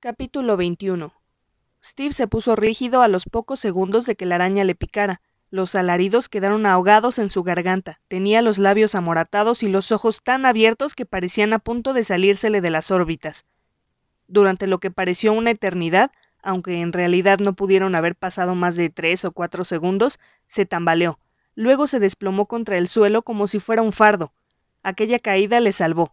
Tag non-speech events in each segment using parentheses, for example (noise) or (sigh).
Capítulo 21 Steve se puso rígido a los pocos segundos de que la araña le picara. Los alaridos quedaron ahogados en su garganta. Tenía los labios amoratados y los ojos tan abiertos que parecían a punto de salírsele de las órbitas. Durante lo que pareció una eternidad, aunque en realidad no pudieron haber pasado más de tres o cuatro segundos, se tambaleó. Luego se desplomó contra el suelo como si fuera un fardo. Aquella caída le salvó.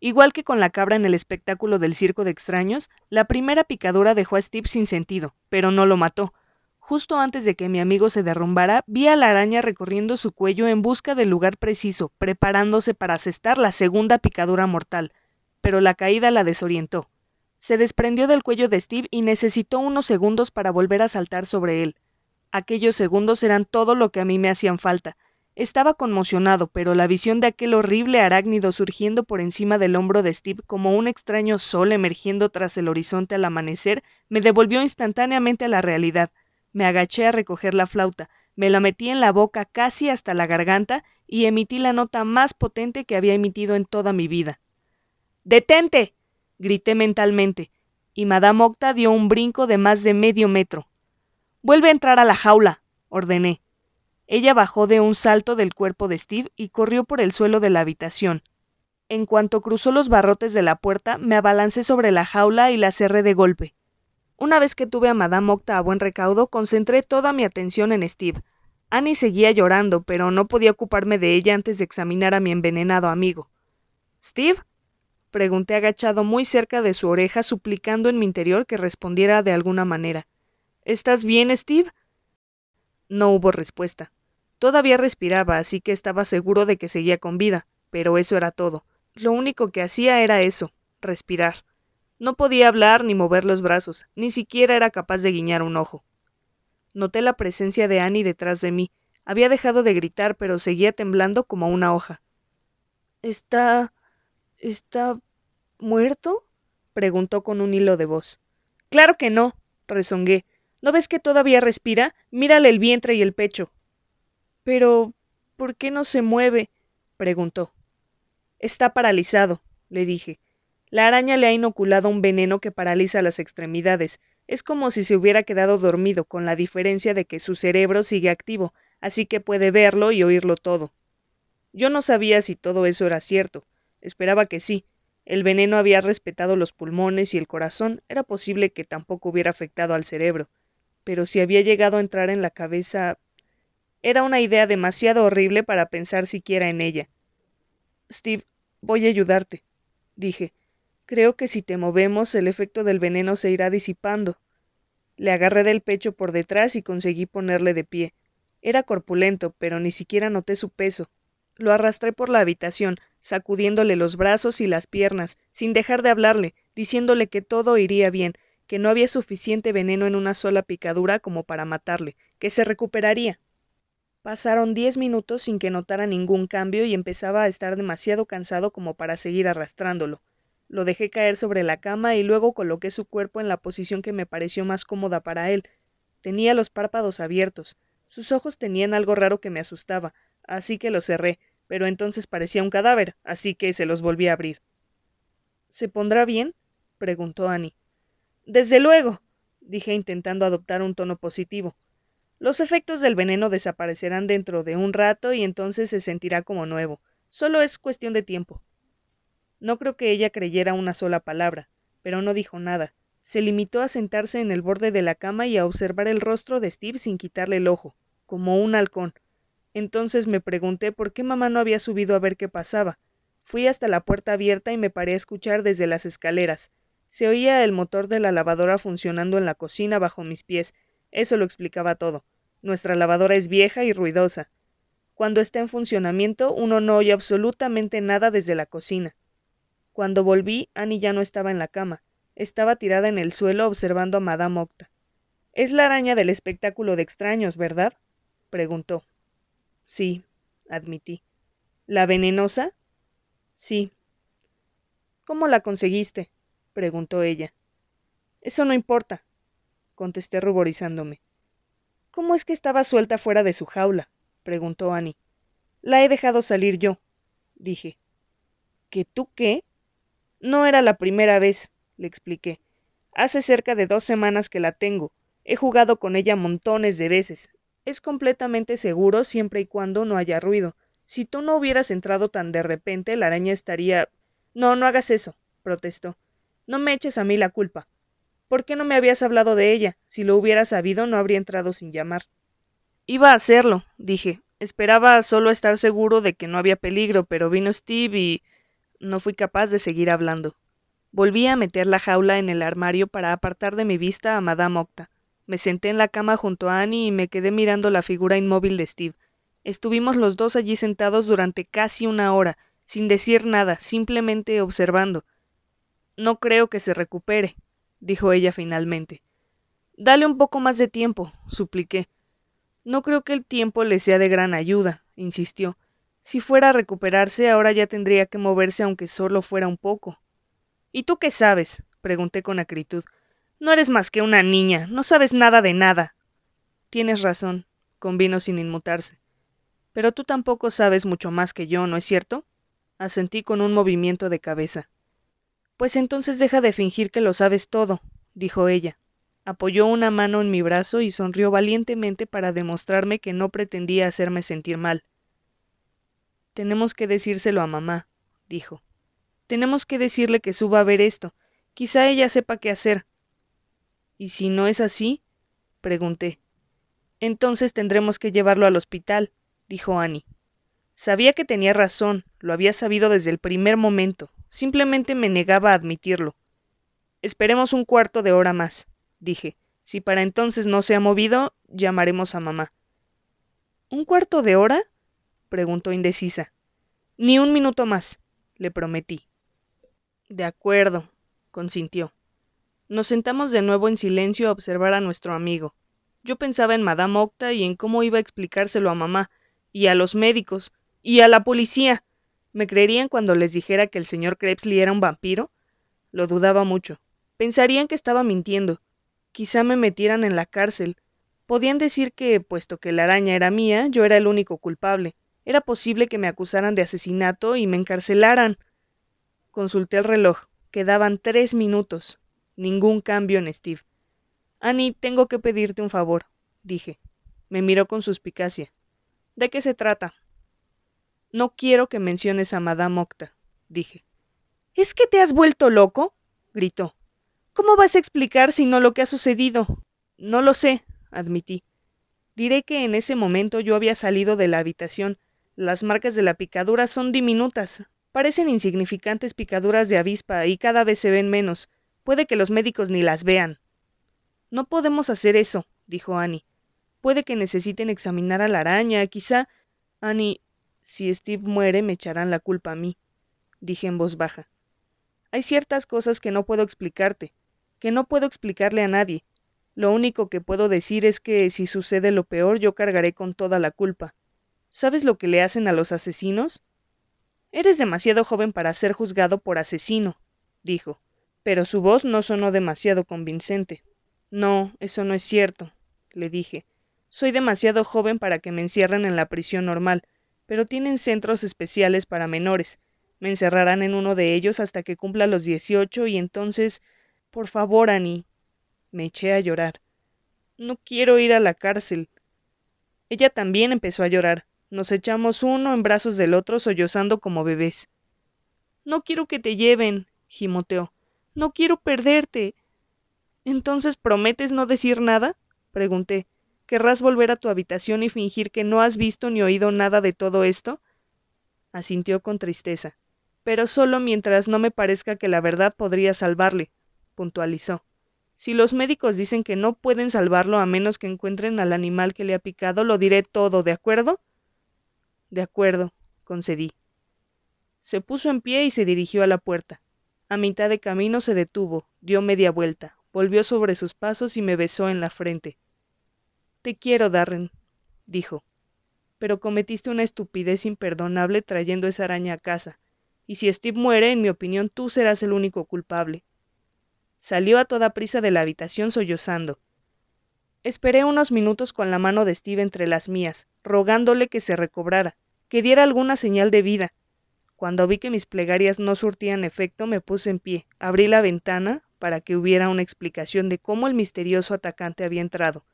Igual que con la cabra en el espectáculo del circo de extraños, la primera picadura dejó a Steve sin sentido, pero no lo mató. Justo antes de que mi amigo se derrumbara, vi a la araña recorriendo su cuello en busca del lugar preciso, preparándose para asestar la segunda picadura mortal. Pero la caída la desorientó. Se desprendió del cuello de Steve y necesitó unos segundos para volver a saltar sobre él. Aquellos segundos eran todo lo que a mí me hacían falta. Estaba conmocionado, pero la visión de aquel horrible arácnido surgiendo por encima del hombro de Steve como un extraño sol emergiendo tras el horizonte al amanecer me devolvió instantáneamente a la realidad. Me agaché a recoger la flauta, me la metí en la boca casi hasta la garganta y emití la nota más potente que había emitido en toda mi vida. ¡Detente! grité mentalmente, y Madame Octa dio un brinco de más de medio metro. Vuelve a entrar a la jaula, ordené. Ella bajó de un salto del cuerpo de Steve y corrió por el suelo de la habitación. En cuanto cruzó los barrotes de la puerta, me abalancé sobre la jaula y la cerré de golpe. Una vez que tuve a Madame Octa a buen recaudo, concentré toda mi atención en Steve. Annie seguía llorando, pero no podía ocuparme de ella antes de examinar a mi envenenado amigo. ¿Steve? pregunté agachado muy cerca de su oreja, suplicando en mi interior que respondiera de alguna manera. ¿Estás bien, Steve? No hubo respuesta. Todavía respiraba, así que estaba seguro de que seguía con vida, pero eso era todo. Lo único que hacía era eso, respirar. No podía hablar ni mover los brazos, ni siquiera era capaz de guiñar un ojo. Noté la presencia de Annie detrás de mí. Había dejado de gritar, pero seguía temblando como una hoja. ¿Está... está... muerto? preguntó con un hilo de voz. Claro que no, rezongué. ¿No ves que todavía respira? Mírale el vientre y el pecho. Pero. ¿por qué no se mueve? preguntó. Está paralizado, le dije. La araña le ha inoculado un veneno que paraliza las extremidades. Es como si se hubiera quedado dormido, con la diferencia de que su cerebro sigue activo, así que puede verlo y oírlo todo. Yo no sabía si todo eso era cierto. Esperaba que sí. El veneno había respetado los pulmones y el corazón. Era posible que tampoco hubiera afectado al cerebro. Pero si había llegado a entrar en la cabeza era una idea demasiado horrible para pensar siquiera en ella. Steve, voy a ayudarte, dije. Creo que si te movemos el efecto del veneno se irá disipando. Le agarré del pecho por detrás y conseguí ponerle de pie. Era corpulento, pero ni siquiera noté su peso. Lo arrastré por la habitación, sacudiéndole los brazos y las piernas, sin dejar de hablarle, diciéndole que todo iría bien, que no había suficiente veneno en una sola picadura como para matarle, que se recuperaría. Pasaron diez minutos sin que notara ningún cambio y empezaba a estar demasiado cansado como para seguir arrastrándolo. Lo dejé caer sobre la cama y luego coloqué su cuerpo en la posición que me pareció más cómoda para él. Tenía los párpados abiertos. Sus ojos tenían algo raro que me asustaba, así que los cerré, pero entonces parecía un cadáver, así que se los volví a abrir. ¿Se pondrá bien? preguntó Annie. Desde luego, dije intentando adoptar un tono positivo. Los efectos del veneno desaparecerán dentro de un rato y entonces se sentirá como nuevo. Solo es cuestión de tiempo. No creo que ella creyera una sola palabra, pero no dijo nada. Se limitó a sentarse en el borde de la cama y a observar el rostro de Steve sin quitarle el ojo, como un halcón. Entonces me pregunté por qué mamá no había subido a ver qué pasaba. Fui hasta la puerta abierta y me paré a escuchar desde las escaleras. Se oía el motor de la lavadora funcionando en la cocina bajo mis pies, eso lo explicaba todo. Nuestra lavadora es vieja y ruidosa. Cuando está en funcionamiento, uno no oye absolutamente nada desde la cocina. Cuando volví, Annie ya no estaba en la cama. Estaba tirada en el suelo observando a Madame Octa. Es la araña del espectáculo de extraños, ¿verdad? preguntó. Sí, admití. ¿La venenosa? Sí. ¿Cómo la conseguiste? preguntó ella. Eso no importa, contesté ruborizándome. ¿Cómo es que estaba suelta fuera de su jaula? preguntó Annie. La he dejado salir yo, dije. ¿Que tú qué? No era la primera vez, le expliqué. Hace cerca de dos semanas que la tengo. He jugado con ella montones de veces. Es completamente seguro siempre y cuando no haya ruido. Si tú no hubieras entrado tan de repente, la araña estaría. No, no hagas eso, protestó. No me eches a mí la culpa. ¿Por qué no me habías hablado de ella? Si lo hubiera sabido, no habría entrado sin llamar. Iba a hacerlo, dije. Esperaba solo estar seguro de que no había peligro, pero vino Steve y. no fui capaz de seguir hablando. Volví a meter la jaula en el armario para apartar de mi vista a Madame Octa. Me senté en la cama junto a Annie y me quedé mirando la figura inmóvil de Steve. Estuvimos los dos allí sentados durante casi una hora, sin decir nada, simplemente observando. No creo que se recupere, dijo ella finalmente. Dale un poco más de tiempo, supliqué. No creo que el tiempo le sea de gran ayuda, insistió. Si fuera a recuperarse, ahora ya tendría que moverse aunque solo fuera un poco. ¿Y tú qué sabes? pregunté con acritud. No eres más que una niña, no sabes nada de nada. Tienes razón, convino sin inmutarse. Pero tú tampoco sabes mucho más que yo, ¿no es cierto? Asentí con un movimiento de cabeza. Pues entonces deja de fingir que lo sabes todo, dijo ella. Apoyó una mano en mi brazo y sonrió valientemente para demostrarme que no pretendía hacerme sentir mal. Tenemos que decírselo a mamá, dijo. Tenemos que decirle que suba a ver esto. Quizá ella sepa qué hacer. ¿Y si no es así? pregunté. Entonces tendremos que llevarlo al hospital, dijo Annie. Sabía que tenía razón, lo había sabido desde el primer momento, simplemente me negaba a admitirlo. Esperemos un cuarto de hora más, dije. Si para entonces no se ha movido, llamaremos a mamá. ¿Un cuarto de hora? preguntó indecisa. Ni un minuto más, le prometí. De acuerdo, consintió. Nos sentamos de nuevo en silencio a observar a nuestro amigo. Yo pensaba en Madame Octa y en cómo iba a explicárselo a mamá, y a los médicos, y a la policía. ¿Me creerían cuando les dijera que el señor Krebsley era un vampiro? Lo dudaba mucho. Pensarían que estaba mintiendo. Quizá me metieran en la cárcel. Podían decir que, puesto que la araña era mía, yo era el único culpable. Era posible que me acusaran de asesinato y me encarcelaran. Consulté el reloj. Quedaban tres minutos. Ningún cambio en Steve. Annie, tengo que pedirte un favor, dije. Me miró con suspicacia. ¿De qué se trata? No quiero que menciones a Madame Octa, dije. ¿Es que te has vuelto loco? gritó. ¿Cómo vas a explicar si no lo que ha sucedido? No lo sé, admití. Diré que en ese momento yo había salido de la habitación. Las marcas de la picadura son diminutas, Parecen insignificantes picaduras de avispa y cada vez se ven menos. Puede que los médicos ni las vean. No podemos hacer eso, dijo Annie. Puede que necesiten examinar a la araña, quizá. Annie, si Steve muere me echarán la culpa a mí, dije en voz baja. Hay ciertas cosas que no puedo explicarte, que no puedo explicarle a nadie. Lo único que puedo decir es que si sucede lo peor yo cargaré con toda la culpa. ¿Sabes lo que le hacen a los asesinos? Eres demasiado joven para ser juzgado por asesino, dijo, pero su voz no sonó demasiado convincente. No, eso no es cierto, le dije. Soy demasiado joven para que me encierren en la prisión normal, pero tienen centros especiales para menores. Me encerrarán en uno de ellos hasta que cumpla los dieciocho y entonces. Por favor, Annie. Me eché a llorar. No quiero ir a la cárcel. Ella también empezó a llorar, nos echamos uno en brazos del otro sollozando como bebés. No quiero que te lleven, gimoteó. No quiero perderte. ¿Entonces prometes no decir nada? pregunté. ¿Querrás volver a tu habitación y fingir que no has visto ni oído nada de todo esto? asintió con tristeza. Pero solo mientras no me parezca que la verdad podría salvarle, puntualizó. Si los médicos dicen que no pueden salvarlo a menos que encuentren al animal que le ha picado, lo diré todo, ¿de acuerdo? De acuerdo, concedí. Se puso en pie y se dirigió a la puerta. A mitad de camino se detuvo, dio media vuelta, volvió sobre sus pasos y me besó en la frente. Te quiero, Darren, dijo. Pero cometiste una estupidez imperdonable trayendo esa araña a casa, y si Steve muere, en mi opinión, tú serás el único culpable. Salió a toda prisa de la habitación sollozando. Esperé unos minutos con la mano de Steve entre las mías, rogándole que se recobrara, que diera alguna señal de vida. Cuando vi que mis plegarias no surtían efecto, me puse en pie, abrí la ventana, para que hubiera una explicación de cómo el misterioso atacante había entrado.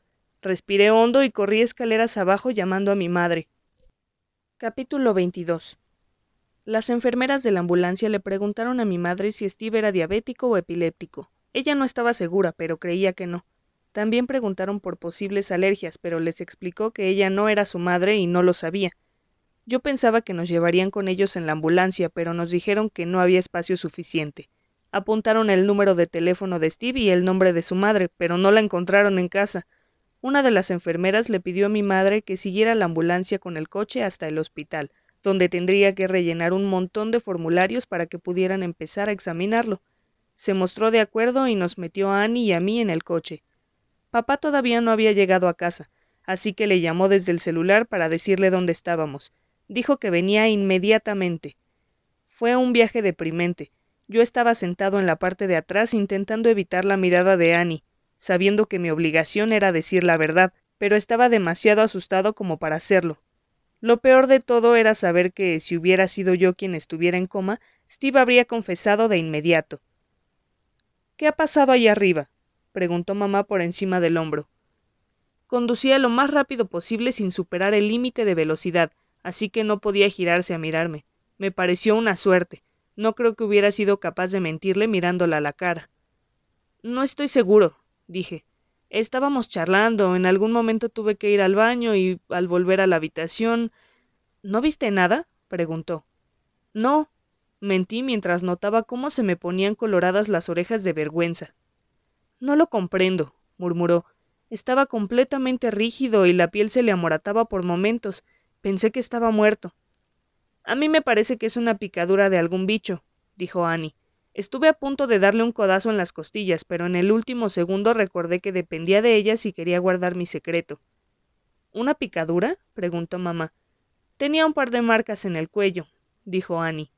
Respiré hondo y corrí escaleras abajo llamando a mi madre. Capítulo 22 Las enfermeras de la ambulancia le preguntaron a mi madre si Steve era diabético o epiléptico. Ella no estaba segura, pero creía que no. También preguntaron por posibles alergias, pero les explicó que ella no era su madre y no lo sabía. Yo pensaba que nos llevarían con ellos en la ambulancia, pero nos dijeron que no había espacio suficiente. Apuntaron el número de teléfono de Steve y el nombre de su madre, pero no la encontraron en casa. Una de las enfermeras le pidió a mi madre que siguiera la ambulancia con el coche hasta el hospital, donde tendría que rellenar un montón de formularios para que pudieran empezar a examinarlo. Se mostró de acuerdo y nos metió a Annie y a mí en el coche. Papá todavía no había llegado a casa, así que le llamó desde el celular para decirle dónde estábamos. Dijo que venía inmediatamente. Fue un viaje deprimente. Yo estaba sentado en la parte de atrás intentando evitar la mirada de Annie, sabiendo que mi obligación era decir la verdad, pero estaba demasiado asustado como para hacerlo. Lo peor de todo era saber que, si hubiera sido yo quien estuviera en coma, Steve habría confesado de inmediato. ¿Qué ha pasado allá arriba? preguntó mamá por encima del hombro. Conducía lo más rápido posible sin superar el límite de velocidad, así que no podía girarse a mirarme. Me pareció una suerte. No creo que hubiera sido capaz de mentirle mirándola a la cara. No estoy seguro, dije. Estábamos charlando, en algún momento tuve que ir al baño y al volver a la habitación. ¿No viste nada? preguntó. No, mentí mientras notaba cómo se me ponían coloradas las orejas de vergüenza. No lo comprendo, murmuró. Estaba completamente rígido y la piel se le amorataba por momentos. Pensé que estaba muerto. A mí me parece que es una picadura de algún bicho, dijo Annie. Estuve a punto de darle un codazo en las costillas, pero en el último segundo recordé que dependía de ella si quería guardar mi secreto. ¿Una picadura? preguntó mamá. Tenía un par de marcas en el cuello, dijo Annie.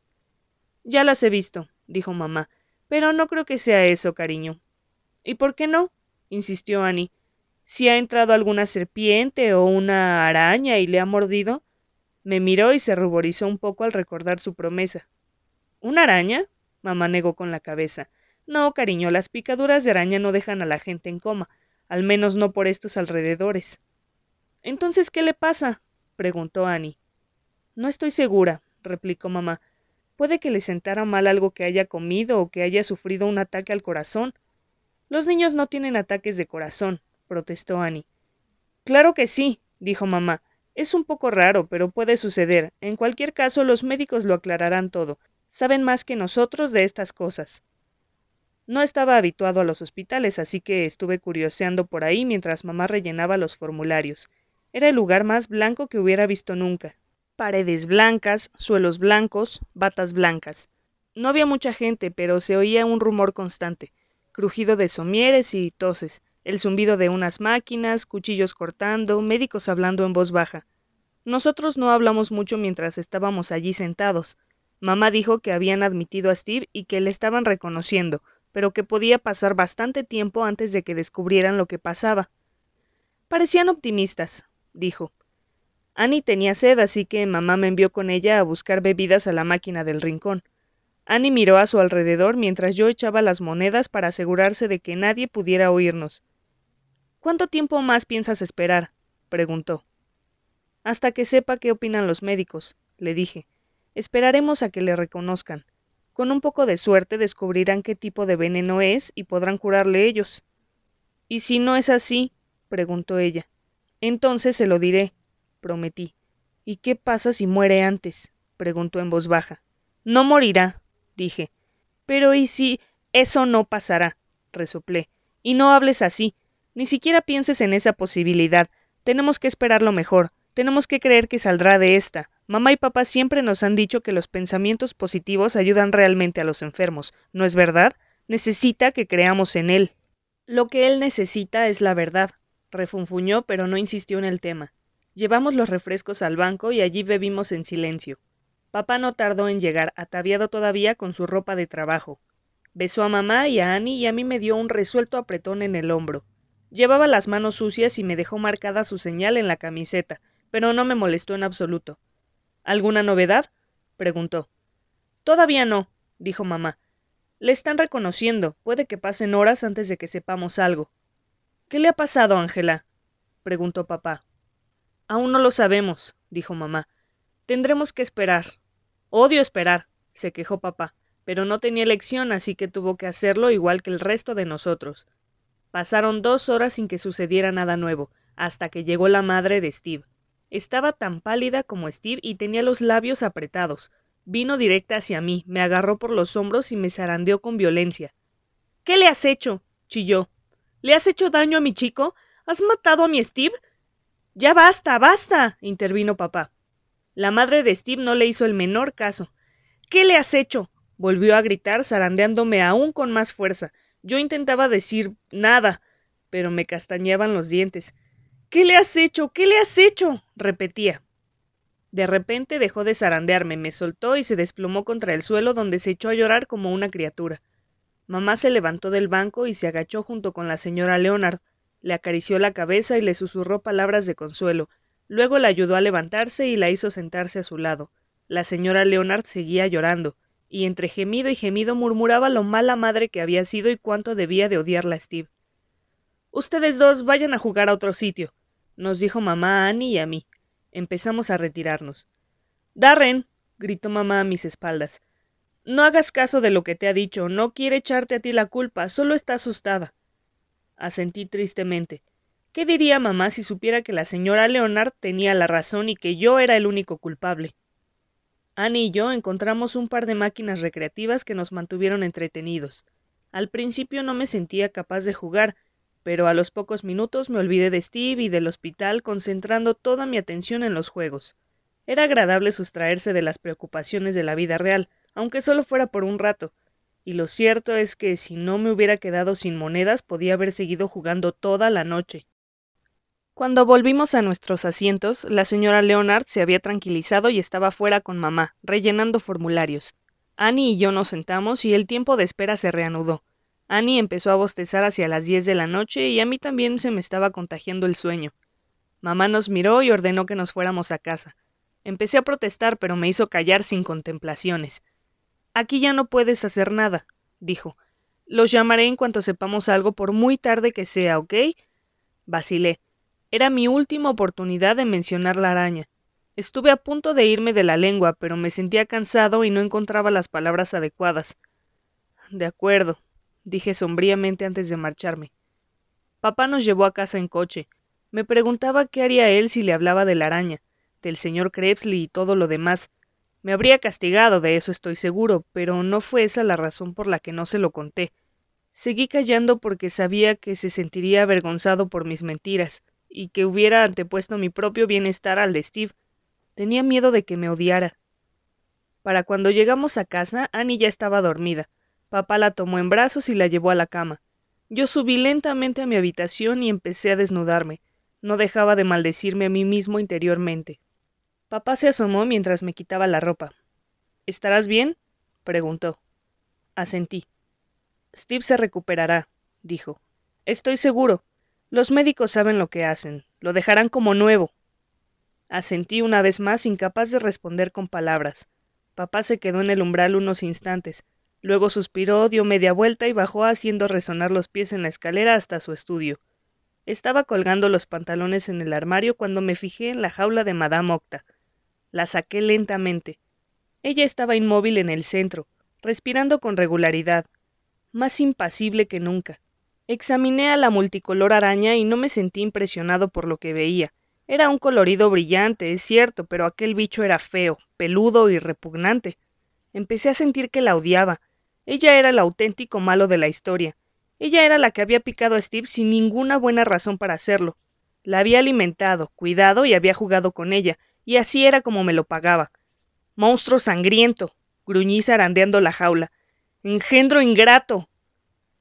Ya las he visto, dijo mamá, pero no creo que sea eso, cariño. ¿Y por qué no? insistió Annie. ¿Si ha entrado alguna serpiente o una araña y le ha mordido? Me miró y se ruborizó un poco al recordar su promesa. ¿Una araña? Mamá negó con la cabeza. No, cariño, las picaduras de araña no dejan a la gente en coma, al menos no por estos alrededores. Entonces, ¿qué le pasa? preguntó Annie. No estoy segura, replicó mamá. Puede que le sentara mal algo que haya comido o que haya sufrido un ataque al corazón. Los niños no tienen ataques de corazón, protestó Annie. Claro que sí, dijo mamá. Es un poco raro, pero puede suceder. En cualquier caso, los médicos lo aclararán todo. Saben más que nosotros de estas cosas. No estaba habituado a los hospitales, así que estuve curioseando por ahí mientras mamá rellenaba los formularios. Era el lugar más blanco que hubiera visto nunca. Paredes blancas, suelos blancos, batas blancas. No había mucha gente, pero se oía un rumor constante crujido de somieres y toses, el zumbido de unas máquinas, cuchillos cortando, médicos hablando en voz baja. Nosotros no hablamos mucho mientras estábamos allí sentados. Mamá dijo que habían admitido a Steve y que le estaban reconociendo, pero que podía pasar bastante tiempo antes de que descubrieran lo que pasaba. Parecían optimistas, dijo. Annie tenía sed, así que mamá me envió con ella a buscar bebidas a la máquina del rincón. Annie miró a su alrededor mientras yo echaba las monedas para asegurarse de que nadie pudiera oírnos. ¿Cuánto tiempo más piensas esperar? preguntó. Hasta que sepa qué opinan los médicos, le dije. Esperaremos a que le reconozcan. Con un poco de suerte descubrirán qué tipo de veneno es y podrán curarle ellos. ¿Y si no es así? preguntó ella. Entonces se lo diré, prometí. ¿Y qué pasa si muere antes? preguntó en voz baja. No morirá, dije. Pero ¿y si eso no pasará? resoplé. Y no hables así. Ni siquiera pienses en esa posibilidad. Tenemos que esperar lo mejor. Tenemos que creer que saldrá de esta. Mamá y papá siempre nos han dicho que los pensamientos positivos ayudan realmente a los enfermos. ¿No es verdad? Necesita que creamos en él. Lo que él necesita es la verdad. Refunfuñó, pero no insistió en el tema. Llevamos los refrescos al banco y allí bebimos en silencio. Papá no tardó en llegar, ataviado todavía con su ropa de trabajo. Besó a mamá y a Annie y a mí me dio un resuelto apretón en el hombro. Llevaba las manos sucias y me dejó marcada su señal en la camiseta, pero no me molestó en absoluto. ¿Alguna novedad? preguntó. Todavía no, dijo mamá. Le están reconociendo. Puede que pasen horas antes de que sepamos algo. ¿Qué le ha pasado, Ángela? preguntó papá. Aún no lo sabemos, dijo mamá. Tendremos que esperar. Odio esperar, se quejó papá, pero no tenía elección, así que tuvo que hacerlo igual que el resto de nosotros. Pasaron dos horas sin que sucediera nada nuevo, hasta que llegó la madre de Steve. Estaba tan pálida como Steve y tenía los labios apretados. Vino directa hacia mí, me agarró por los hombros y me zarandeó con violencia. ¿Qué le has hecho? chilló. ¿Le has hecho daño a mi chico? ¿Has matado a mi Steve? Ya basta, basta, intervino papá. La madre de Steve no le hizo el menor caso. ¿Qué le has hecho? volvió a gritar, zarandeándome aún con más fuerza. Yo intentaba decir nada, pero me castañaban los dientes. ¿Qué le has hecho? ¿Qué le has hecho? repetía. De repente dejó de zarandearme, me soltó y se desplomó contra el suelo donde se echó a llorar como una criatura. Mamá se levantó del banco y se agachó junto con la señora Leonard, le acarició la cabeza y le susurró palabras de consuelo. Luego la ayudó a levantarse y la hizo sentarse a su lado. La señora Leonard seguía llorando, y entre gemido y gemido murmuraba lo mala madre que había sido y cuánto debía de odiarla Steve. Ustedes dos vayan a jugar a otro sitio, nos dijo mamá a Annie y a mí. Empezamos a retirarnos. Darren, gritó mamá a mis espaldas. No hagas caso de lo que te ha dicho, no quiere echarte a ti la culpa, solo está asustada. Asentí tristemente. ¿Qué diría mamá si supiera que la señora Leonard tenía la razón y que yo era el único culpable? Annie y yo encontramos un par de máquinas recreativas que nos mantuvieron entretenidos. Al principio no me sentía capaz de jugar, pero a los pocos minutos me olvidé de Steve y del hospital concentrando toda mi atención en los juegos. Era agradable sustraerse de las preocupaciones de la vida real, aunque solo fuera por un rato, y lo cierto es que si no me hubiera quedado sin monedas podía haber seguido jugando toda la noche. Cuando volvimos a nuestros asientos, la señora Leonard se había tranquilizado y estaba fuera con mamá, rellenando formularios. Annie y yo nos sentamos y el tiempo de espera se reanudó. Annie empezó a bostezar hacia las diez de la noche y a mí también se me estaba contagiando el sueño. Mamá nos miró y ordenó que nos fuéramos a casa. Empecé a protestar, pero me hizo callar sin contemplaciones. Aquí ya no puedes hacer nada, dijo. Los llamaré en cuanto sepamos algo por muy tarde que sea, ¿ok? Vacilé. Era mi última oportunidad de mencionar la araña. Estuve a punto de irme de la lengua, pero me sentía cansado y no encontraba las palabras adecuadas. De acuerdo, dije sombríamente antes de marcharme. Papá nos llevó a casa en coche. Me preguntaba qué haría él si le hablaba de la araña, del señor Krebsley y todo lo demás. Me habría castigado, de eso estoy seguro, pero no fue esa la razón por la que no se lo conté. Seguí callando porque sabía que se sentiría avergonzado por mis mentiras, y que hubiera antepuesto mi propio bienestar al de Steve. Tenía miedo de que me odiara. Para cuando llegamos a casa, Annie ya estaba dormida. Papá la tomó en brazos y la llevó a la cama. Yo subí lentamente a mi habitación y empecé a desnudarme. No dejaba de maldecirme a mí mismo interiormente. Papá se asomó mientras me quitaba la ropa. ¿Estarás bien? preguntó. Asentí. Steve se recuperará, dijo. Estoy seguro. Los médicos saben lo que hacen. Lo dejarán como nuevo. Asentí una vez más, incapaz de responder con palabras. Papá se quedó en el umbral unos instantes, Luego suspiró, dio media vuelta y bajó haciendo resonar los pies en la escalera hasta su estudio. Estaba colgando los pantalones en el armario cuando me fijé en la jaula de Madame Octa. La saqué lentamente. Ella estaba inmóvil en el centro, respirando con regularidad, más impasible que nunca. Examiné a la multicolor araña y no me sentí impresionado por lo que veía. Era un colorido brillante, es cierto, pero aquel bicho era feo, peludo y repugnante. Empecé a sentir que la odiaba, ella era el auténtico malo de la historia. Ella era la que había picado a Steve sin ninguna buena razón para hacerlo. La había alimentado, cuidado y había jugado con ella, y así era como me lo pagaba. Monstruo sangriento, gruñí zarandeando la jaula. Engendro ingrato.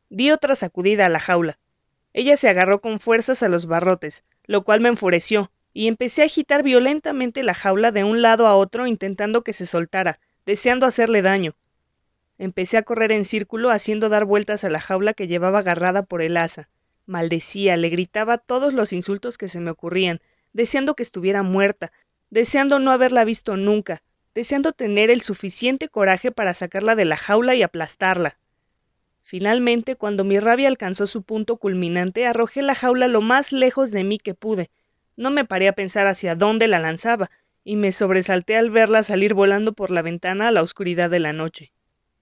Di otra sacudida a la jaula. Ella se agarró con fuerzas a los barrotes, lo cual me enfureció, y empecé a agitar violentamente la jaula de un lado a otro intentando que se soltara, deseando hacerle daño. Empecé a correr en círculo haciendo dar vueltas a la jaula que llevaba agarrada por el asa. Maldecía, le gritaba todos los insultos que se me ocurrían, deseando que estuviera muerta, deseando no haberla visto nunca, deseando tener el suficiente coraje para sacarla de la jaula y aplastarla. Finalmente, cuando mi rabia alcanzó su punto culminante, arrojé la jaula lo más lejos de mí que pude. No me paré a pensar hacia dónde la lanzaba, y me sobresalté al verla salir volando por la ventana a la oscuridad de la noche.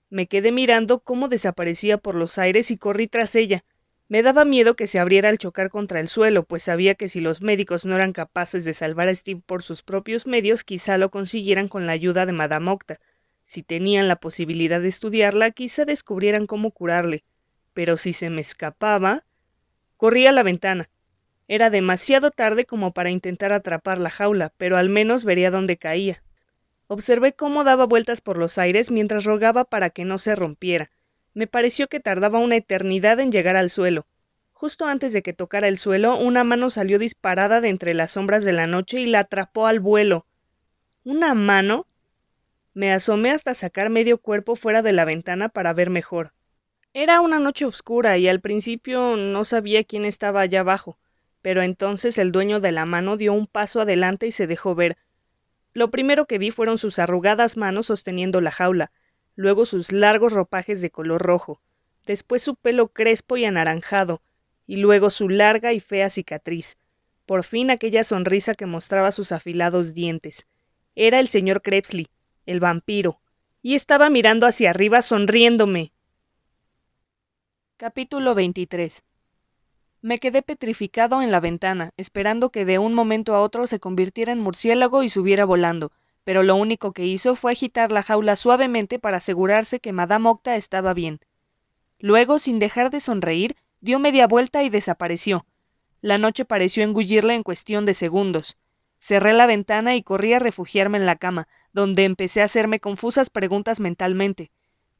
Me quedé mirando cómo desaparecía por los aires y corrí tras ella. Me daba miedo que se abriera al chocar contra el suelo, pues sabía que si los médicos no eran capaces de salvar a Steve por sus propios medios, quizá lo consiguieran con la ayuda de Madame Octa. Si tenían la posibilidad de estudiarla, quizá descubrieran cómo curarle. Pero si se me escapaba. Corrí a la ventana. Era demasiado tarde como para intentar atrapar la jaula, pero al menos vería dónde caía. Observé cómo daba vueltas por los aires mientras rogaba para que no se rompiera. Me pareció que tardaba una eternidad en llegar al suelo. Justo antes de que tocara el suelo, una mano salió disparada de entre las sombras de la noche y la atrapó al vuelo. ¿Una mano? Me asomé hasta sacar medio cuerpo fuera de la ventana para ver mejor. Era una noche oscura y al principio no sabía quién estaba allá abajo, pero entonces el dueño de la mano dio un paso adelante y se dejó ver. Lo primero que vi fueron sus arrugadas manos sosteniendo la jaula, luego sus largos ropajes de color rojo, después su pelo crespo y anaranjado, y luego su larga y fea cicatriz. Por fin aquella sonrisa que mostraba sus afilados dientes. Era el señor Krebsley, el vampiro, y estaba mirando hacia arriba sonriéndome. Capítulo 23 Me quedé petrificado en la ventana, esperando que de un momento a otro se convirtiera en murciélago y subiera volando, pero lo único que hizo fue agitar la jaula suavemente para asegurarse que Madame Octa estaba bien. Luego, sin dejar de sonreír, dio media vuelta y desapareció. La noche pareció engullirle en cuestión de segundos. Cerré la ventana y corrí a refugiarme en la cama, donde empecé a hacerme confusas preguntas mentalmente.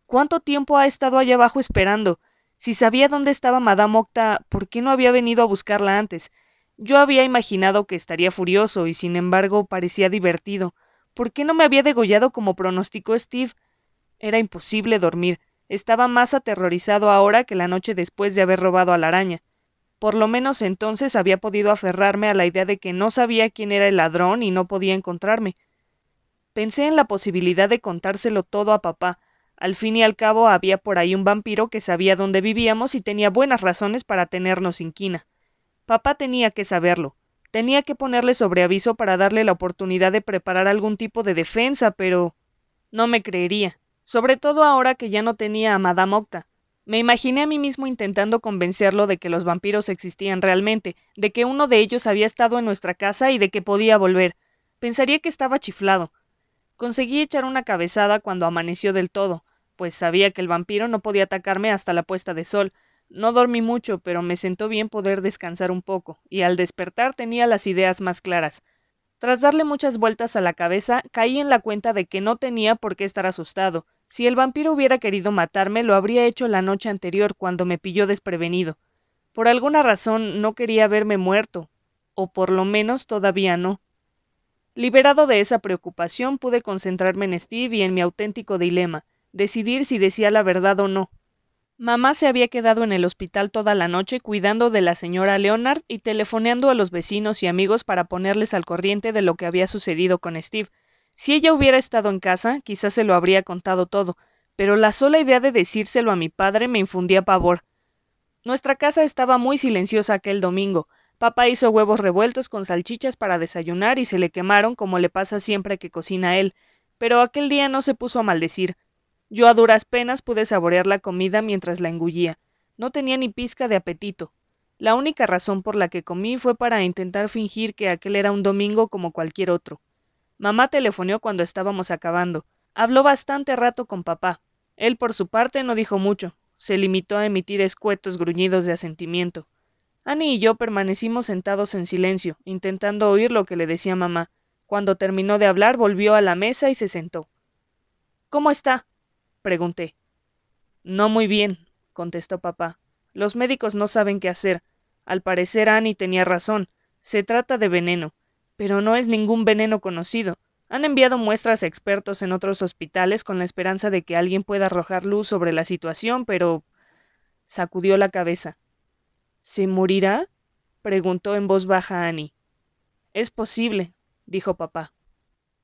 ¿Cuánto tiempo ha estado allá abajo esperando? Si sabía dónde estaba Madame Octa, ¿por qué no había venido a buscarla antes? Yo había imaginado que estaría furioso y sin embargo parecía divertido. ¿Por qué no me había degollado como pronosticó Steve? Era imposible dormir. Estaba más aterrorizado ahora que la noche después de haber robado a la araña. Por lo menos entonces había podido aferrarme a la idea de que no sabía quién era el ladrón y no podía encontrarme. Pensé en la posibilidad de contárselo todo a papá. Al fin y al cabo había por ahí un vampiro que sabía dónde vivíamos y tenía buenas razones para tenernos inquina. Papá tenía que saberlo. Tenía que ponerle sobre aviso para darle la oportunidad de preparar algún tipo de defensa, pero no me creería, sobre todo ahora que ya no tenía a Madame Octa. Me imaginé a mí mismo intentando convencerlo de que los vampiros existían realmente, de que uno de ellos había estado en nuestra casa y de que podía volver. Pensaría que estaba chiflado, Conseguí echar una cabezada cuando amaneció del todo, pues sabía que el vampiro no podía atacarme hasta la puesta de sol. No dormí mucho, pero me sentó bien poder descansar un poco, y al despertar tenía las ideas más claras. Tras darle muchas vueltas a la cabeza, caí en la cuenta de que no tenía por qué estar asustado. Si el vampiro hubiera querido matarme, lo habría hecho la noche anterior, cuando me pilló desprevenido. Por alguna razón no quería verme muerto, o por lo menos todavía no. Liberado de esa preocupación, pude concentrarme en Steve y en mi auténtico dilema, decidir si decía la verdad o no. Mamá se había quedado en el hospital toda la noche cuidando de la señora Leonard y telefoneando a los vecinos y amigos para ponerles al corriente de lo que había sucedido con Steve. Si ella hubiera estado en casa, quizás se lo habría contado todo, pero la sola idea de decírselo a mi padre me infundía pavor. Nuestra casa estaba muy silenciosa aquel domingo, Papá hizo huevos revueltos con salchichas para desayunar y se le quemaron como le pasa siempre que cocina él, pero aquel día no se puso a maldecir. Yo a duras penas pude saborear la comida mientras la engullía. No tenía ni pizca de apetito. La única razón por la que comí fue para intentar fingir que aquel era un domingo como cualquier otro. Mamá telefoneó cuando estábamos acabando. Habló bastante rato con papá. Él por su parte no dijo mucho. Se limitó a emitir escuetos gruñidos de asentimiento. Annie y yo permanecimos sentados en silencio, intentando oír lo que le decía mamá. Cuando terminó de hablar, volvió a la mesa y se sentó. ¿Cómo está? pregunté. No muy bien, contestó papá. Los médicos no saben qué hacer. Al parecer Annie tenía razón. Se trata de veneno. Pero no es ningún veneno conocido. Han enviado muestras a expertos en otros hospitales con la esperanza de que alguien pueda arrojar luz sobre la situación, pero. sacudió la cabeza. ¿Se morirá? preguntó en voz baja Annie. Es posible, dijo papá.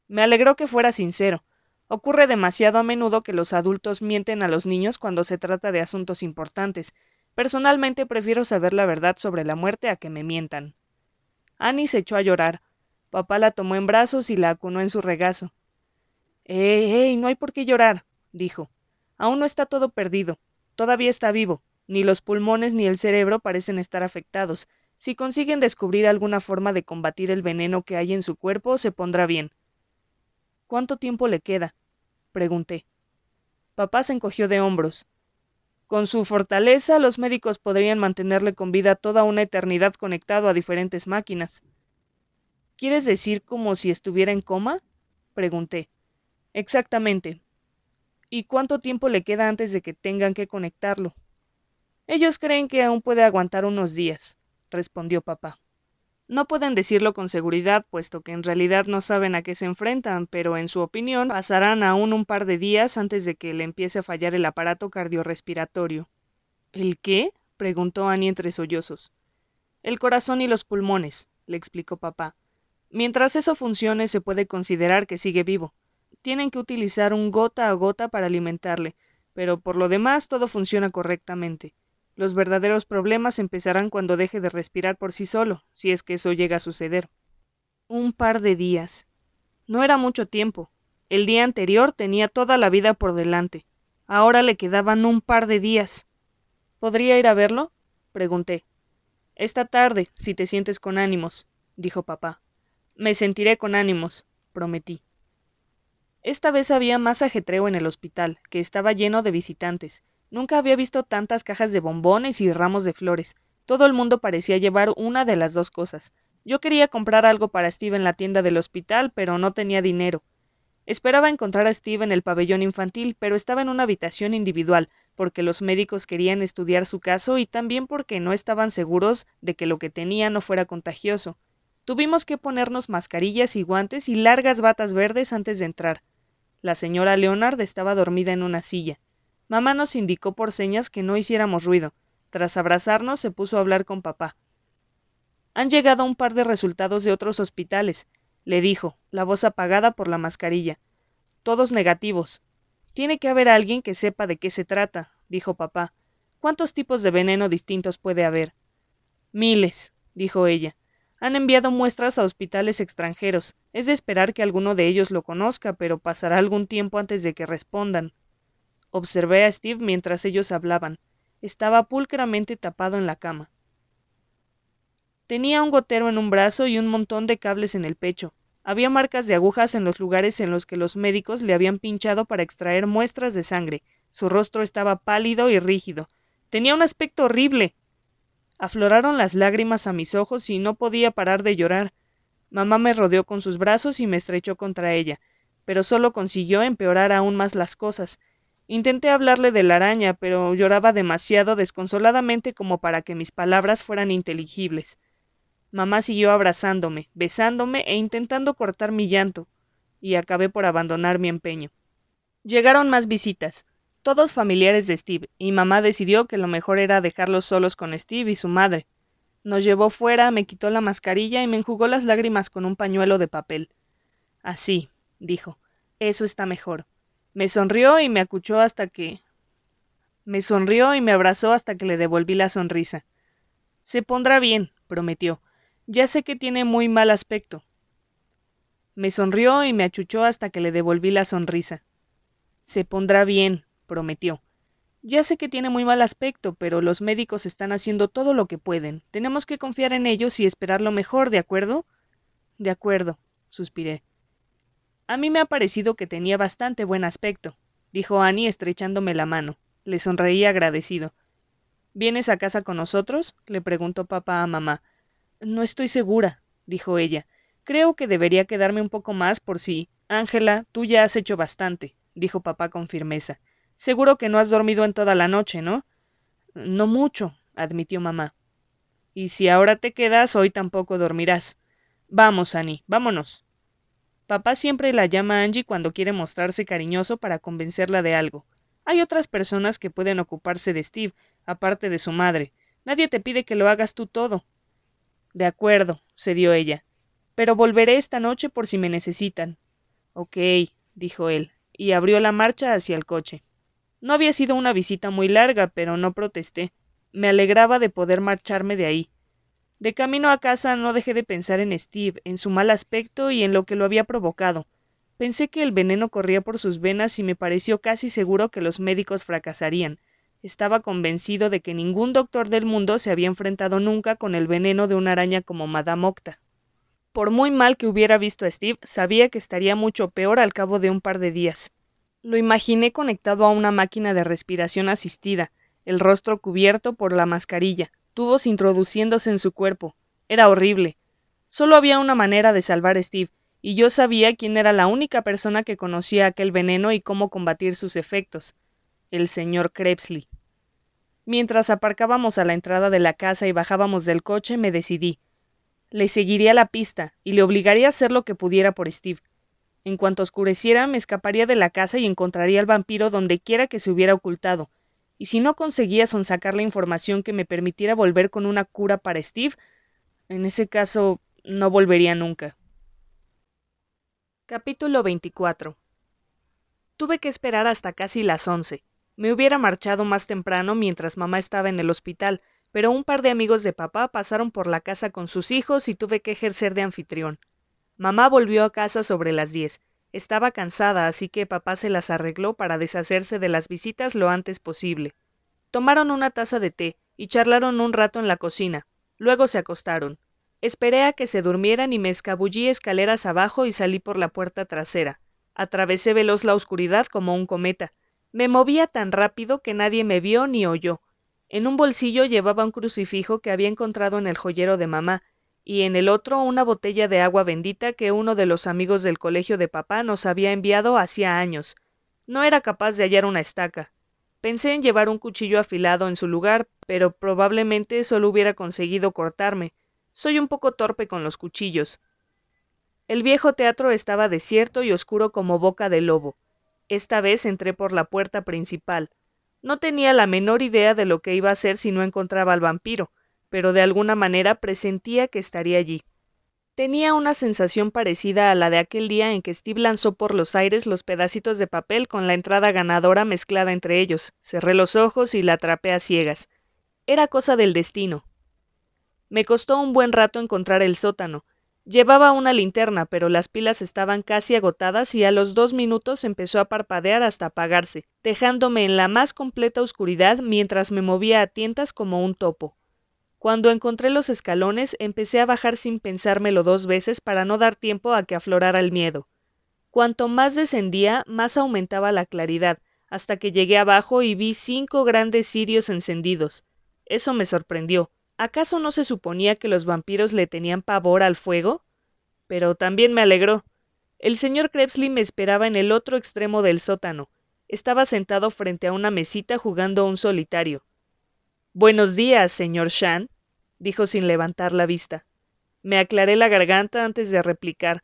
Me alegró que fuera sincero. Ocurre demasiado a menudo que los adultos mienten a los niños cuando se trata de asuntos importantes. Personalmente prefiero saber la verdad sobre la muerte a que me mientan. Annie se echó a llorar. Papá la tomó en brazos y la acunó en su regazo. ¡Eh, eh! No hay por qué llorar, dijo. Aún no está todo perdido. Todavía está vivo. Ni los pulmones ni el cerebro parecen estar afectados. Si consiguen descubrir alguna forma de combatir el veneno que hay en su cuerpo, se pondrá bien. ¿Cuánto tiempo le queda? pregunté. Papá se encogió de hombros. Con su fortaleza, los médicos podrían mantenerle con vida toda una eternidad conectado a diferentes máquinas. ¿Quieres decir como si estuviera en coma? pregunté. Exactamente. ¿Y cuánto tiempo le queda antes de que tengan que conectarlo? Ellos creen que aún puede aguantar unos días, respondió papá. No pueden decirlo con seguridad, puesto que en realidad no saben a qué se enfrentan, pero en su opinión pasarán aún un par de días antes de que le empiece a fallar el aparato cardiorrespiratorio. ¿El qué? preguntó Annie entre sollozos. El corazón y los pulmones, le explicó papá. Mientras eso funcione se puede considerar que sigue vivo. Tienen que utilizar un gota a gota para alimentarle, pero por lo demás todo funciona correctamente. Los verdaderos problemas empezarán cuando deje de respirar por sí solo, si es que eso llega a suceder. Un par de días. No era mucho tiempo. El día anterior tenía toda la vida por delante. Ahora le quedaban un par de días. ¿Podría ir a verlo? pregunté. Esta tarde, si te sientes con ánimos, dijo papá. Me sentiré con ánimos, prometí. Esta vez había más ajetreo en el hospital, que estaba lleno de visitantes, Nunca había visto tantas cajas de bombones y ramos de flores. Todo el mundo parecía llevar una de las dos cosas. Yo quería comprar algo para Steve en la tienda del hospital, pero no tenía dinero. Esperaba encontrar a Steve en el pabellón infantil, pero estaba en una habitación individual, porque los médicos querían estudiar su caso y también porque no estaban seguros de que lo que tenía no fuera contagioso. Tuvimos que ponernos mascarillas y guantes y largas batas verdes antes de entrar. La señora Leonard estaba dormida en una silla. Mamá nos indicó por señas que no hiciéramos ruido. Tras abrazarnos se puso a hablar con papá. Han llegado un par de resultados de otros hospitales, le dijo, la voz apagada por la mascarilla. Todos negativos. Tiene que haber alguien que sepa de qué se trata, dijo papá. ¿Cuántos tipos de veneno distintos puede haber? Miles, dijo ella. Han enviado muestras a hospitales extranjeros. Es de esperar que alguno de ellos lo conozca, pero pasará algún tiempo antes de que respondan. Observé a Steve mientras ellos hablaban. Estaba pulcramente tapado en la cama. Tenía un gotero en un brazo y un montón de cables en el pecho. Había marcas de agujas en los lugares en los que los médicos le habían pinchado para extraer muestras de sangre. Su rostro estaba pálido y rígido. Tenía un aspecto horrible. Afloraron las lágrimas a mis ojos y no podía parar de llorar. Mamá me rodeó con sus brazos y me estrechó contra ella, pero solo consiguió empeorar aún más las cosas. Intenté hablarle de la araña, pero lloraba demasiado desconsoladamente como para que mis palabras fueran inteligibles. Mamá siguió abrazándome, besándome e intentando cortar mi llanto, y acabé por abandonar mi empeño. Llegaron más visitas, todos familiares de Steve, y mamá decidió que lo mejor era dejarlos solos con Steve y su madre. Nos llevó fuera, me quitó la mascarilla y me enjugó las lágrimas con un pañuelo de papel. Así, dijo, eso está mejor. Me sonrió y me acuchó hasta que. Me sonrió y me abrazó hasta que le devolví la sonrisa. Se pondrá bien, prometió. Ya sé que tiene muy mal aspecto. Me sonrió y me achuchó hasta que le devolví la sonrisa. Se pondrá bien, prometió. Ya sé que tiene muy mal aspecto, pero los médicos están haciendo todo lo que pueden. Tenemos que confiar en ellos y esperar lo mejor, ¿de acuerdo? De acuerdo, suspiré. A mí me ha parecido que tenía bastante buen aspecto, dijo Annie estrechándome la mano. Le sonreí agradecido. ¿Vienes a casa con nosotros? le preguntó papá a mamá. No estoy segura, dijo ella. Creo que debería quedarme un poco más por si. Ángela, tú ya has hecho bastante, dijo papá con firmeza. Seguro que no has dormido en toda la noche, ¿no? No mucho, admitió mamá. Y si ahora te quedas, hoy tampoco dormirás. Vamos, Annie, vámonos. Papá siempre la llama Angie cuando quiere mostrarse cariñoso para convencerla de algo. Hay otras personas que pueden ocuparse de Steve, aparte de su madre. Nadie te pide que lo hagas tú todo. De acuerdo, cedió ella. Pero volveré esta noche por si me necesitan. Ok, dijo él, y abrió la marcha hacia el coche. No había sido una visita muy larga, pero no protesté. Me alegraba de poder marcharme de ahí. De camino a casa no dejé de pensar en Steve, en su mal aspecto y en lo que lo había provocado. Pensé que el veneno corría por sus venas y me pareció casi seguro que los médicos fracasarían. Estaba convencido de que ningún doctor del mundo se había enfrentado nunca con el veneno de una araña como Madame Octa. Por muy mal que hubiera visto a Steve, sabía que estaría mucho peor al cabo de un par de días. Lo imaginé conectado a una máquina de respiración asistida, el rostro cubierto por la mascarilla, tubos introduciéndose en su cuerpo. Era horrible. Solo había una manera de salvar a Steve, y yo sabía quién era la única persona que conocía aquel veneno y cómo combatir sus efectos el señor Krebsley. Mientras aparcábamos a la entrada de la casa y bajábamos del coche, me decidí. Le seguiría la pista y le obligaría a hacer lo que pudiera por Steve. En cuanto oscureciera, me escaparía de la casa y encontraría al vampiro donde quiera que se hubiera ocultado. Y si no conseguía sonsacar la información que me permitiera volver con una cura para Steve, en ese caso no volvería nunca. Capítulo 24 Tuve que esperar hasta casi las once. Me hubiera marchado más temprano mientras mamá estaba en el hospital, pero un par de amigos de papá pasaron por la casa con sus hijos y tuve que ejercer de anfitrión. Mamá volvió a casa sobre las diez. Estaba cansada, así que papá se las arregló para deshacerse de las visitas lo antes posible. Tomaron una taza de té y charlaron un rato en la cocina. Luego se acostaron. Esperé a que se durmieran y me escabullí escaleras abajo y salí por la puerta trasera. Atravesé veloz la oscuridad como un cometa. Me movía tan rápido que nadie me vio ni oyó. En un bolsillo llevaba un crucifijo que había encontrado en el joyero de mamá, y en el otro una botella de agua bendita que uno de los amigos del colegio de papá nos había enviado hacía años. No era capaz de hallar una estaca. Pensé en llevar un cuchillo afilado en su lugar, pero probablemente solo hubiera conseguido cortarme, soy un poco torpe con los cuchillos. El viejo teatro estaba desierto y oscuro como boca de lobo. Esta vez entré por la puerta principal. No tenía la menor idea de lo que iba a hacer si no encontraba al vampiro, pero de alguna manera presentía que estaría allí. Tenía una sensación parecida a la de aquel día en que Steve lanzó por los aires los pedacitos de papel con la entrada ganadora mezclada entre ellos. Cerré los ojos y la atrapé a ciegas. Era cosa del destino. Me costó un buen rato encontrar el sótano. Llevaba una linterna, pero las pilas estaban casi agotadas y a los dos minutos empezó a parpadear hasta apagarse, dejándome en la más completa oscuridad mientras me movía a tientas como un topo. Cuando encontré los escalones empecé a bajar sin pensármelo dos veces para no dar tiempo a que aflorara el miedo. Cuanto más descendía, más aumentaba la claridad, hasta que llegué abajo y vi cinco grandes cirios encendidos. Eso me sorprendió. ¿Acaso no se suponía que los vampiros le tenían pavor al fuego? Pero también me alegró. El señor Krebsley me esperaba en el otro extremo del sótano. Estaba sentado frente a una mesita jugando un solitario. Buenos días, señor Shan, dijo sin levantar la vista. Me aclaré la garganta antes de replicar.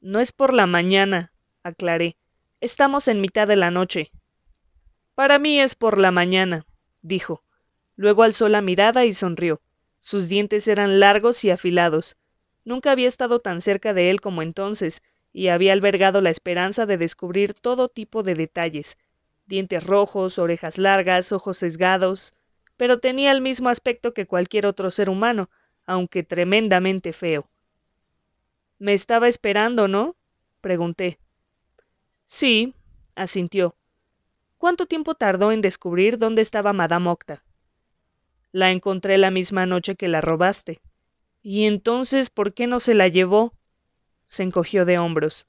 No es por la mañana, aclaré. Estamos en mitad de la noche. Para mí es por la mañana, dijo. Luego alzó la mirada y sonrió. Sus dientes eran largos y afilados. Nunca había estado tan cerca de él como entonces, y había albergado la esperanza de descubrir todo tipo de detalles dientes rojos, orejas largas, ojos sesgados, pero tenía el mismo aspecto que cualquier otro ser humano, aunque tremendamente feo. Me estaba esperando, ¿no? pregunté. Sí, asintió. ¿Cuánto tiempo tardó en descubrir dónde estaba Madame Octa? La encontré la misma noche que la robaste. ¿Y entonces por qué no se la llevó? se encogió de hombros.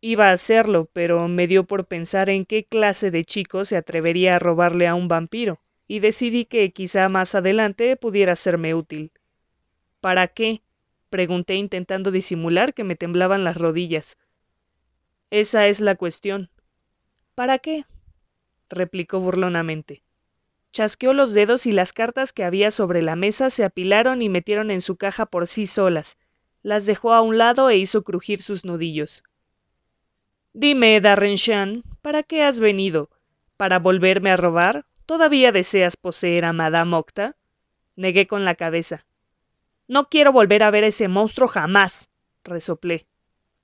Iba a hacerlo, pero me dio por pensar en qué clase de chico se atrevería a robarle a un vampiro, y decidí que quizá más adelante pudiera serme útil. ¿Para qué? pregunté intentando disimular que me temblaban las rodillas. Esa es la cuestión. ¿Para qué? replicó burlonamente. Chasqueó los dedos y las cartas que había sobre la mesa se apilaron y metieron en su caja por sí solas. Las dejó a un lado e hizo crujir sus nudillos. Dime, Darrenshan, ¿para qué has venido? ¿Para volverme a robar? ¿Todavía deseas poseer a Madame Octa? Negué con la cabeza. No quiero volver a ver a ese monstruo jamás, resoplé.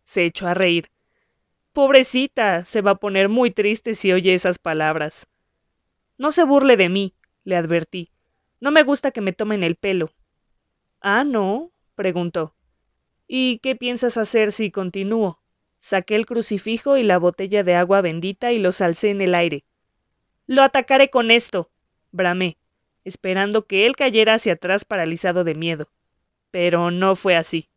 Se echó a reír. Pobrecita, se va a poner muy triste si oye esas palabras. No se burle de mí, le advertí. No me gusta que me tomen el pelo. Ah, no, preguntó. ¿Y qué piensas hacer si continúo? Saqué el crucifijo y la botella de agua bendita y los alcé en el aire. Lo atacaré con esto, bramé, esperando que él cayera hacia atrás paralizado de miedo. Pero no fue así.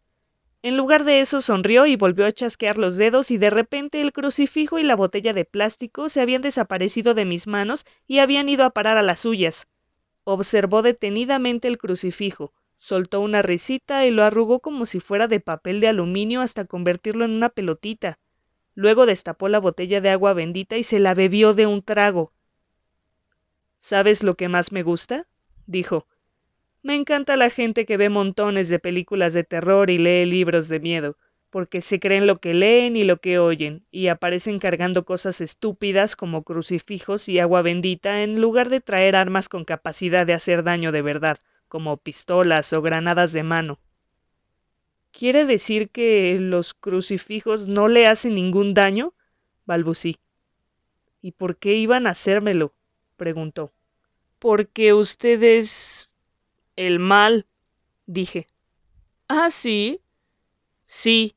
En lugar de eso sonrió y volvió a chasquear los dedos y de repente el crucifijo y la botella de plástico se habían desaparecido de mis manos y habían ido a parar a las suyas. Observó detenidamente el crucifijo, soltó una risita y lo arrugó como si fuera de papel de aluminio hasta convertirlo en una pelotita. Luego destapó la botella de agua bendita y se la bebió de un trago. ¿Sabes lo que más me gusta? dijo. Me encanta la gente que ve montones de películas de terror y lee libros de miedo, porque se creen lo que leen y lo que oyen, y aparecen cargando cosas estúpidas como crucifijos y agua bendita en lugar de traer armas con capacidad de hacer daño de verdad, como pistolas o granadas de mano. ¿Quiere decir que los crucifijos no le hacen ningún daño? balbucí. ¿Y por qué iban a hacérmelo? Preguntó. Porque ustedes el mal, dije. Ah, sí. Sí.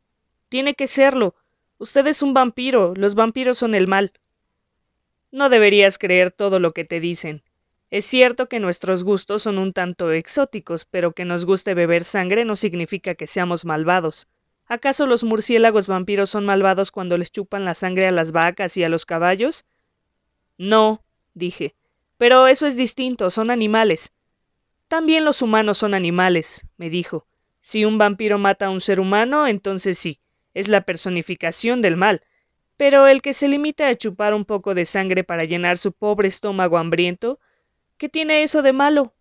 Tiene que serlo. Usted es un vampiro. Los vampiros son el mal. No deberías creer todo lo que te dicen. Es cierto que nuestros gustos son un tanto exóticos, pero que nos guste beber sangre no significa que seamos malvados. ¿Acaso los murciélagos vampiros son malvados cuando les chupan la sangre a las vacas y a los caballos? No, dije. Pero eso es distinto, son animales. También los humanos son animales, me dijo. Si un vampiro mata a un ser humano, entonces sí, es la personificación del mal. Pero el que se limita a chupar un poco de sangre para llenar su pobre estómago hambriento, ¿qué tiene eso de malo?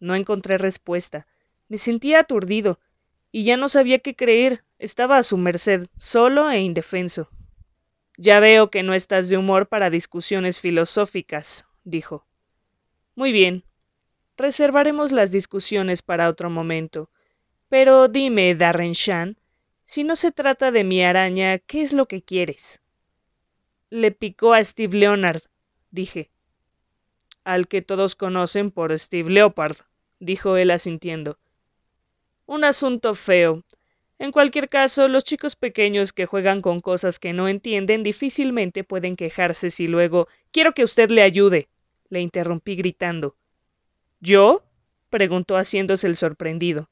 No encontré respuesta. Me sentía aturdido, y ya no sabía qué creer. Estaba a su merced, solo e indefenso. Ya veo que no estás de humor para discusiones filosóficas, dijo. Muy bien, Reservaremos las discusiones para otro momento. Pero dime, Darrenshan, si no se trata de mi araña, ¿qué es lo que quieres? Le picó a Steve Leonard, dije. Al que todos conocen por Steve Leopard, dijo él asintiendo. Un asunto feo. En cualquier caso, los chicos pequeños que juegan con cosas que no entienden difícilmente pueden quejarse si luego quiero que usted le ayude. le interrumpí gritando. ¿Yo? preguntó haciéndose el sorprendido.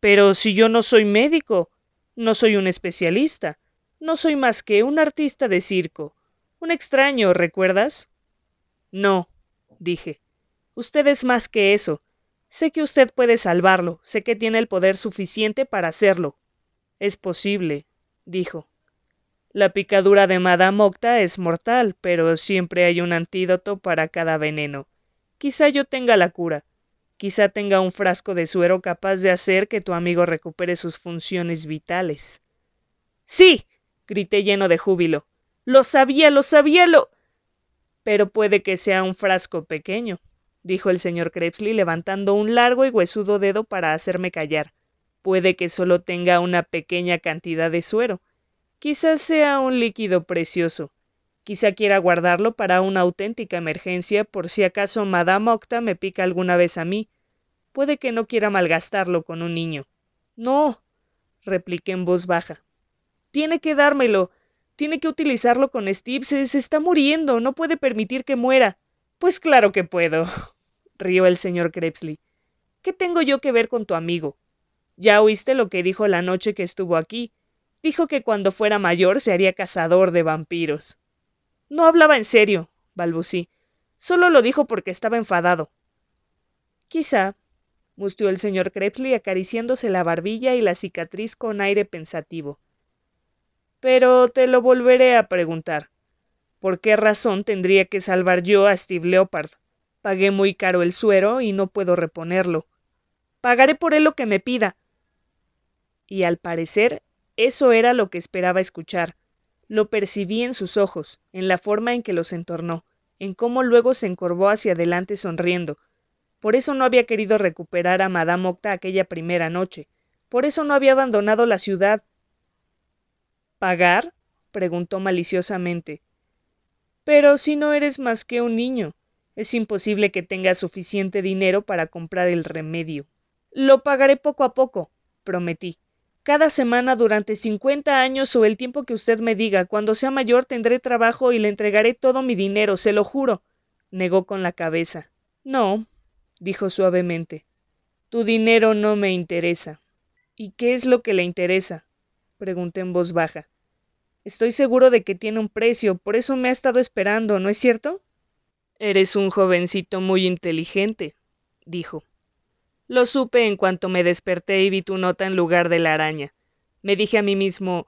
Pero si yo no soy médico, no soy un especialista, no soy más que un artista de circo, un extraño, ¿recuerdas? No, dije. Usted es más que eso. Sé que usted puede salvarlo, sé que tiene el poder suficiente para hacerlo. Es posible, dijo. La picadura de Madame Octa es mortal, pero siempre hay un antídoto para cada veneno. Quizá yo tenga la cura. Quizá tenga un frasco de suero capaz de hacer que tu amigo recupere sus funciones vitales. Sí. grité lleno de júbilo. Lo sabía, lo sabía, lo. Pero puede que sea un frasco pequeño, dijo el señor Krebsley levantando un largo y huesudo dedo para hacerme callar. Puede que solo tenga una pequeña cantidad de suero. Quizás sea un líquido precioso. Quizá quiera guardarlo para una auténtica emergencia por si acaso Madame Octa me pica alguna vez a mí. Puede que no quiera malgastarlo con un niño. No, repliqué en voz baja. Tiene que dármelo. Tiene que utilizarlo con Steve. Se, está muriendo. No puede permitir que muera. Pues claro que puedo, (laughs) rió el señor Krebsley. ¿Qué tengo yo que ver con tu amigo? Ya oíste lo que dijo la noche que estuvo aquí. Dijo que cuando fuera mayor se haría cazador de vampiros. No hablaba en serio, balbucí. Solo lo dijo porque estaba enfadado. Quizá, mustió el señor Krebsley acariciándose la barbilla y la cicatriz con aire pensativo. Pero te lo volveré a preguntar. ¿Por qué razón tendría que salvar yo a Steve Leopard? Pagué muy caro el suero y no puedo reponerlo. Pagaré por él lo que me pida. Y al parecer eso era lo que esperaba escuchar, lo percibí en sus ojos, en la forma en que los entornó, en cómo luego se encorvó hacia adelante sonriendo. Por eso no había querido recuperar a Madame Octa aquella primera noche. Por eso no había abandonado la ciudad. ¿Pagar? preguntó maliciosamente. Pero si no eres más que un niño, es imposible que tengas suficiente dinero para comprar el remedio. Lo pagaré poco a poco, prometí. Cada semana durante cincuenta años o el tiempo que usted me diga. Cuando sea mayor tendré trabajo y le entregaré todo mi dinero, se lo juro. negó con la cabeza. No, dijo suavemente. Tu dinero no me interesa. ¿Y qué es lo que le interesa? pregunté en voz baja. Estoy seguro de que tiene un precio, por eso me ha estado esperando, ¿no es cierto? Eres un jovencito muy inteligente, dijo. Lo supe en cuanto me desperté y vi tu nota en lugar de la araña. Me dije a mí mismo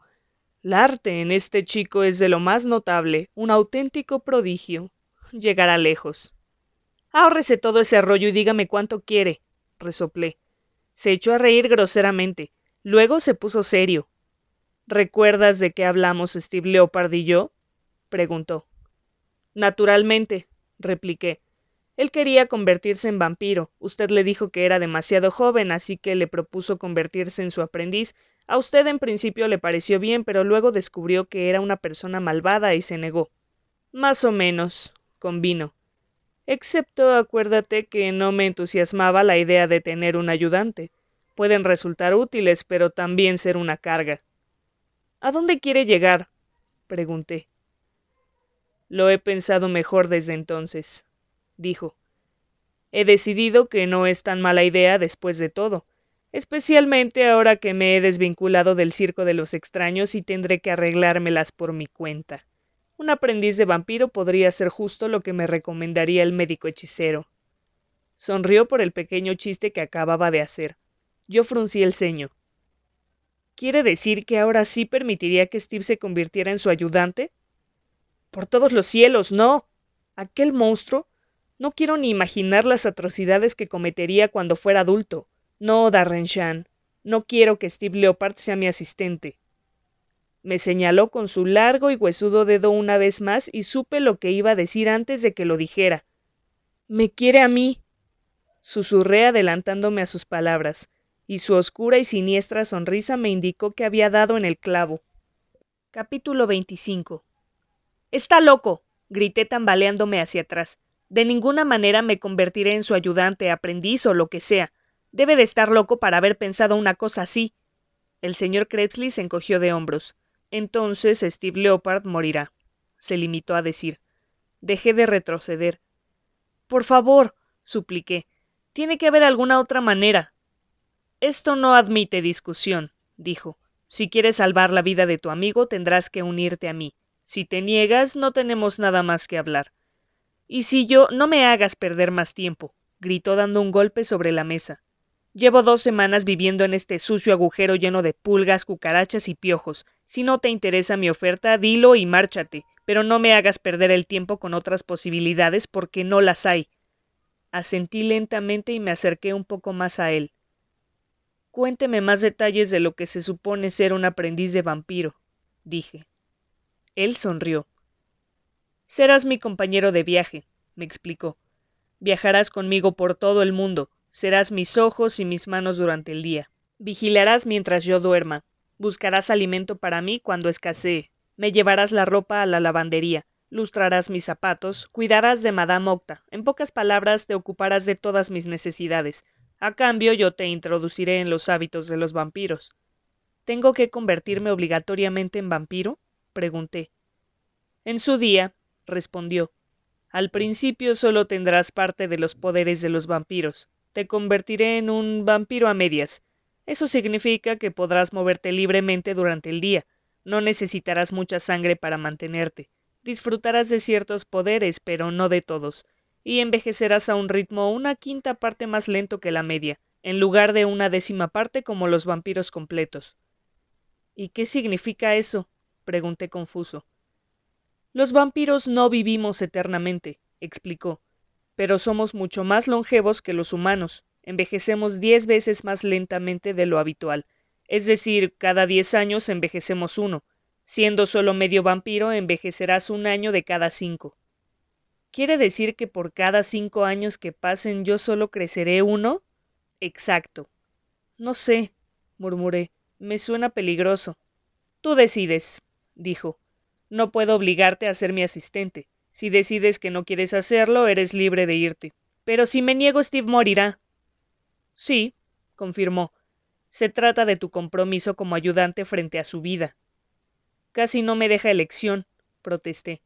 el arte en este chico es de lo más notable, un auténtico prodigio. Llegará lejos. Ahórrese todo ese rollo y dígame cuánto quiere, resoplé. Se echó a reír groseramente. Luego se puso serio. ¿Recuerdas de qué hablamos Steve Leopard y yo? preguntó. Naturalmente, repliqué. Él quería convertirse en vampiro. Usted le dijo que era demasiado joven, así que le propuso convertirse en su aprendiz. A usted en principio le pareció bien, pero luego descubrió que era una persona malvada y se negó. Más o menos, convino. Excepto acuérdate que no me entusiasmaba la idea de tener un ayudante. Pueden resultar útiles, pero también ser una carga. ¿A dónde quiere llegar? pregunté. Lo he pensado mejor desde entonces dijo. He decidido que no es tan mala idea después de todo, especialmente ahora que me he desvinculado del circo de los extraños y tendré que arreglármelas por mi cuenta. Un aprendiz de vampiro podría ser justo lo que me recomendaría el médico hechicero. Sonrió por el pequeño chiste que acababa de hacer. Yo fruncí el ceño. ¿Quiere decir que ahora sí permitiría que Steve se convirtiera en su ayudante? Por todos los cielos, no. Aquel monstruo no quiero ni imaginar las atrocidades que cometería cuando fuera adulto. No, Darrenshan. No quiero que Steve Leopard sea mi asistente. Me señaló con su largo y huesudo dedo una vez más y supe lo que iba a decir antes de que lo dijera. Me quiere a mí. Susurré adelantándome a sus palabras, y su oscura y siniestra sonrisa me indicó que había dado en el clavo. Capítulo 25 Está loco. grité tambaleándome hacia atrás. De ninguna manera me convertiré en su ayudante, aprendiz o lo que sea. Debe de estar loco para haber pensado una cosa así. El señor Kretsley se encogió de hombros. Entonces Steve Leopard morirá, se limitó a decir. Dejé de retroceder. Por favor, supliqué. Tiene que haber alguna otra manera. Esto no admite discusión, dijo. Si quieres salvar la vida de tu amigo, tendrás que unirte a mí. Si te niegas, no tenemos nada más que hablar. Y si yo no me hagas perder más tiempo, gritó dando un golpe sobre la mesa. Llevo dos semanas viviendo en este sucio agujero lleno de pulgas, cucarachas y piojos. Si no te interesa mi oferta, dilo y márchate, pero no me hagas perder el tiempo con otras posibilidades porque no las hay. Asentí lentamente y me acerqué un poco más a él. Cuénteme más detalles de lo que se supone ser un aprendiz de vampiro, dije. Él sonrió. Serás mi compañero de viaje, me explicó. Viajarás conmigo por todo el mundo, serás mis ojos y mis manos durante el día. Vigilarás mientras yo duerma. Buscarás alimento para mí cuando escasee. Me llevarás la ropa a la lavandería. Lustrarás mis zapatos. Cuidarás de Madame Octa. En pocas palabras, te ocuparás de todas mis necesidades. A cambio, yo te introduciré en los hábitos de los vampiros. ¿Tengo que convertirme obligatoriamente en vampiro? pregunté. En su día, respondió. Al principio solo tendrás parte de los poderes de los vampiros. Te convertiré en un vampiro a medias. Eso significa que podrás moverte libremente durante el día. No necesitarás mucha sangre para mantenerte. Disfrutarás de ciertos poderes, pero no de todos. Y envejecerás a un ritmo una quinta parte más lento que la media, en lugar de una décima parte como los vampiros completos. ¿Y qué significa eso? pregunté confuso. Los vampiros no vivimos eternamente, explicó, pero somos mucho más longevos que los humanos, envejecemos diez veces más lentamente de lo habitual, es decir, cada diez años envejecemos uno. Siendo solo medio vampiro, envejecerás un año de cada cinco. ¿Quiere decir que por cada cinco años que pasen yo solo creceré uno? Exacto. No sé, murmuré. Me suena peligroso. Tú decides, dijo. No puedo obligarte a ser mi asistente. Si decides que no quieres hacerlo, eres libre de irte. Pero si me niego, Steve morirá. Sí, confirmó. Se trata de tu compromiso como ayudante frente a su vida. Casi no me deja elección, protesté.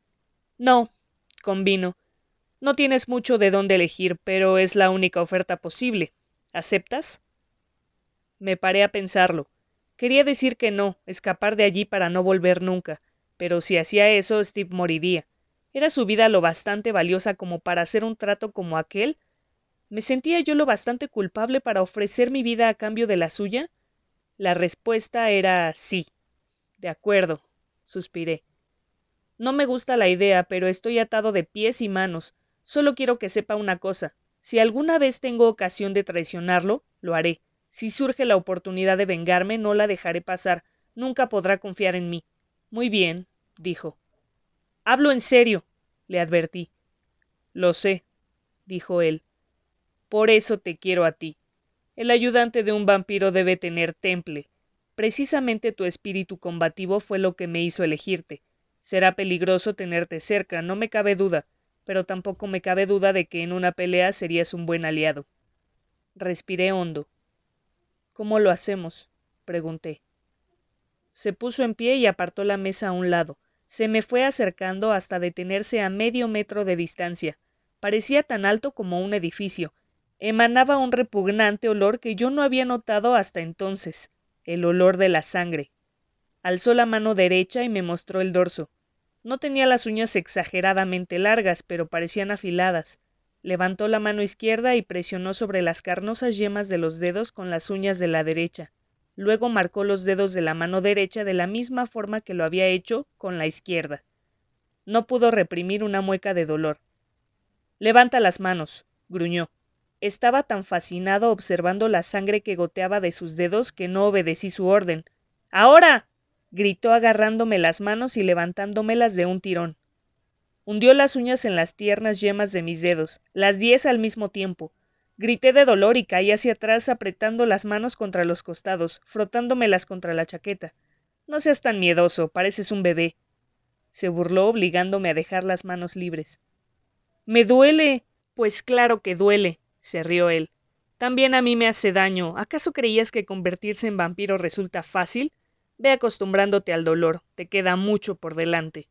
No, convino. No tienes mucho de dónde elegir, pero es la única oferta posible. ¿Aceptas? Me paré a pensarlo. Quería decir que no, escapar de allí para no volver nunca, pero si hacía eso, Steve moriría. ¿Era su vida lo bastante valiosa como para hacer un trato como aquel? ¿Me sentía yo lo bastante culpable para ofrecer mi vida a cambio de la suya? La respuesta era sí. De acuerdo, suspiré. No me gusta la idea, pero estoy atado de pies y manos. Solo quiero que sepa una cosa. Si alguna vez tengo ocasión de traicionarlo, lo haré. Si surge la oportunidad de vengarme, no la dejaré pasar. Nunca podrá confiar en mí. Muy bien, dijo. Hablo en serio, le advertí. Lo sé, dijo él. Por eso te quiero a ti. El ayudante de un vampiro debe tener temple. Precisamente tu espíritu combativo fue lo que me hizo elegirte. Será peligroso tenerte cerca, no me cabe duda, pero tampoco me cabe duda de que en una pelea serías un buen aliado. Respiré hondo. ¿Cómo lo hacemos? pregunté. Se puso en pie y apartó la mesa a un lado. Se me fue acercando hasta detenerse a medio metro de distancia. Parecía tan alto como un edificio. Emanaba un repugnante olor que yo no había notado hasta entonces, el olor de la sangre. Alzó la mano derecha y me mostró el dorso. No tenía las uñas exageradamente largas, pero parecían afiladas. Levantó la mano izquierda y presionó sobre las carnosas yemas de los dedos con las uñas de la derecha. Luego marcó los dedos de la mano derecha de la misma forma que lo había hecho con la izquierda. No pudo reprimir una mueca de dolor. Levanta las manos, gruñó. Estaba tan fascinado observando la sangre que goteaba de sus dedos que no obedecí su orden. ¡Ahora! Gritó agarrándome las manos y levantándomelas de un tirón. Hundió las uñas en las tiernas yemas de mis dedos, las diez al mismo tiempo. Grité de dolor y caí hacia atrás apretando las manos contra los costados, frotándomelas contra la chaqueta. No seas tan miedoso, pareces un bebé. Se burló obligándome a dejar las manos libres. Me duele. Pues claro que duele, se rió él. También a mí me hace daño. ¿Acaso creías que convertirse en vampiro resulta fácil? Ve acostumbrándote al dolor, te queda mucho por delante.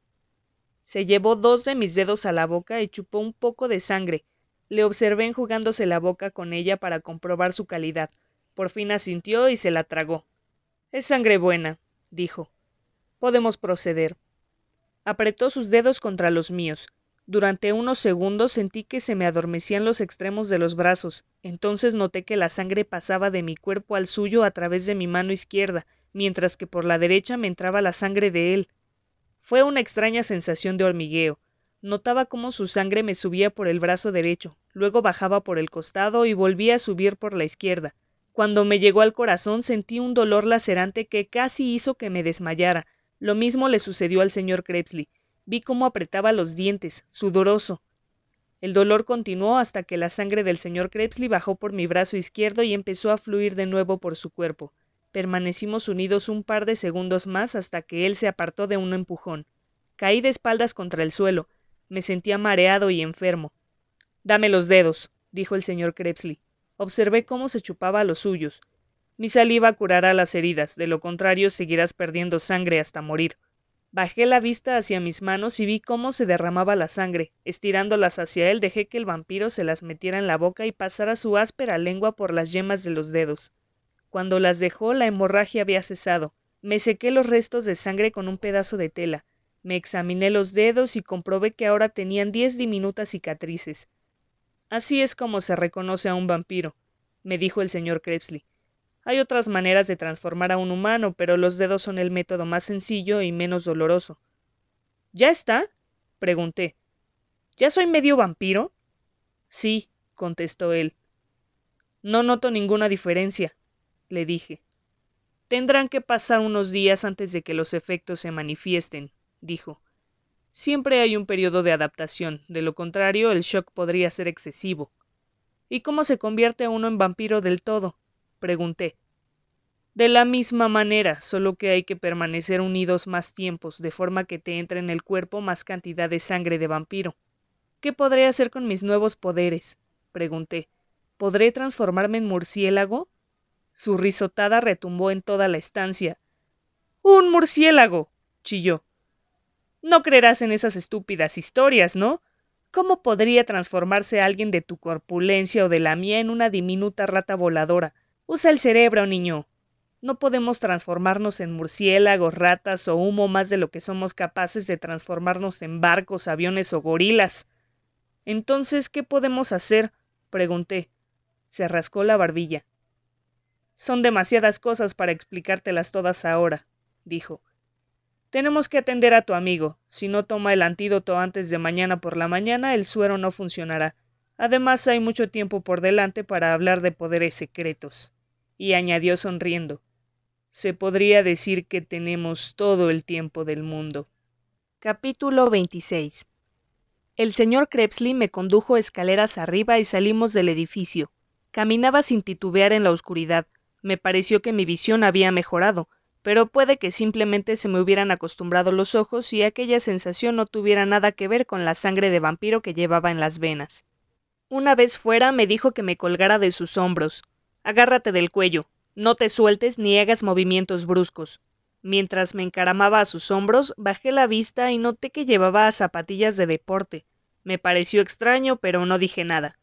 Se llevó dos de mis dedos a la boca y chupó un poco de sangre. Le observé enjugándose la boca con ella para comprobar su calidad. Por fin asintió y se la tragó. Es sangre buena, dijo. Podemos proceder. Apretó sus dedos contra los míos. Durante unos segundos sentí que se me adormecían los extremos de los brazos. Entonces noté que la sangre pasaba de mi cuerpo al suyo a través de mi mano izquierda, mientras que por la derecha me entraba la sangre de él. Fue una extraña sensación de hormigueo. Notaba cómo su sangre me subía por el brazo derecho, luego bajaba por el costado y volvía a subir por la izquierda. Cuando me llegó al corazón sentí un dolor lacerante que casi hizo que me desmayara. Lo mismo le sucedió al señor Krebsley. Vi cómo apretaba los dientes, sudoroso. El dolor continuó hasta que la sangre del señor Krebsley bajó por mi brazo izquierdo y empezó a fluir de nuevo por su cuerpo. Permanecimos unidos un par de segundos más hasta que él se apartó de un empujón. Caí de espaldas contra el suelo. Me sentía mareado y enfermo. Dame los dedos, dijo el señor Krebsley. Observé cómo se chupaba los suyos. Mi saliva curará las heridas, de lo contrario seguirás perdiendo sangre hasta morir. Bajé la vista hacia mis manos y vi cómo se derramaba la sangre. Estirándolas hacia él dejé que el vampiro se las metiera en la boca y pasara su áspera lengua por las yemas de los dedos. Cuando las dejó, la hemorragia había cesado. Me sequé los restos de sangre con un pedazo de tela. Me examiné los dedos y comprobé que ahora tenían diez diminutas cicatrices. Así es como se reconoce a un vampiro, me dijo el señor Krebsley. Hay otras maneras de transformar a un humano, pero los dedos son el método más sencillo y menos doloroso. ¿Ya está? pregunté. ¿Ya soy medio vampiro? Sí, contestó él. No noto ninguna diferencia, le dije. Tendrán que pasar unos días antes de que los efectos se manifiesten, dijo. Siempre hay un periodo de adaptación, de lo contrario el shock podría ser excesivo. ¿Y cómo se convierte uno en vampiro del todo? pregunté. De la misma manera, solo que hay que permanecer unidos más tiempos, de forma que te entre en el cuerpo más cantidad de sangre de vampiro. ¿Qué podré hacer con mis nuevos poderes? pregunté. ¿Podré transformarme en murciélago? Su risotada retumbó en toda la estancia. ¡Un murciélago! chilló. No creerás en esas estúpidas historias, ¿no? ¿Cómo podría transformarse alguien de tu corpulencia o de la mía en una diminuta rata voladora? Usa el cerebro, niño. No podemos transformarnos en murciélagos, ratas o humo más de lo que somos capaces de transformarnos en barcos, aviones o gorilas. Entonces, ¿qué podemos hacer? pregunté. Se rascó la barbilla. Son demasiadas cosas para explicártelas todas ahora, dijo. Tenemos que atender a tu amigo. Si no toma el antídoto antes de mañana por la mañana, el suero no funcionará. Además, hay mucho tiempo por delante para hablar de poderes secretos. Y añadió sonriendo. Se podría decir que tenemos todo el tiempo del mundo. Capítulo 26 El señor Krebsley me condujo escaleras arriba y salimos del edificio. Caminaba sin titubear en la oscuridad. Me pareció que mi visión había mejorado, pero puede que simplemente se me hubieran acostumbrado los ojos y aquella sensación no tuviera nada que ver con la sangre de vampiro que llevaba en las venas. Una vez fuera me dijo que me colgara de sus hombros. Agárrate del cuello, no te sueltes ni hagas movimientos bruscos. Mientras me encaramaba a sus hombros, bajé la vista y noté que llevaba zapatillas de deporte. Me pareció extraño, pero no dije nada.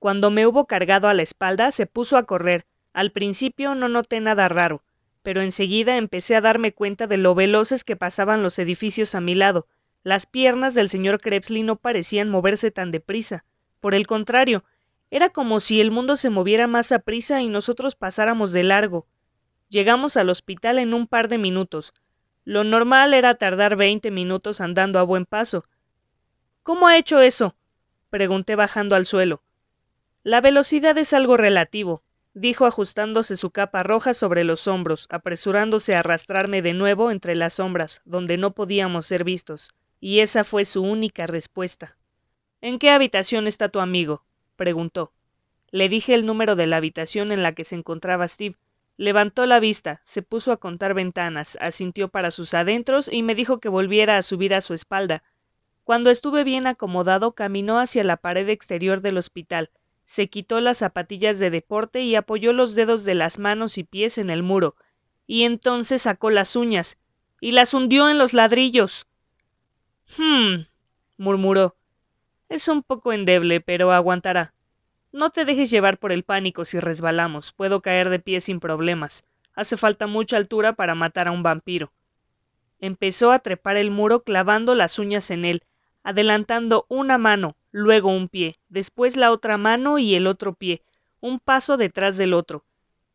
Cuando me hubo cargado a la espalda, se puso a correr. Al principio no noté nada raro, pero enseguida empecé a darme cuenta de lo veloces que pasaban los edificios a mi lado. Las piernas del señor Krebsley no parecían moverse tan deprisa. Por el contrario, era como si el mundo se moviera más a prisa y nosotros pasáramos de largo. Llegamos al hospital en un par de minutos. Lo normal era tardar veinte minutos andando a buen paso. ¿Cómo ha hecho eso? pregunté bajando al suelo. La velocidad es algo relativo, dijo ajustándose su capa roja sobre los hombros, apresurándose a arrastrarme de nuevo entre las sombras, donde no podíamos ser vistos, y esa fue su única respuesta. ¿En qué habitación está tu amigo? preguntó. Le dije el número de la habitación en la que se encontraba Steve. Levantó la vista, se puso a contar ventanas, asintió para sus adentros y me dijo que volviera a subir a su espalda. Cuando estuve bien acomodado, caminó hacia la pared exterior del hospital, se quitó las zapatillas de deporte y apoyó los dedos de las manos y pies en el muro, y entonces sacó las uñas, y las hundió en los ladrillos. Hm. murmuró. Es un poco endeble, pero aguantará. No te dejes llevar por el pánico si resbalamos. Puedo caer de pie sin problemas. Hace falta mucha altura para matar a un vampiro. Empezó a trepar el muro clavando las uñas en él, adelantando una mano, luego un pie, después la otra mano y el otro pie, un paso detrás del otro.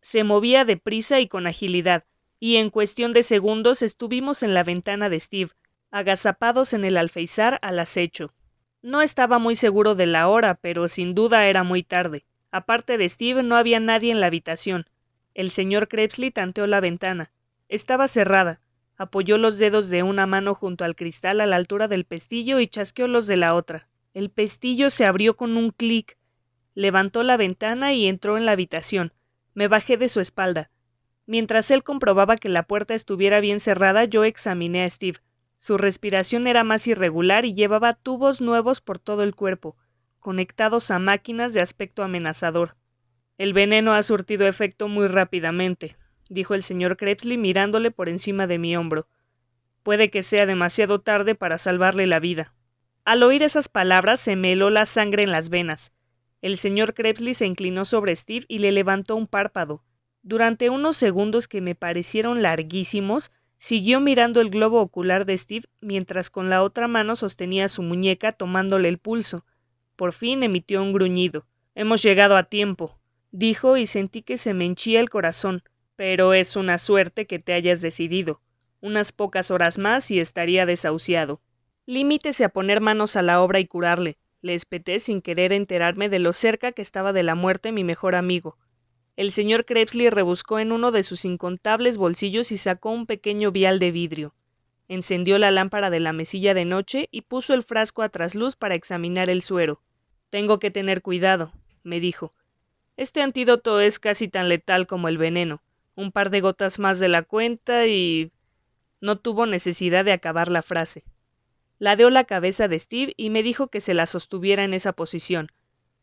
Se movía deprisa y con agilidad, y en cuestión de segundos estuvimos en la ventana de Steve, agazapados en el alféizar al acecho. No estaba muy seguro de la hora, pero sin duda era muy tarde. Aparte de Steve no había nadie en la habitación. El señor Krebsley tanteó la ventana. Estaba cerrada. Apoyó los dedos de una mano junto al cristal a la altura del pestillo y chasqueó los de la otra. El pestillo se abrió con un clic. Levantó la ventana y entró en la habitación. Me bajé de su espalda. Mientras él comprobaba que la puerta estuviera bien cerrada, yo examiné a Steve. Su respiración era más irregular y llevaba tubos nuevos por todo el cuerpo, conectados a máquinas de aspecto amenazador. El veneno ha surtido efecto muy rápidamente, dijo el señor Krebsley mirándole por encima de mi hombro. Puede que sea demasiado tarde para salvarle la vida. Al oír esas palabras se me heló la sangre en las venas. El señor Krebsley se inclinó sobre Steve y le levantó un párpado. Durante unos segundos que me parecieron larguísimos, siguió mirando el globo ocular de Steve mientras con la otra mano sostenía su muñeca tomándole el pulso. Por fin emitió un gruñido. Hemos llegado a tiempo, dijo y sentí que se me henchía el corazón. Pero es una suerte que te hayas decidido. Unas pocas horas más y estaría desahuciado. Limítese a poner manos a la obra y curarle, le espeté sin querer enterarme de lo cerca que estaba de la muerte mi mejor amigo. El señor Krebsley rebuscó en uno de sus incontables bolsillos y sacó un pequeño vial de vidrio. Encendió la lámpara de la mesilla de noche y puso el frasco a trasluz para examinar el suero. Tengo que tener cuidado, me dijo. Este antídoto es casi tan letal como el veneno. un par de gotas más de la cuenta y... No tuvo necesidad de acabar la frase. Ladeó la cabeza de Steve y me dijo que se la sostuviera en esa posición.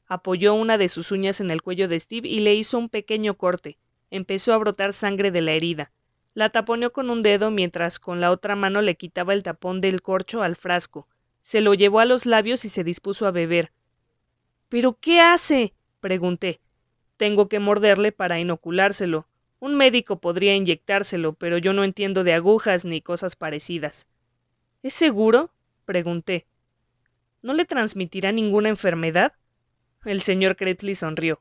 Apoyó una de sus uñas en el cuello de Steve y le hizo un pequeño corte. Empezó a brotar sangre de la herida. La taponeó con un dedo mientras con la otra mano le quitaba el tapón del corcho al frasco. Se lo llevó a los labios y se dispuso a beber. ¿Pero qué hace? pregunté. Tengo que morderle para inoculárselo. Un médico podría inyectárselo, pero yo no entiendo de agujas ni cosas parecidas. ¿Es seguro? Pregunté. ¿No le transmitirá ninguna enfermedad? El señor Cretley sonrió.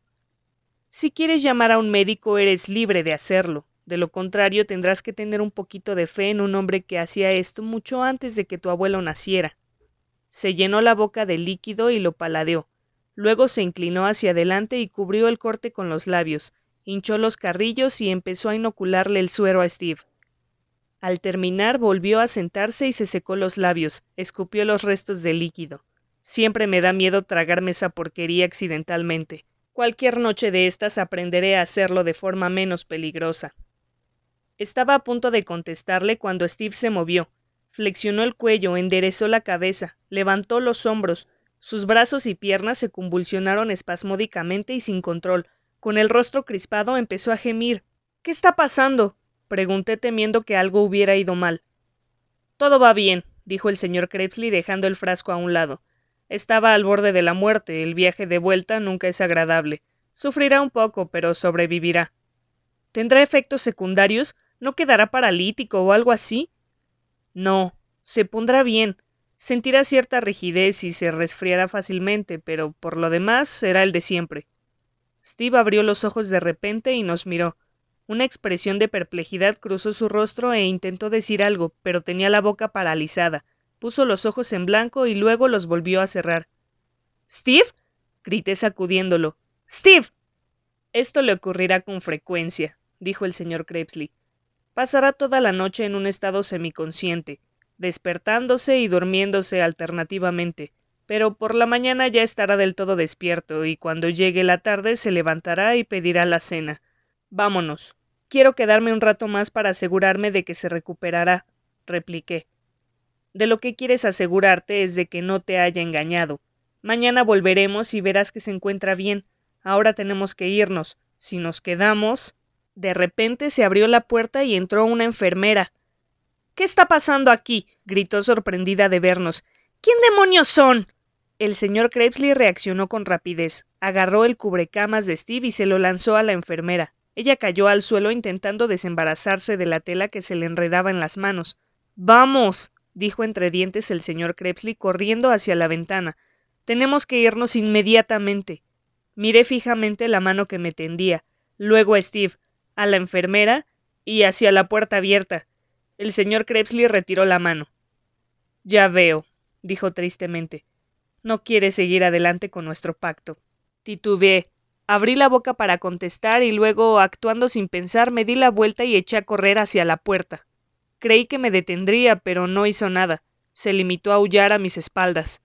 Si quieres llamar a un médico, eres libre de hacerlo. De lo contrario, tendrás que tener un poquito de fe en un hombre que hacía esto mucho antes de que tu abuelo naciera. Se llenó la boca de líquido y lo paladeó. Luego se inclinó hacia adelante y cubrió el corte con los labios, hinchó los carrillos y empezó a inocularle el suero a Steve. Al terminar volvió a sentarse y se secó los labios, escupió los restos de líquido. Siempre me da miedo tragarme esa porquería accidentalmente. Cualquier noche de estas aprenderé a hacerlo de forma menos peligrosa. Estaba a punto de contestarle cuando Steve se movió. Flexionó el cuello, enderezó la cabeza, levantó los hombros. Sus brazos y piernas se convulsionaron espasmódicamente y sin control. Con el rostro crispado empezó a gemir. ¿Qué está pasando? Pregunté temiendo que algo hubiera ido mal. Todo va bien, dijo el señor Krebsley dejando el frasco a un lado. Estaba al borde de la muerte, el viaje de vuelta nunca es agradable. Sufrirá un poco, pero sobrevivirá. ¿Tendrá efectos secundarios? ¿No quedará paralítico o algo así? No, se pondrá bien. Sentirá cierta rigidez y se resfriará fácilmente, pero por lo demás será el de siempre. Steve abrió los ojos de repente y nos miró. Una expresión de perplejidad cruzó su rostro e intentó decir algo, pero tenía la boca paralizada. Puso los ojos en blanco y luego los volvió a cerrar. ¿Steve? grité sacudiéndolo. ¡Steve! Esto le ocurrirá con frecuencia, dijo el señor Krebsley. Pasará toda la noche en un estado semiconsciente, despertándose y durmiéndose alternativamente, pero por la mañana ya estará del todo despierto y cuando llegue la tarde se levantará y pedirá la cena. Vámonos. Quiero quedarme un rato más para asegurarme de que se recuperará, repliqué. De lo que quieres asegurarte es de que no te haya engañado. Mañana volveremos y verás que se encuentra bien. Ahora tenemos que irnos. Si nos quedamos. De repente se abrió la puerta y entró una enfermera. ¿Qué está pasando aquí? gritó sorprendida de vernos. ¿Quién demonios son? El señor Krebsley reaccionó con rapidez. Agarró el cubrecamas de Steve y se lo lanzó a la enfermera. Ella cayó al suelo intentando desembarazarse de la tela que se le enredaba en las manos. Vamos, dijo entre dientes el señor Krebsley corriendo hacia la ventana. Tenemos que irnos inmediatamente. Miré fijamente la mano que me tendía, luego a Steve, a la enfermera y hacia la puerta abierta. El señor Krebsley retiró la mano. Ya veo, dijo tristemente. No quiere seguir adelante con nuestro pacto. Titubeé. Abrí la boca para contestar y luego, actuando sin pensar, me di la vuelta y eché a correr hacia la puerta. Creí que me detendría, pero no hizo nada. Se limitó a aullar a mis espaldas.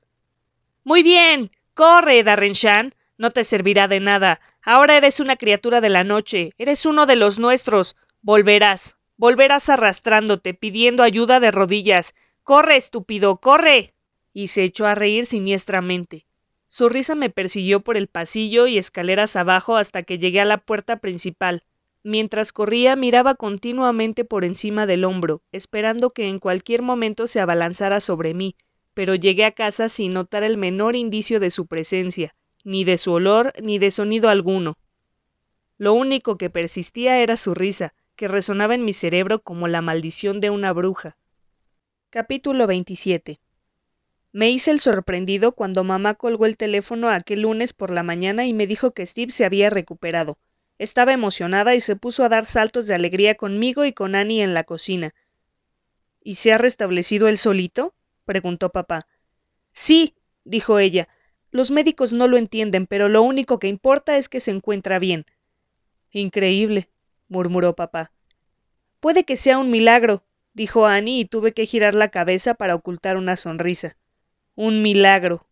Muy bien. Corre, Darrenshan. No te servirá de nada. Ahora eres una criatura de la noche. Eres uno de los nuestros. Volverás. Volverás arrastrándote, pidiendo ayuda de rodillas. Corre, estúpido, corre. Y se echó a reír siniestramente. Su risa me persiguió por el pasillo y escaleras abajo hasta que llegué a la puerta principal. Mientras corría miraba continuamente por encima del hombro, esperando que en cualquier momento se abalanzara sobre mí, pero llegué a casa sin notar el menor indicio de su presencia, ni de su olor, ni de sonido alguno. Lo único que persistía era su risa, que resonaba en mi cerebro como la maldición de una bruja. Capítulo 27 me hice el sorprendido cuando mamá colgó el teléfono aquel lunes por la mañana y me dijo que Steve se había recuperado. Estaba emocionada y se puso a dar saltos de alegría conmigo y con Annie en la cocina. ¿Y se ha restablecido él solito? preguntó papá. Sí, dijo ella. Los médicos no lo entienden, pero lo único que importa es que se encuentra bien. Increíble, murmuró papá. Puede que sea un milagro, dijo Annie y tuve que girar la cabeza para ocultar una sonrisa. Un milagro.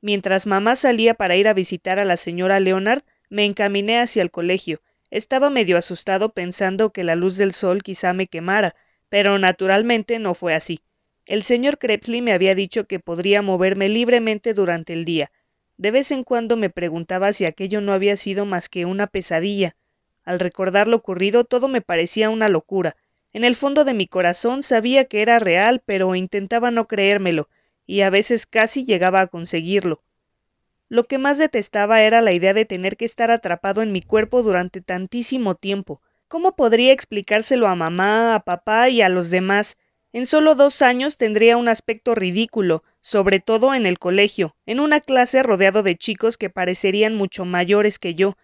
Mientras mamá salía para ir a visitar a la señora Leonard, me encaminé hacia el colegio. Estaba medio asustado pensando que la luz del sol quizá me quemara, pero naturalmente no fue así. El señor Crepsley me había dicho que podría moverme libremente durante el día. De vez en cuando me preguntaba si aquello no había sido más que una pesadilla. Al recordar lo ocurrido todo me parecía una locura. En el fondo de mi corazón sabía que era real, pero intentaba no creérmelo, y a veces casi llegaba a conseguirlo. Lo que más detestaba era la idea de tener que estar atrapado en mi cuerpo durante tantísimo tiempo. ¿Cómo podría explicárselo a mamá, a papá y a los demás? En solo dos años tendría un aspecto ridículo, sobre todo en el colegio, en una clase rodeado de chicos que parecerían mucho mayores que yo.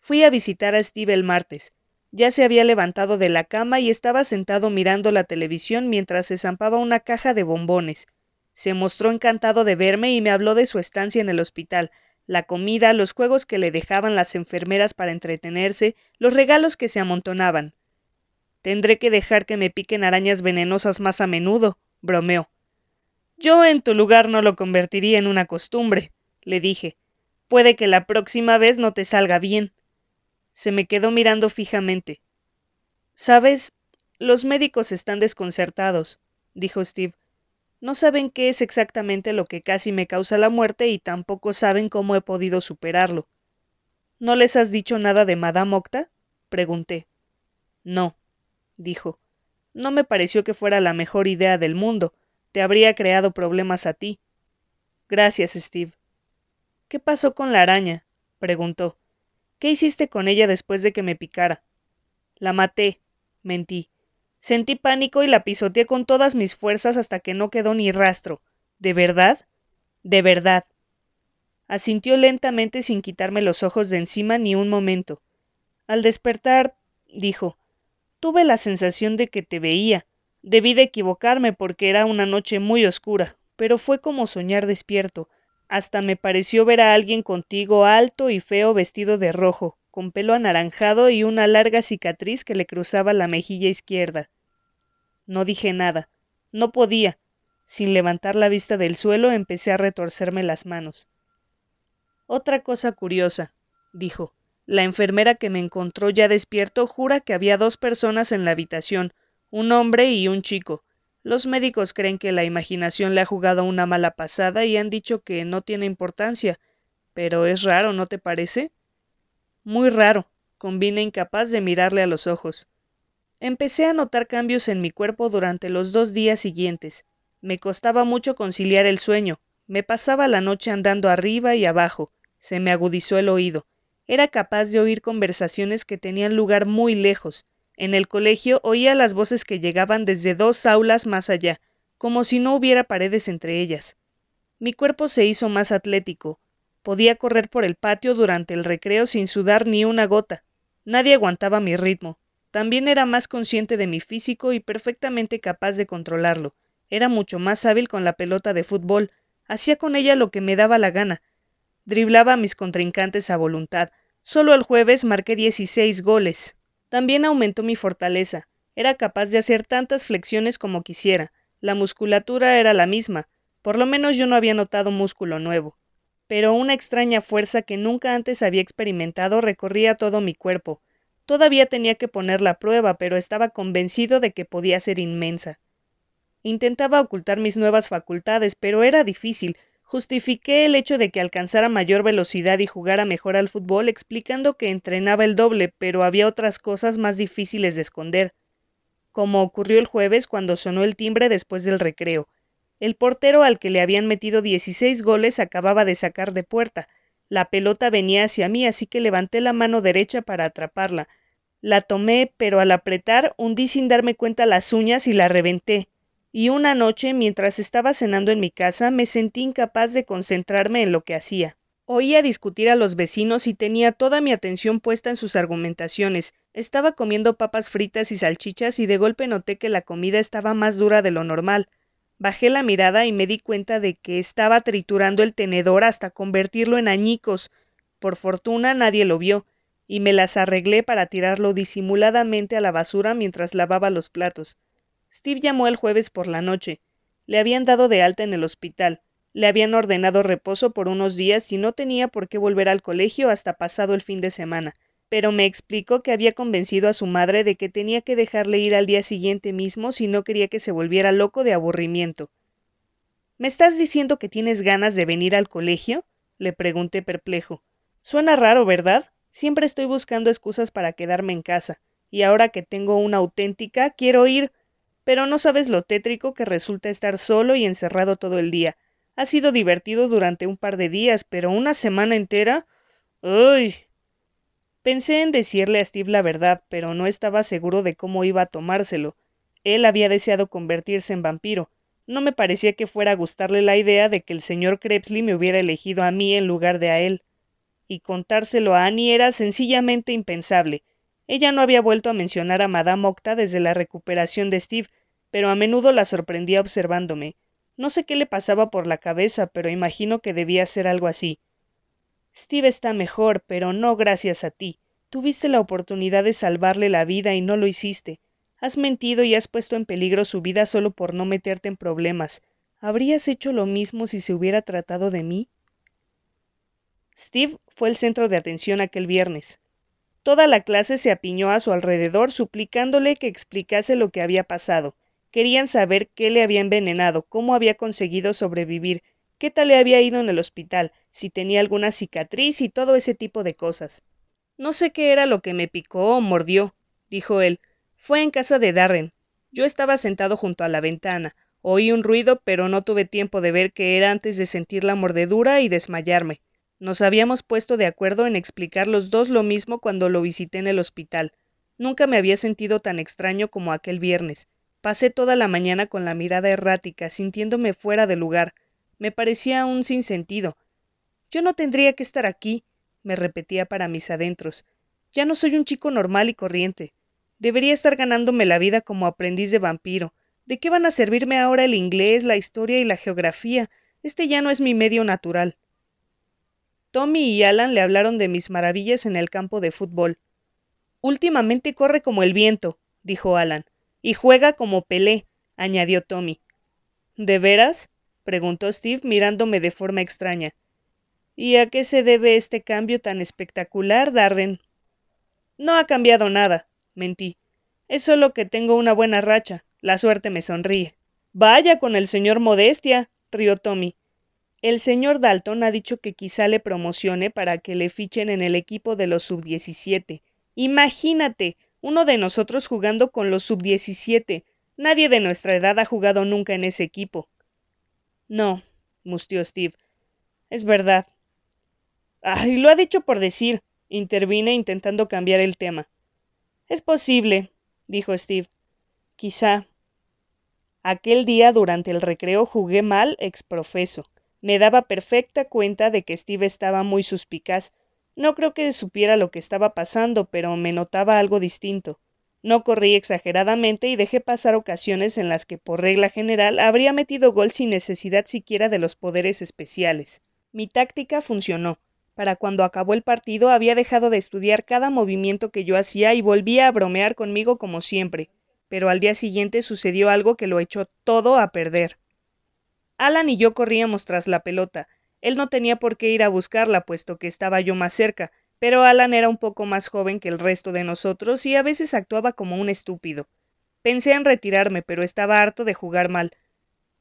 Fui a visitar a Steve el martes. Ya se había levantado de la cama y estaba sentado mirando la televisión mientras se zampaba una caja de bombones. Se mostró encantado de verme y me habló de su estancia en el hospital, la comida, los juegos que le dejaban las enfermeras para entretenerse, los regalos que se amontonaban. Tendré que dejar que me piquen arañas venenosas más a menudo, bromeó. Yo en tu lugar no lo convertiría en una costumbre, le dije. Puede que la próxima vez no te salga bien. Se me quedó mirando fijamente. Sabes, los médicos están desconcertados, dijo Steve. No saben qué es exactamente lo que casi me causa la muerte y tampoco saben cómo he podido superarlo. ¿No les has dicho nada de Madame Octa? pregunté. No, dijo. No me pareció que fuera la mejor idea del mundo. Te habría creado problemas a ti. Gracias, Steve. ¿Qué pasó con la araña? preguntó. ¿Qué hiciste con ella después de que me picara? La maté, mentí. Sentí pánico y la pisoteé con todas mis fuerzas hasta que no quedó ni rastro. ¿De verdad? De verdad. Asintió lentamente sin quitarme los ojos de encima ni un momento. Al despertar, dijo, Tuve la sensación de que te veía. Debí de equivocarme porque era una noche muy oscura, pero fue como soñar despierto. Hasta me pareció ver a alguien contigo alto y feo vestido de rojo, con pelo anaranjado y una larga cicatriz que le cruzaba la mejilla izquierda. No dije nada. No podía. Sin levantar la vista del suelo empecé a retorcerme las manos. Otra cosa curiosa, dijo. La enfermera que me encontró ya despierto jura que había dos personas en la habitación, un hombre y un chico. Los médicos creen que la imaginación le ha jugado una mala pasada y han dicho que no tiene importancia. Pero es raro, ¿no te parece? Muy raro, convine incapaz de mirarle a los ojos. Empecé a notar cambios en mi cuerpo durante los dos días siguientes. Me costaba mucho conciliar el sueño. Me pasaba la noche andando arriba y abajo. Se me agudizó el oído. Era capaz de oír conversaciones que tenían lugar muy lejos. En el colegio oía las voces que llegaban desde dos aulas más allá, como si no hubiera paredes entre ellas. Mi cuerpo se hizo más atlético. Podía correr por el patio durante el recreo sin sudar ni una gota. Nadie aguantaba mi ritmo. También era más consciente de mi físico y perfectamente capaz de controlarlo. Era mucho más hábil con la pelota de fútbol. Hacía con ella lo que me daba la gana. Driblaba a mis contrincantes a voluntad. Solo el jueves marqué 16 goles. También aumentó mi fortaleza. Era capaz de hacer tantas flexiones como quisiera. La musculatura era la misma. Por lo menos yo no había notado músculo nuevo. Pero una extraña fuerza que nunca antes había experimentado recorría todo mi cuerpo. Todavía tenía que poner la prueba, pero estaba convencido de que podía ser inmensa. Intentaba ocultar mis nuevas facultades, pero era difícil, Justifiqué el hecho de que alcanzara mayor velocidad y jugara mejor al fútbol explicando que entrenaba el doble, pero había otras cosas más difíciles de esconder, como ocurrió el jueves cuando sonó el timbre después del recreo. El portero al que le habían metido 16 goles acababa de sacar de puerta. La pelota venía hacia mí, así que levanté la mano derecha para atraparla. La tomé, pero al apretar hundí sin darme cuenta las uñas y la reventé y una noche, mientras estaba cenando en mi casa, me sentí incapaz de concentrarme en lo que hacía. Oía discutir a los vecinos y tenía toda mi atención puesta en sus argumentaciones. Estaba comiendo papas fritas y salchichas y de golpe noté que la comida estaba más dura de lo normal. Bajé la mirada y me di cuenta de que estaba triturando el tenedor hasta convertirlo en añicos. Por fortuna nadie lo vio, y me las arreglé para tirarlo disimuladamente a la basura mientras lavaba los platos. Steve llamó el jueves por la noche. Le habían dado de alta en el hospital. Le habían ordenado reposo por unos días y no tenía por qué volver al colegio hasta pasado el fin de semana. Pero me explicó que había convencido a su madre de que tenía que dejarle ir al día siguiente mismo si no quería que se volviera loco de aburrimiento. ¿Me estás diciendo que tienes ganas de venir al colegio? le pregunté perplejo. Suena raro, ¿verdad? Siempre estoy buscando excusas para quedarme en casa, y ahora que tengo una auténtica, quiero ir. Pero no sabes lo tétrico que resulta estar solo y encerrado todo el día. Ha sido divertido durante un par de días, pero una semana entera. ¡Uy! Pensé en decirle a Steve la verdad, pero no estaba seguro de cómo iba a tomárselo. Él había deseado convertirse en vampiro. No me parecía que fuera a gustarle la idea de que el señor Krebsley me hubiera elegido a mí en lugar de a él. Y contárselo a Annie era sencillamente impensable. Ella no había vuelto a mencionar a Madame Octa desde la recuperación de Steve, pero a menudo la sorprendía observándome. No sé qué le pasaba por la cabeza, pero imagino que debía ser algo así. Steve está mejor, pero no gracias a ti. Tuviste la oportunidad de salvarle la vida y no lo hiciste. Has mentido y has puesto en peligro su vida solo por no meterte en problemas. ¿Habrías hecho lo mismo si se hubiera tratado de mí? Steve fue el centro de atención aquel viernes. Toda la clase se apiñó a su alrededor suplicándole que explicase lo que había pasado. Querían saber qué le había envenenado, cómo había conseguido sobrevivir, qué tal le había ido en el hospital, si tenía alguna cicatriz y todo ese tipo de cosas. No sé qué era lo que me picó o mordió, dijo él. Fue en casa de Darren. Yo estaba sentado junto a la ventana. Oí un ruido, pero no tuve tiempo de ver qué era antes de sentir la mordedura y desmayarme. Nos habíamos puesto de acuerdo en explicar los dos lo mismo cuando lo visité en el hospital. Nunca me había sentido tan extraño como aquel viernes. Pasé toda la mañana con la mirada errática, sintiéndome fuera de lugar, me parecía un sinsentido. Yo no tendría que estar aquí, me repetía para mis adentros. Ya no soy un chico normal y corriente. Debería estar ganándome la vida como aprendiz de vampiro. ¿De qué van a servirme ahora el inglés, la historia y la geografía? Este ya no es mi medio natural. Tommy y Alan le hablaron de mis maravillas en el campo de fútbol. Últimamente corre como el viento, dijo Alan, y juega como Pelé, añadió Tommy. ¿De veras? preguntó Steve mirándome de forma extraña. ¿Y a qué se debe este cambio tan espectacular, Darren? No ha cambiado nada, mentí. Es solo que tengo una buena racha. La suerte me sonríe. Vaya con el señor Modestia, rió Tommy. El señor Dalton ha dicho que quizá le promocione para que le fichen en el equipo de los sub-17. Imagínate, uno de nosotros jugando con los sub-17. Nadie de nuestra edad ha jugado nunca en ese equipo. No, mustió Steve. Es verdad. Ay, lo ha dicho por decir, intervine intentando cambiar el tema. Es posible, dijo Steve. Quizá. Aquel día durante el recreo jugué mal exprofeso. Me daba perfecta cuenta de que Steve estaba muy suspicaz. No creo que supiera lo que estaba pasando, pero me notaba algo distinto. No corrí exageradamente y dejé pasar ocasiones en las que, por regla general, habría metido gol sin necesidad siquiera de los poderes especiales. Mi táctica funcionó. Para cuando acabó el partido había dejado de estudiar cada movimiento que yo hacía y volvía a bromear conmigo como siempre, pero al día siguiente sucedió algo que lo echó todo a perder. Alan y yo corríamos tras la pelota. Él no tenía por qué ir a buscarla, puesto que estaba yo más cerca, pero Alan era un poco más joven que el resto de nosotros y a veces actuaba como un estúpido. Pensé en retirarme, pero estaba harto de jugar mal.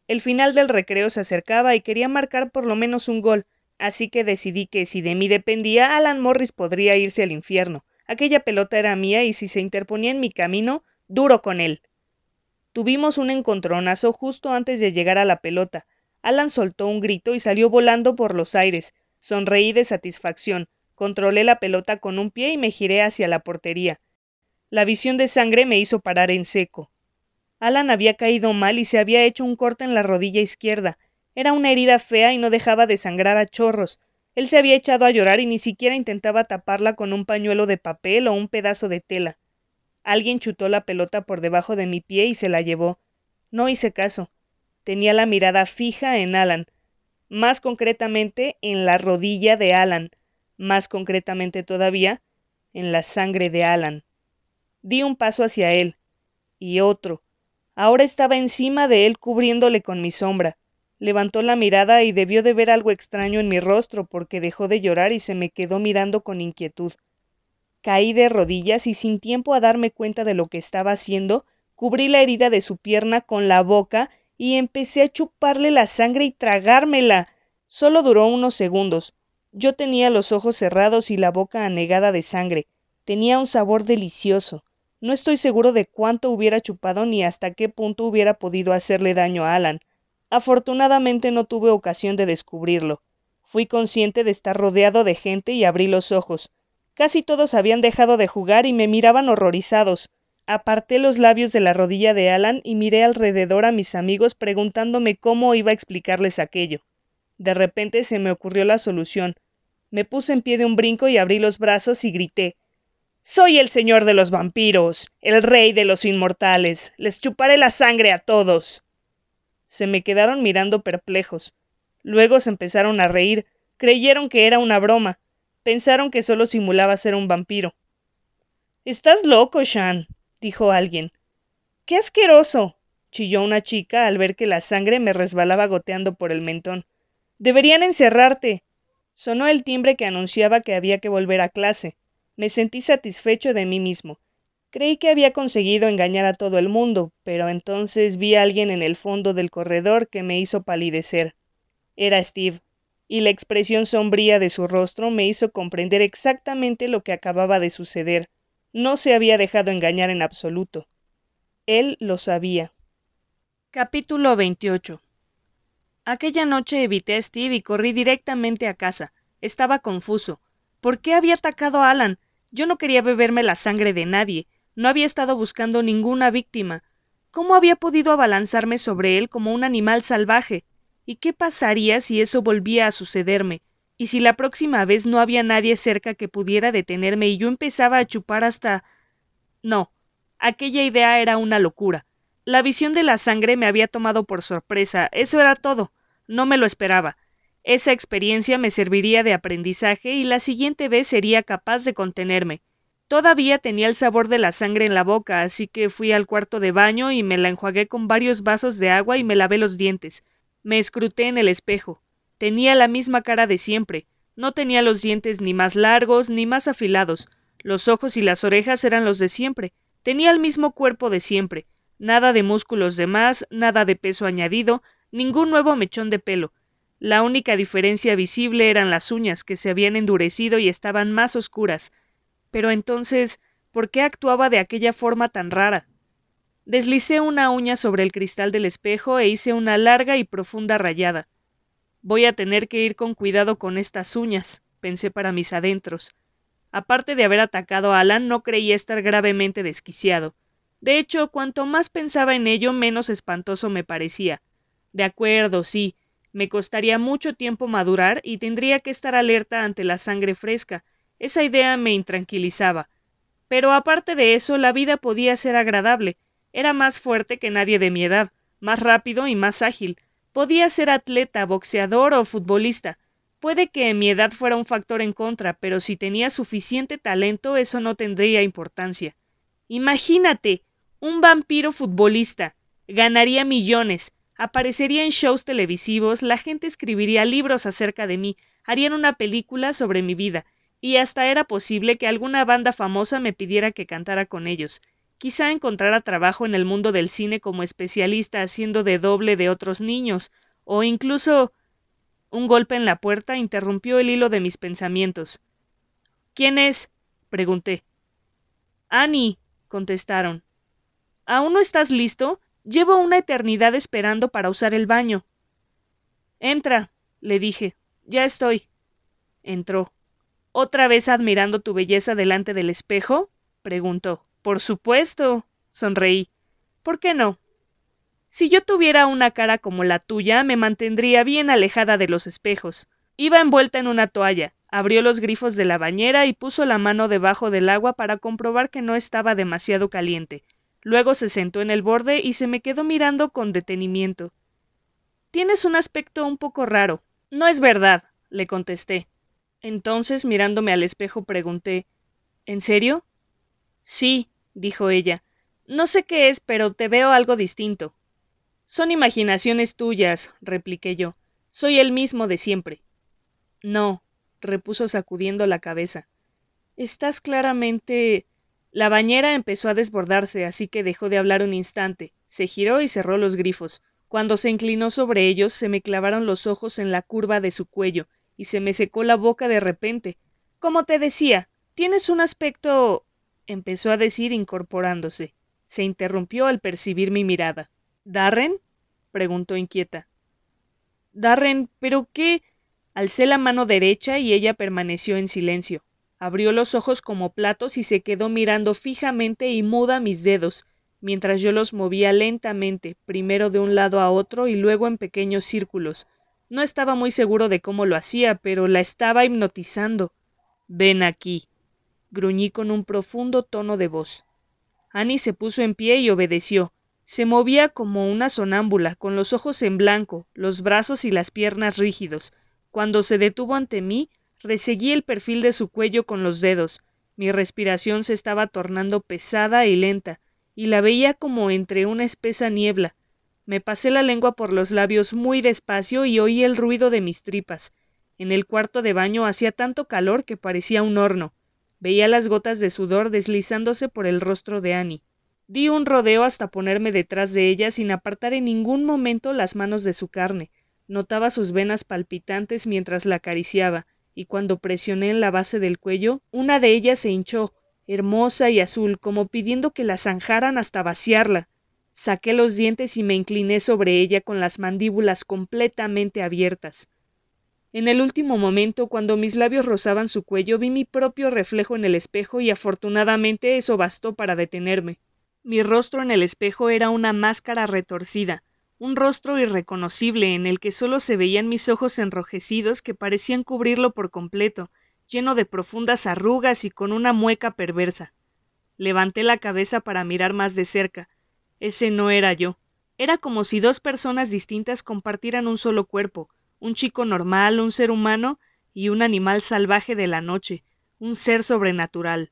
El final del recreo se acercaba y quería marcar por lo menos un gol, así que decidí que si de mí dependía, Alan Morris podría irse al infierno. Aquella pelota era mía y si se interponía en mi camino, duro con él. Tuvimos un encontronazo justo antes de llegar a la pelota. Alan soltó un grito y salió volando por los aires. Sonreí de satisfacción. Controlé la pelota con un pie y me giré hacia la portería. La visión de sangre me hizo parar en seco. Alan había caído mal y se había hecho un corte en la rodilla izquierda. Era una herida fea y no dejaba de sangrar a chorros. Él se había echado a llorar y ni siquiera intentaba taparla con un pañuelo de papel o un pedazo de tela. Alguien chutó la pelota por debajo de mi pie y se la llevó. No hice caso. Tenía la mirada fija en Alan, más concretamente en la rodilla de Alan, más concretamente todavía, en la sangre de Alan. Di un paso hacia él, y otro. Ahora estaba encima de él cubriéndole con mi sombra. Levantó la mirada y debió de ver algo extraño en mi rostro porque dejó de llorar y se me quedó mirando con inquietud. Caí de rodillas y sin tiempo a darme cuenta de lo que estaba haciendo, cubrí la herida de su pierna con la boca y empecé a chuparle la sangre y tragármela. Solo duró unos segundos. Yo tenía los ojos cerrados y la boca anegada de sangre. Tenía un sabor delicioso. No estoy seguro de cuánto hubiera chupado ni hasta qué punto hubiera podido hacerle daño a Alan. Afortunadamente no tuve ocasión de descubrirlo. Fui consciente de estar rodeado de gente y abrí los ojos. Casi todos habían dejado de jugar y me miraban horrorizados. Aparté los labios de la rodilla de Alan y miré alrededor a mis amigos preguntándome cómo iba a explicarles aquello. De repente se me ocurrió la solución. Me puse en pie de un brinco y abrí los brazos y grité Soy el señor de los vampiros, el rey de los inmortales. Les chuparé la sangre a todos. Se me quedaron mirando perplejos. Luego se empezaron a reír. Creyeron que era una broma. Pensaron que solo simulaba ser un vampiro. Estás loco, Shan, dijo alguien. ¡Qué asqueroso! chilló una chica al ver que la sangre me resbalaba goteando por el mentón. Deberían encerrarte. Sonó el timbre que anunciaba que había que volver a clase. Me sentí satisfecho de mí mismo. Creí que había conseguido engañar a todo el mundo, pero entonces vi a alguien en el fondo del corredor que me hizo palidecer. Era Steve, y la expresión sombría de su rostro me hizo comprender exactamente lo que acababa de suceder. No se había dejado engañar en absoluto. Él lo sabía. Capítulo 28 Aquella noche evité a Steve y corrí directamente a casa. Estaba confuso. ¿Por qué había atacado a Alan? Yo no quería beberme la sangre de nadie. No había estado buscando ninguna víctima. ¿Cómo había podido abalanzarme sobre él como un animal salvaje? ¿Y qué pasaría si eso volvía a sucederme? y si la próxima vez no había nadie cerca que pudiera detenerme y yo empezaba a chupar hasta. No, aquella idea era una locura. La visión de la sangre me había tomado por sorpresa, eso era todo. No me lo esperaba. Esa experiencia me serviría de aprendizaje y la siguiente vez sería capaz de contenerme. Todavía tenía el sabor de la sangre en la boca, así que fui al cuarto de baño y me la enjuagué con varios vasos de agua y me lavé los dientes. Me escruté en el espejo. Tenía la misma cara de siempre, no tenía los dientes ni más largos ni más afilados, los ojos y las orejas eran los de siempre, tenía el mismo cuerpo de siempre, nada de músculos de más, nada de peso añadido, ningún nuevo mechón de pelo. La única diferencia visible eran las uñas, que se habían endurecido y estaban más oscuras. Pero entonces, ¿por qué actuaba de aquella forma tan rara? Deslicé una uña sobre el cristal del espejo e hice una larga y profunda rayada. Voy a tener que ir con cuidado con estas uñas, pensé para mis adentros. Aparte de haber atacado a Alan, no creía estar gravemente desquiciado. De hecho, cuanto más pensaba en ello, menos espantoso me parecía. De acuerdo, sí, me costaría mucho tiempo madurar y tendría que estar alerta ante la sangre fresca. Esa idea me intranquilizaba. Pero aparte de eso, la vida podía ser agradable. Era más fuerte que nadie de mi edad, más rápido y más ágil. Podía ser atleta, boxeador o futbolista. Puede que mi edad fuera un factor en contra, pero si tenía suficiente talento eso no tendría importancia. Imagínate, un vampiro futbolista. Ganaría millones, aparecería en shows televisivos, la gente escribiría libros acerca de mí, harían una película sobre mi vida, y hasta era posible que alguna banda famosa me pidiera que cantara con ellos. Quizá encontrara trabajo en el mundo del cine como especialista haciendo de doble de otros niños, o incluso. Un golpe en la puerta interrumpió el hilo de mis pensamientos. ¿Quién es? pregunté. Annie, contestaron. ¿Aún no estás listo? Llevo una eternidad esperando para usar el baño. Entra, le dije. Ya estoy. Entró. ¿Otra vez admirando tu belleza delante del espejo? preguntó. Por supuesto, sonreí. ¿Por qué no? Si yo tuviera una cara como la tuya, me mantendría bien alejada de los espejos. Iba envuelta en una toalla, abrió los grifos de la bañera y puso la mano debajo del agua para comprobar que no estaba demasiado caliente. Luego se sentó en el borde y se me quedó mirando con detenimiento. Tienes un aspecto un poco raro. No es verdad, le contesté. Entonces, mirándome al espejo, pregunté ¿En serio? Sí, dijo ella. No sé qué es, pero te veo algo distinto. Son imaginaciones tuyas, repliqué yo. Soy el mismo de siempre. No, repuso sacudiendo la cabeza. Estás claramente. La bañera empezó a desbordarse, así que dejó de hablar un instante, se giró y cerró los grifos. Cuando se inclinó sobre ellos, se me clavaron los ojos en la curva de su cuello, y se me secó la boca de repente. Como te decía, tienes un aspecto. empezó a decir incorporándose. Se interrumpió al percibir mi mirada. ¿Darren? preguntó inquieta. Darren, ¿pero qué? Alcé la mano derecha y ella permaneció en silencio. Abrió los ojos como platos y se quedó mirando fijamente y muda mis dedos, mientras yo los movía lentamente, primero de un lado a otro y luego en pequeños círculos. No estaba muy seguro de cómo lo hacía, pero la estaba hipnotizando. Ven aquí, gruñí con un profundo tono de voz. Annie se puso en pie y obedeció. Se movía como una sonámbula, con los ojos en blanco, los brazos y las piernas rígidos. Cuando se detuvo ante mí, Reseguí el perfil de su cuello con los dedos. Mi respiración se estaba tornando pesada y lenta, y la veía como entre una espesa niebla. Me pasé la lengua por los labios muy despacio y oí el ruido de mis tripas. En el cuarto de baño hacía tanto calor que parecía un horno. Veía las gotas de sudor deslizándose por el rostro de Annie. Di un rodeo hasta ponerme detrás de ella sin apartar en ningún momento las manos de su carne. Notaba sus venas palpitantes mientras la acariciaba, y cuando presioné en la base del cuello, una de ellas se hinchó, hermosa y azul, como pidiendo que la zanjaran hasta vaciarla. Saqué los dientes y me incliné sobre ella con las mandíbulas completamente abiertas. En el último momento, cuando mis labios rozaban su cuello, vi mi propio reflejo en el espejo y afortunadamente eso bastó para detenerme. Mi rostro en el espejo era una máscara retorcida, un rostro irreconocible en el que solo se veían mis ojos enrojecidos que parecían cubrirlo por completo, lleno de profundas arrugas y con una mueca perversa. Levanté la cabeza para mirar más de cerca. Ese no era yo. Era como si dos personas distintas compartieran un solo cuerpo, un chico normal, un ser humano y un animal salvaje de la noche, un ser sobrenatural.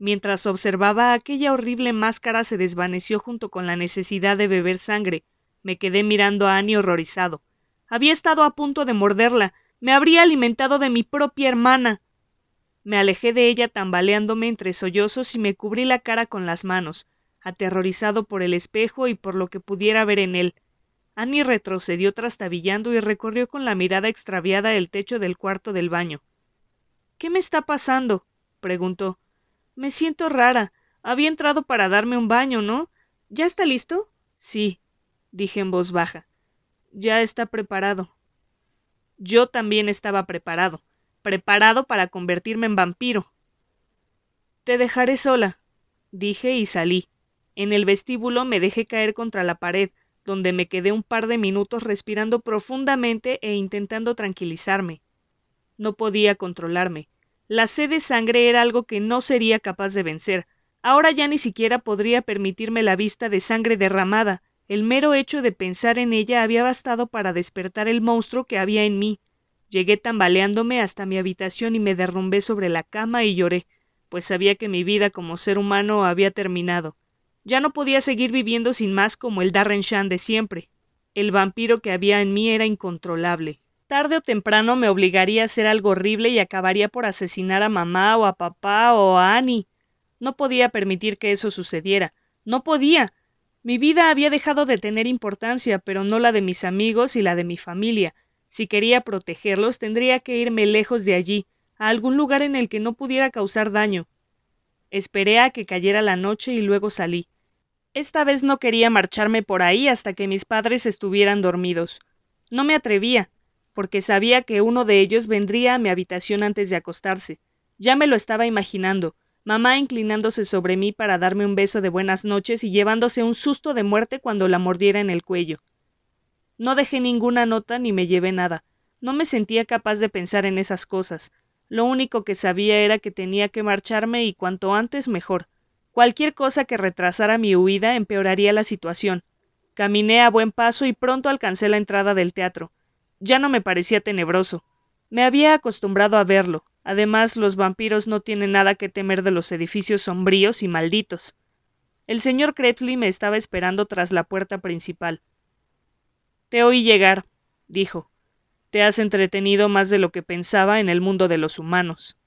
Mientras observaba aquella horrible máscara se desvaneció junto con la necesidad de beber sangre, me quedé mirando a Annie horrorizado. Había estado a punto de morderla. Me habría alimentado de mi propia hermana. Me alejé de ella tambaleándome entre sollozos y me cubrí la cara con las manos, aterrorizado por el espejo y por lo que pudiera ver en él. Annie retrocedió trastabillando y recorrió con la mirada extraviada el techo del cuarto del baño. ¿Qué me está pasando? preguntó. Me siento rara. Había entrado para darme un baño, ¿no? ¿Ya está listo? Sí, dije en voz baja. Ya está preparado. Yo también estaba preparado, preparado para convertirme en vampiro. Te dejaré sola, dije y salí. En el vestíbulo me dejé caer contra la pared, donde me quedé un par de minutos respirando profundamente e intentando tranquilizarme. No podía controlarme. La sed de sangre era algo que no sería capaz de vencer. Ahora ya ni siquiera podría permitirme la vista de sangre derramada, el mero hecho de pensar en ella había bastado para despertar el monstruo que había en mí. Llegué tambaleándome hasta mi habitación y me derrumbé sobre la cama y lloré, pues sabía que mi vida como ser humano había terminado. Ya no podía seguir viviendo sin más como el Darren Shan de siempre. El vampiro que había en mí era incontrolable. Tarde o temprano me obligaría a hacer algo horrible y acabaría por asesinar a mamá o a papá o a Annie. No podía permitir que eso sucediera. No podía. Mi vida había dejado de tener importancia, pero no la de mis amigos y la de mi familia. Si quería protegerlos, tendría que irme lejos de allí, a algún lugar en el que no pudiera causar daño. Esperé a que cayera la noche y luego salí. Esta vez no quería marcharme por ahí hasta que mis padres estuvieran dormidos. No me atrevía, porque sabía que uno de ellos vendría a mi habitación antes de acostarse. Ya me lo estaba imaginando, mamá inclinándose sobre mí para darme un beso de buenas noches y llevándose un susto de muerte cuando la mordiera en el cuello. No dejé ninguna nota ni me llevé nada. No me sentía capaz de pensar en esas cosas. Lo único que sabía era que tenía que marcharme y cuanto antes mejor. Cualquier cosa que retrasara mi huida empeoraría la situación. Caminé a buen paso y pronto alcancé la entrada del teatro. Ya no me parecía tenebroso. Me había acostumbrado a verlo, Además, los vampiros no tienen nada que temer de los edificios sombríos y malditos. El señor Kretsley me estaba esperando tras la puerta principal. Te oí llegar, dijo. Te has entretenido más de lo que pensaba en el mundo de los humanos.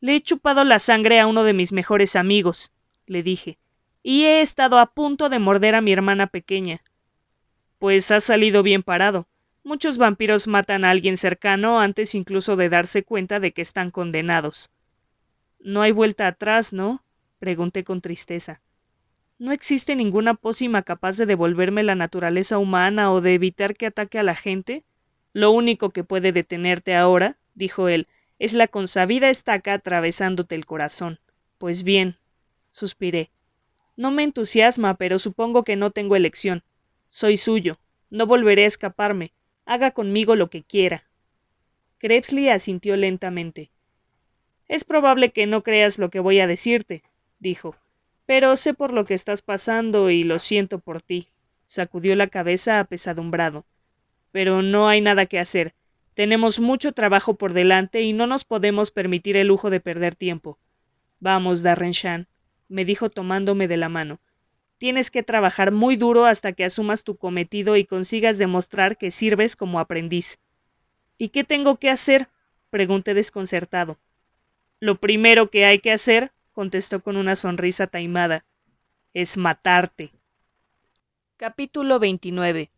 Le he chupado la sangre a uno de mis mejores amigos, le dije, y he estado a punto de morder a mi hermana pequeña. Pues has salido bien parado. Muchos vampiros matan a alguien cercano antes incluso de darse cuenta de que están condenados. No hay vuelta atrás, ¿no? pregunté con tristeza. ¿No existe ninguna pócima capaz de devolverme la naturaleza humana o de evitar que ataque a la gente? Lo único que puede detenerte ahora, dijo él, es la consabida estaca atravesándote el corazón. Pues bien, suspiré. No me entusiasma, pero supongo que no tengo elección. Soy suyo. No volveré a escaparme. Haga conmigo lo que quiera. Krebsley asintió lentamente. Es probable que no creas lo que voy a decirte, dijo, pero sé por lo que estás pasando y lo siento por ti. Sacudió la cabeza apesadumbrado. Pero no hay nada que hacer. Tenemos mucho trabajo por delante y no nos podemos permitir el lujo de perder tiempo. Vamos, Darrenshan, me dijo tomándome de la mano. Tienes que trabajar muy duro hasta que asumas tu cometido y consigas demostrar que sirves como aprendiz. ¿Y qué tengo que hacer? pregunté desconcertado. Lo primero que hay que hacer, contestó con una sonrisa taimada, es matarte. Capítulo 29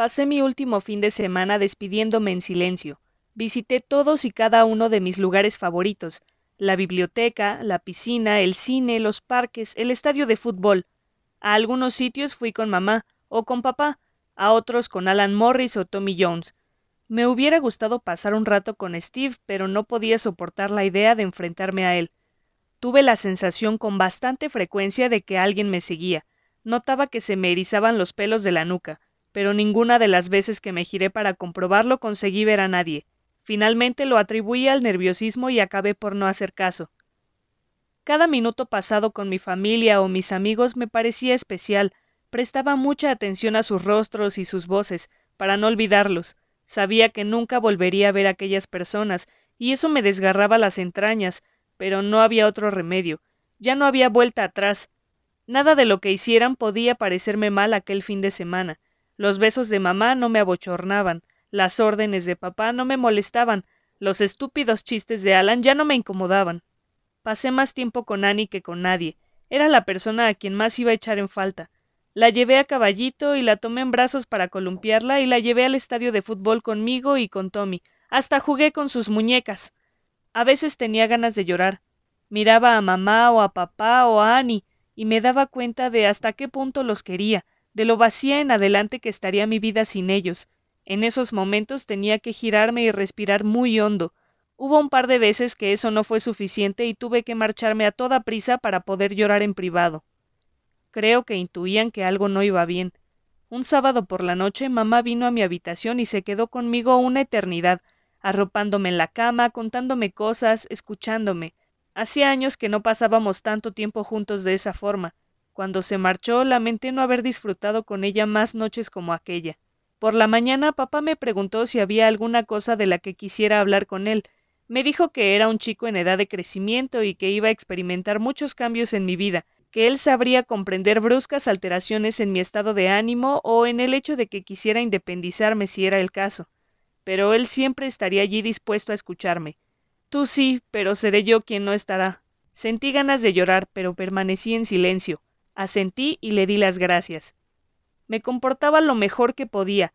Pasé mi último fin de semana despidiéndome en silencio. Visité todos y cada uno de mis lugares favoritos, la biblioteca, la piscina, el cine, los parques, el estadio de fútbol. A algunos sitios fui con mamá o con papá, a otros con Alan Morris o Tommy Jones. Me hubiera gustado pasar un rato con Steve, pero no podía soportar la idea de enfrentarme a él. Tuve la sensación con bastante frecuencia de que alguien me seguía. Notaba que se me erizaban los pelos de la nuca pero ninguna de las veces que me giré para comprobarlo conseguí ver a nadie. Finalmente lo atribuí al nerviosismo y acabé por no hacer caso. Cada minuto pasado con mi familia o mis amigos me parecía especial, prestaba mucha atención a sus rostros y sus voces, para no olvidarlos. Sabía que nunca volvería a ver a aquellas personas, y eso me desgarraba las entrañas, pero no había otro remedio. Ya no había vuelta atrás. Nada de lo que hicieran podía parecerme mal aquel fin de semana. Los besos de mamá no me abochornaban, las órdenes de papá no me molestaban, los estúpidos chistes de Alan ya no me incomodaban. Pasé más tiempo con Annie que con nadie. Era la persona a quien más iba a echar en falta. La llevé a caballito y la tomé en brazos para columpiarla y la llevé al estadio de fútbol conmigo y con Tommy. Hasta jugué con sus muñecas. A veces tenía ganas de llorar. Miraba a mamá o a papá o a Annie y me daba cuenta de hasta qué punto los quería, de lo vacía en adelante que estaría mi vida sin ellos. En esos momentos tenía que girarme y respirar muy hondo. Hubo un par de veces que eso no fue suficiente y tuve que marcharme a toda prisa para poder llorar en privado. Creo que intuían que algo no iba bien. Un sábado por la noche mamá vino a mi habitación y se quedó conmigo una eternidad, arropándome en la cama, contándome cosas, escuchándome. Hacía años que no pasábamos tanto tiempo juntos de esa forma. Cuando se marchó lamenté no haber disfrutado con ella más noches como aquella. Por la mañana papá me preguntó si había alguna cosa de la que quisiera hablar con él. Me dijo que era un chico en edad de crecimiento y que iba a experimentar muchos cambios en mi vida, que él sabría comprender bruscas alteraciones en mi estado de ánimo o en el hecho de que quisiera independizarme si era el caso. Pero él siempre estaría allí dispuesto a escucharme. Tú sí, pero seré yo quien no estará. Sentí ganas de llorar, pero permanecí en silencio. Asentí y le di las gracias. Me comportaba lo mejor que podía.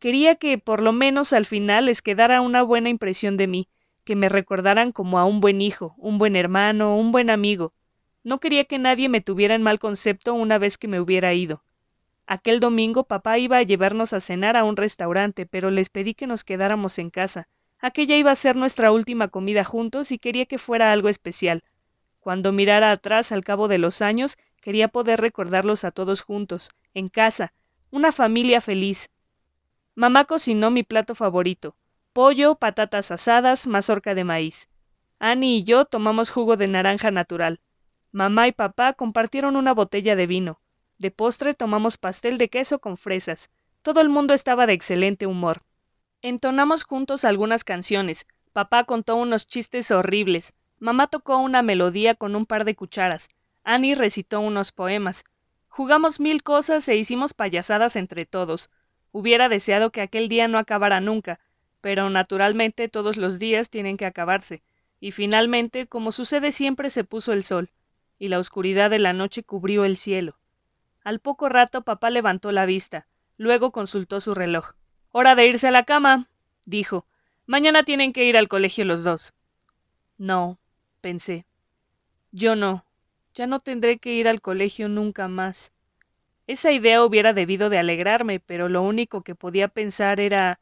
Quería que por lo menos al final les quedara una buena impresión de mí, que me recordaran como a un buen hijo, un buen hermano, un buen amigo. No quería que nadie me tuviera en mal concepto una vez que me hubiera ido. Aquel domingo papá iba a llevarnos a cenar a un restaurante, pero les pedí que nos quedáramos en casa. Aquella iba a ser nuestra última comida juntos y quería que fuera algo especial. Cuando mirara atrás al cabo de los años, Quería poder recordarlos a todos juntos, en casa, una familia feliz. Mamá cocinó mi plato favorito, pollo, patatas asadas, mazorca de maíz. Annie y yo tomamos jugo de naranja natural. Mamá y papá compartieron una botella de vino. De postre tomamos pastel de queso con fresas. Todo el mundo estaba de excelente humor. Entonamos juntos algunas canciones. Papá contó unos chistes horribles. Mamá tocó una melodía con un par de cucharas. Annie recitó unos poemas. Jugamos mil cosas e hicimos payasadas entre todos. Hubiera deseado que aquel día no acabara nunca, pero naturalmente todos los días tienen que acabarse. y finalmente, como sucede siempre, se puso el sol, y la oscuridad de la noche cubrió el cielo. Al poco rato papá levantó la vista, luego consultó su reloj. Hora de irse a la cama, dijo. Mañana tienen que ir al colegio los dos. No, pensé. Yo no. Ya no tendré que ir al colegio nunca más. Esa idea hubiera debido de alegrarme, pero lo único que podía pensar era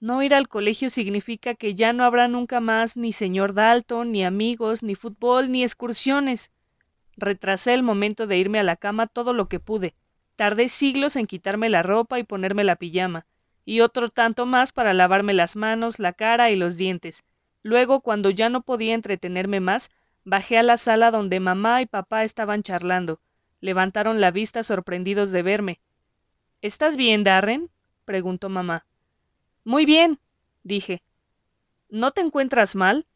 no ir al colegio significa que ya no habrá nunca más ni señor Dalton, ni amigos, ni fútbol, ni excursiones. Retrasé el momento de irme a la cama todo lo que pude. Tardé siglos en quitarme la ropa y ponerme la pijama, y otro tanto más para lavarme las manos, la cara y los dientes. Luego, cuando ya no podía entretenerme más, bajé a la sala donde mamá y papá estaban charlando. Levantaron la vista sorprendidos de verme. ¿Estás bien, Darren? preguntó mamá. Muy bien, dije. ¿No te encuentras mal?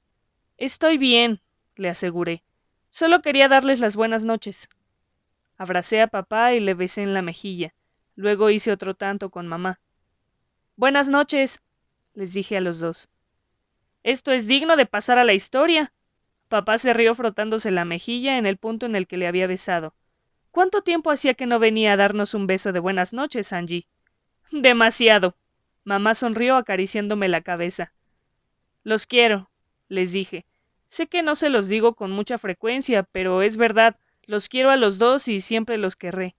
Estoy bien, le aseguré. Solo quería darles las buenas noches. Abracé a papá y le besé en la mejilla. Luego hice otro tanto con mamá. Buenas noches, les dije a los dos. Esto es digno de pasar a la historia. Papá se rió frotándose la mejilla en el punto en el que le había besado. ¿Cuánto tiempo hacía que no venía a darnos un beso de buenas noches, Angie? Demasiado, Mamá sonrió acariciándome la cabeza. Los quiero, les dije. Sé que no se los digo con mucha frecuencia, pero es verdad, los quiero a los dos y siempre los querré.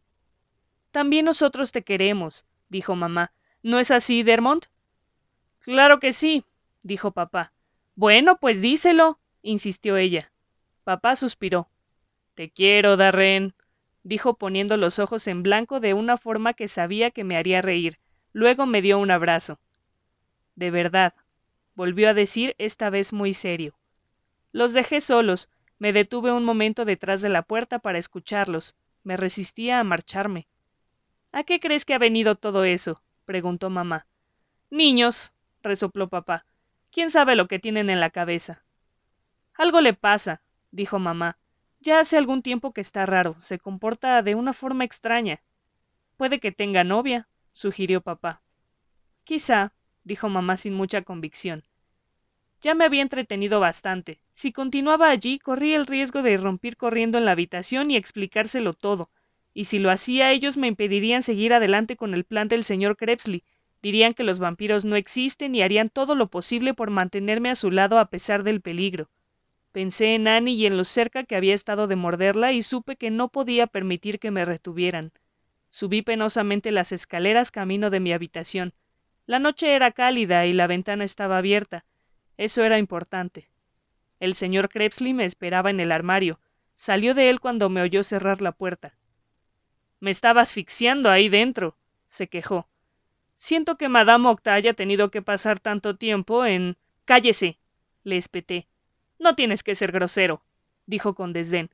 También nosotros te queremos, dijo mamá. ¿No es así, Dermont? Claro que sí, dijo papá. Bueno, pues díselo, insistió ella. Papá suspiró. Te quiero, Darren, dijo poniendo los ojos en blanco de una forma que sabía que me haría reír. Luego me dio un abrazo. De verdad, volvió a decir esta vez muy serio. Los dejé solos, me detuve un momento detrás de la puerta para escucharlos. Me resistía a marcharme. ¿A qué crees que ha venido todo eso? preguntó mamá. Niños, resopló papá. ¿Quién sabe lo que tienen en la cabeza? Algo le pasa, dijo mamá. Ya hace algún tiempo que está raro, se comporta de una forma extraña. Puede que tenga novia, sugirió papá. Quizá, dijo mamá sin mucha convicción. Ya me había entretenido bastante. Si continuaba allí, corría el riesgo de irrumpir corriendo en la habitación y explicárselo todo, y si lo hacía ellos me impedirían seguir adelante con el plan del señor Krebsley, dirían que los vampiros no existen y harían todo lo posible por mantenerme a su lado a pesar del peligro. Pensé en Annie y en lo cerca que había estado de morderla y supe que no podía permitir que me retuvieran. Subí penosamente las escaleras camino de mi habitación. La noche era cálida y la ventana estaba abierta. Eso era importante. El señor Krebsley me esperaba en el armario. Salió de él cuando me oyó cerrar la puerta. Me estaba asfixiando ahí dentro, se quejó. Siento que Madame Octa haya tenido que pasar tanto tiempo en. Cállese, le espeté. No tienes que ser grosero, dijo con desdén.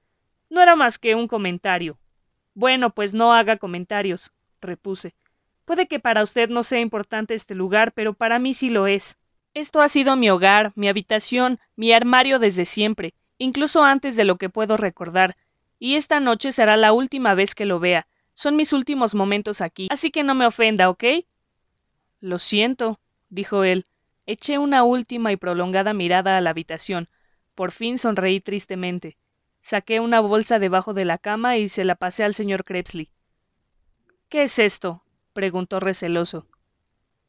No era más que un comentario. Bueno, pues no haga comentarios, repuse. Puede que para usted no sea importante este lugar, pero para mí sí lo es. Esto ha sido mi hogar, mi habitación, mi armario desde siempre, incluso antes de lo que puedo recordar, y esta noche será la última vez que lo vea. Son mis últimos momentos aquí, así que no me ofenda, ¿ok? Lo siento, dijo él. Eché una última y prolongada mirada a la habitación. Por fin sonreí tristemente. Saqué una bolsa debajo de la cama y se la pasé al señor Krebsley. ¿Qué es esto? preguntó receloso.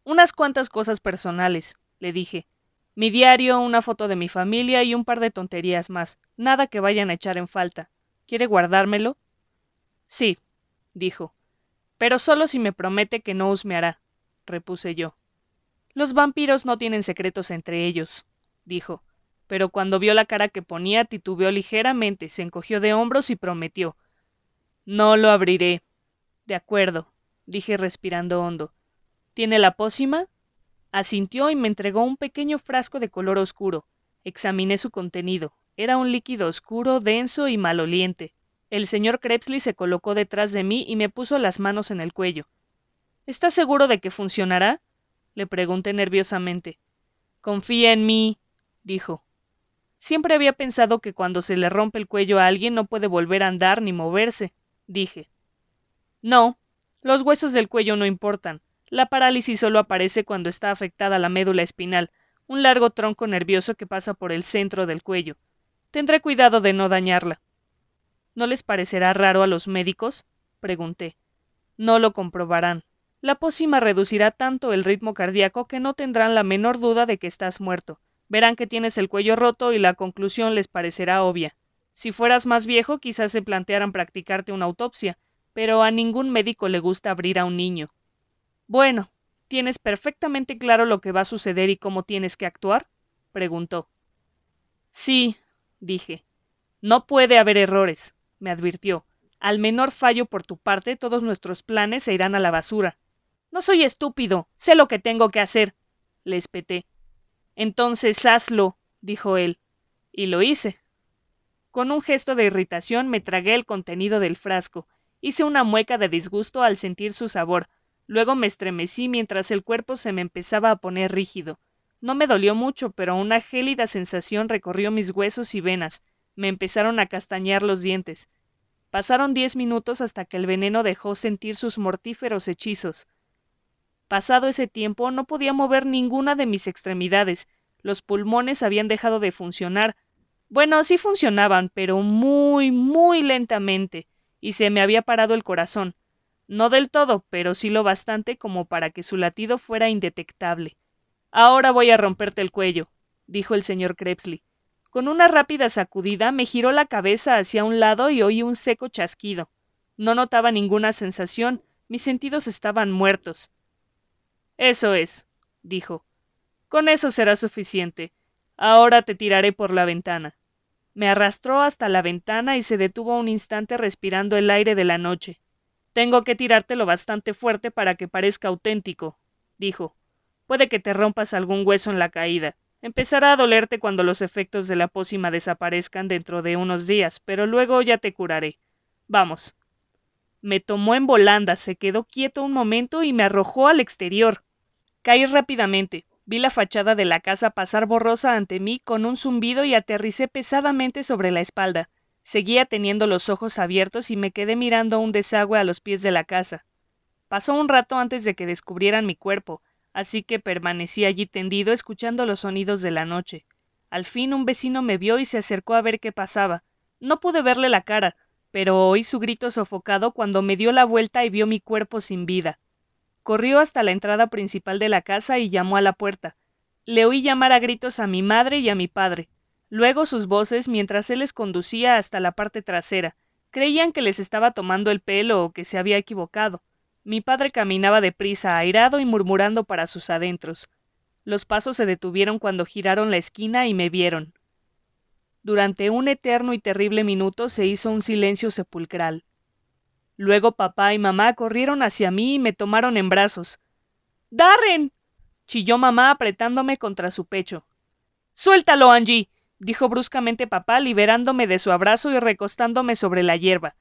Unas cuantas cosas personales, le dije. Mi diario, una foto de mi familia y un par de tonterías más. Nada que vayan a echar en falta. ¿Quiere guardármelo? Sí, dijo. Pero solo si me promete que no husmeará, repuse yo. Los vampiros no tienen secretos entre ellos, dijo pero cuando vio la cara que ponía titubeó ligeramente, se encogió de hombros y prometió. No lo abriré. De acuerdo, dije respirando hondo. ¿Tiene la pócima? Asintió y me entregó un pequeño frasco de color oscuro. Examiné su contenido. Era un líquido oscuro, denso y maloliente. El señor Krebsley se colocó detrás de mí y me puso las manos en el cuello. ¿Estás seguro de que funcionará? le pregunté nerviosamente. Confía en mí, dijo. Siempre había pensado que cuando se le rompe el cuello a alguien no puede volver a andar ni moverse, dije. No, los huesos del cuello no importan. La parálisis solo aparece cuando está afectada la médula espinal. un largo tronco nervioso que pasa por el centro del cuello. Tendré cuidado de no dañarla. ¿No les parecerá raro a los médicos? pregunté. No lo comprobarán. La pócima reducirá tanto el ritmo cardíaco que no tendrán la menor duda de que estás muerto. Verán que tienes el cuello roto y la conclusión les parecerá obvia. Si fueras más viejo, quizás se plantearan practicarte una autopsia, pero a ningún médico le gusta abrir a un niño. Bueno, ¿tienes perfectamente claro lo que va a suceder y cómo tienes que actuar? preguntó. Sí, dije. No puede haber errores, me advirtió. Al menor fallo por tu parte, todos nuestros planes se irán a la basura. No soy estúpido, sé lo que tengo que hacer, le espeté. Entonces hazlo, dijo él. Y lo hice. Con un gesto de irritación me tragué el contenido del frasco. Hice una mueca de disgusto al sentir su sabor. Luego me estremecí mientras el cuerpo se me empezaba a poner rígido. No me dolió mucho, pero una gélida sensación recorrió mis huesos y venas. Me empezaron a castañear los dientes. Pasaron diez minutos hasta que el veneno dejó sentir sus mortíferos hechizos. Pasado ese tiempo no podía mover ninguna de mis extremidades. Los pulmones habían dejado de funcionar. Bueno, sí funcionaban, pero muy, muy lentamente, y se me había parado el corazón. No del todo, pero sí lo bastante como para que su latido fuera indetectable. Ahora voy a romperte el cuello, dijo el señor Krebsley. Con una rápida sacudida me giró la cabeza hacia un lado y oí un seco chasquido. No notaba ninguna sensación, mis sentidos estaban muertos. Eso es, dijo. Con eso será suficiente. Ahora te tiraré por la ventana. Me arrastró hasta la ventana y se detuvo un instante respirando el aire de la noche. Tengo que tirártelo bastante fuerte para que parezca auténtico, dijo. Puede que te rompas algún hueso en la caída. Empezará a dolerte cuando los efectos de la pócima desaparezcan dentro de unos días, pero luego ya te curaré. Vamos. Me tomó en volanda, se quedó quieto un momento y me arrojó al exterior. Caí rápidamente. Vi la fachada de la casa pasar borrosa ante mí con un zumbido y aterricé pesadamente sobre la espalda. Seguía teniendo los ojos abiertos y me quedé mirando un desagüe a los pies de la casa. Pasó un rato antes de que descubrieran mi cuerpo, así que permanecí allí tendido escuchando los sonidos de la noche. Al fin un vecino me vio y se acercó a ver qué pasaba. No pude verle la cara, pero oí su grito sofocado cuando me dio la vuelta y vio mi cuerpo sin vida. Corrió hasta la entrada principal de la casa y llamó a la puerta. Le oí llamar a gritos a mi madre y a mi padre. Luego sus voces mientras él les conducía hasta la parte trasera. Creían que les estaba tomando el pelo o que se había equivocado. Mi padre caminaba deprisa, airado y murmurando para sus adentros. Los pasos se detuvieron cuando giraron la esquina y me vieron. Durante un eterno y terrible minuto se hizo un silencio sepulcral. Luego papá y mamá corrieron hacia mí y me tomaron en brazos. ¡Darren! chilló mamá apretándome contra su pecho. Suéltalo, Angie, dijo bruscamente papá, liberándome de su abrazo y recostándome sobre la hierba.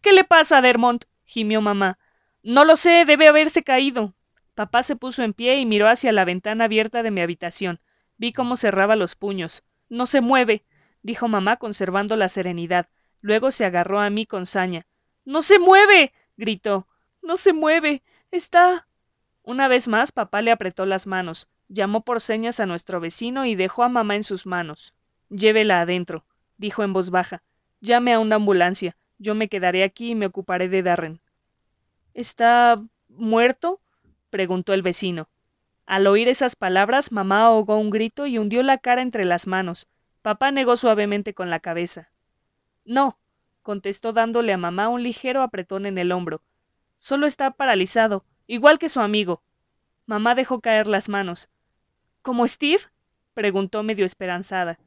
¿Qué le pasa Dermont? gimió mamá. No lo sé, debe haberse caído. Papá se puso en pie y miró hacia la ventana abierta de mi habitación. Vi cómo cerraba los puños. No se mueve, dijo mamá conservando la serenidad. Luego se agarró a mí con saña. No se mueve. gritó. No se mueve. Está. Una vez más papá le apretó las manos, llamó por señas a nuestro vecino y dejó a mamá en sus manos. Llévela adentro, dijo en voz baja. Llame a una ambulancia. Yo me quedaré aquí y me ocuparé de Darren. ¿Está muerto? preguntó el vecino. Al oír esas palabras, mamá ahogó un grito y hundió la cara entre las manos. Papá negó suavemente con la cabeza. No, contestó dándole a mamá un ligero apretón en el hombro. Solo está paralizado, igual que su amigo. Mamá dejó caer las manos. ¿Como Steve? preguntó medio esperanzada.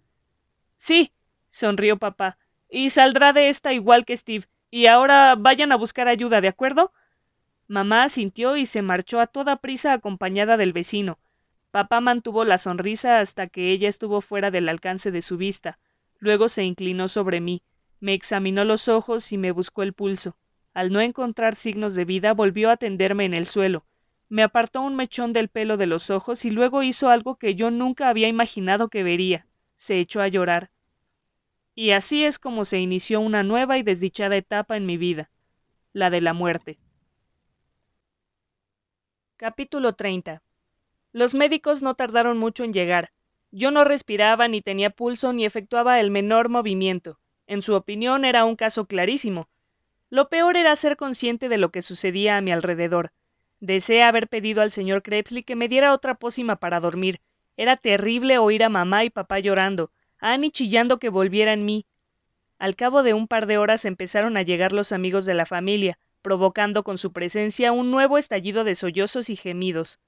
Sí, sonrió papá, y saldrá de esta igual que Steve. Y ahora vayan a buscar ayuda, ¿de acuerdo? Mamá asintió y se marchó a toda prisa acompañada del vecino. Papá mantuvo la sonrisa hasta que ella estuvo fuera del alcance de su vista. Luego se inclinó sobre mí. Me examinó los ojos y me buscó el pulso. Al no encontrar signos de vida, volvió a tenderme en el suelo. Me apartó un mechón del pelo de los ojos y luego hizo algo que yo nunca había imaginado que vería. Se echó a llorar. Y así es como se inició una nueva y desdichada etapa en mi vida, la de la muerte. Capítulo 30. Los médicos no tardaron mucho en llegar. Yo no respiraba, ni tenía pulso, ni efectuaba el menor movimiento. En su opinión era un caso clarísimo. Lo peor era ser consciente de lo que sucedía a mi alrededor. Deseé haber pedido al señor Crepsley que me diera otra pócima para dormir. Era terrible oír a mamá y papá llorando, a Annie chillando que volviera en mí. Al cabo de un par de horas empezaron a llegar los amigos de la familia, provocando con su presencia un nuevo estallido de sollozos y gemidos.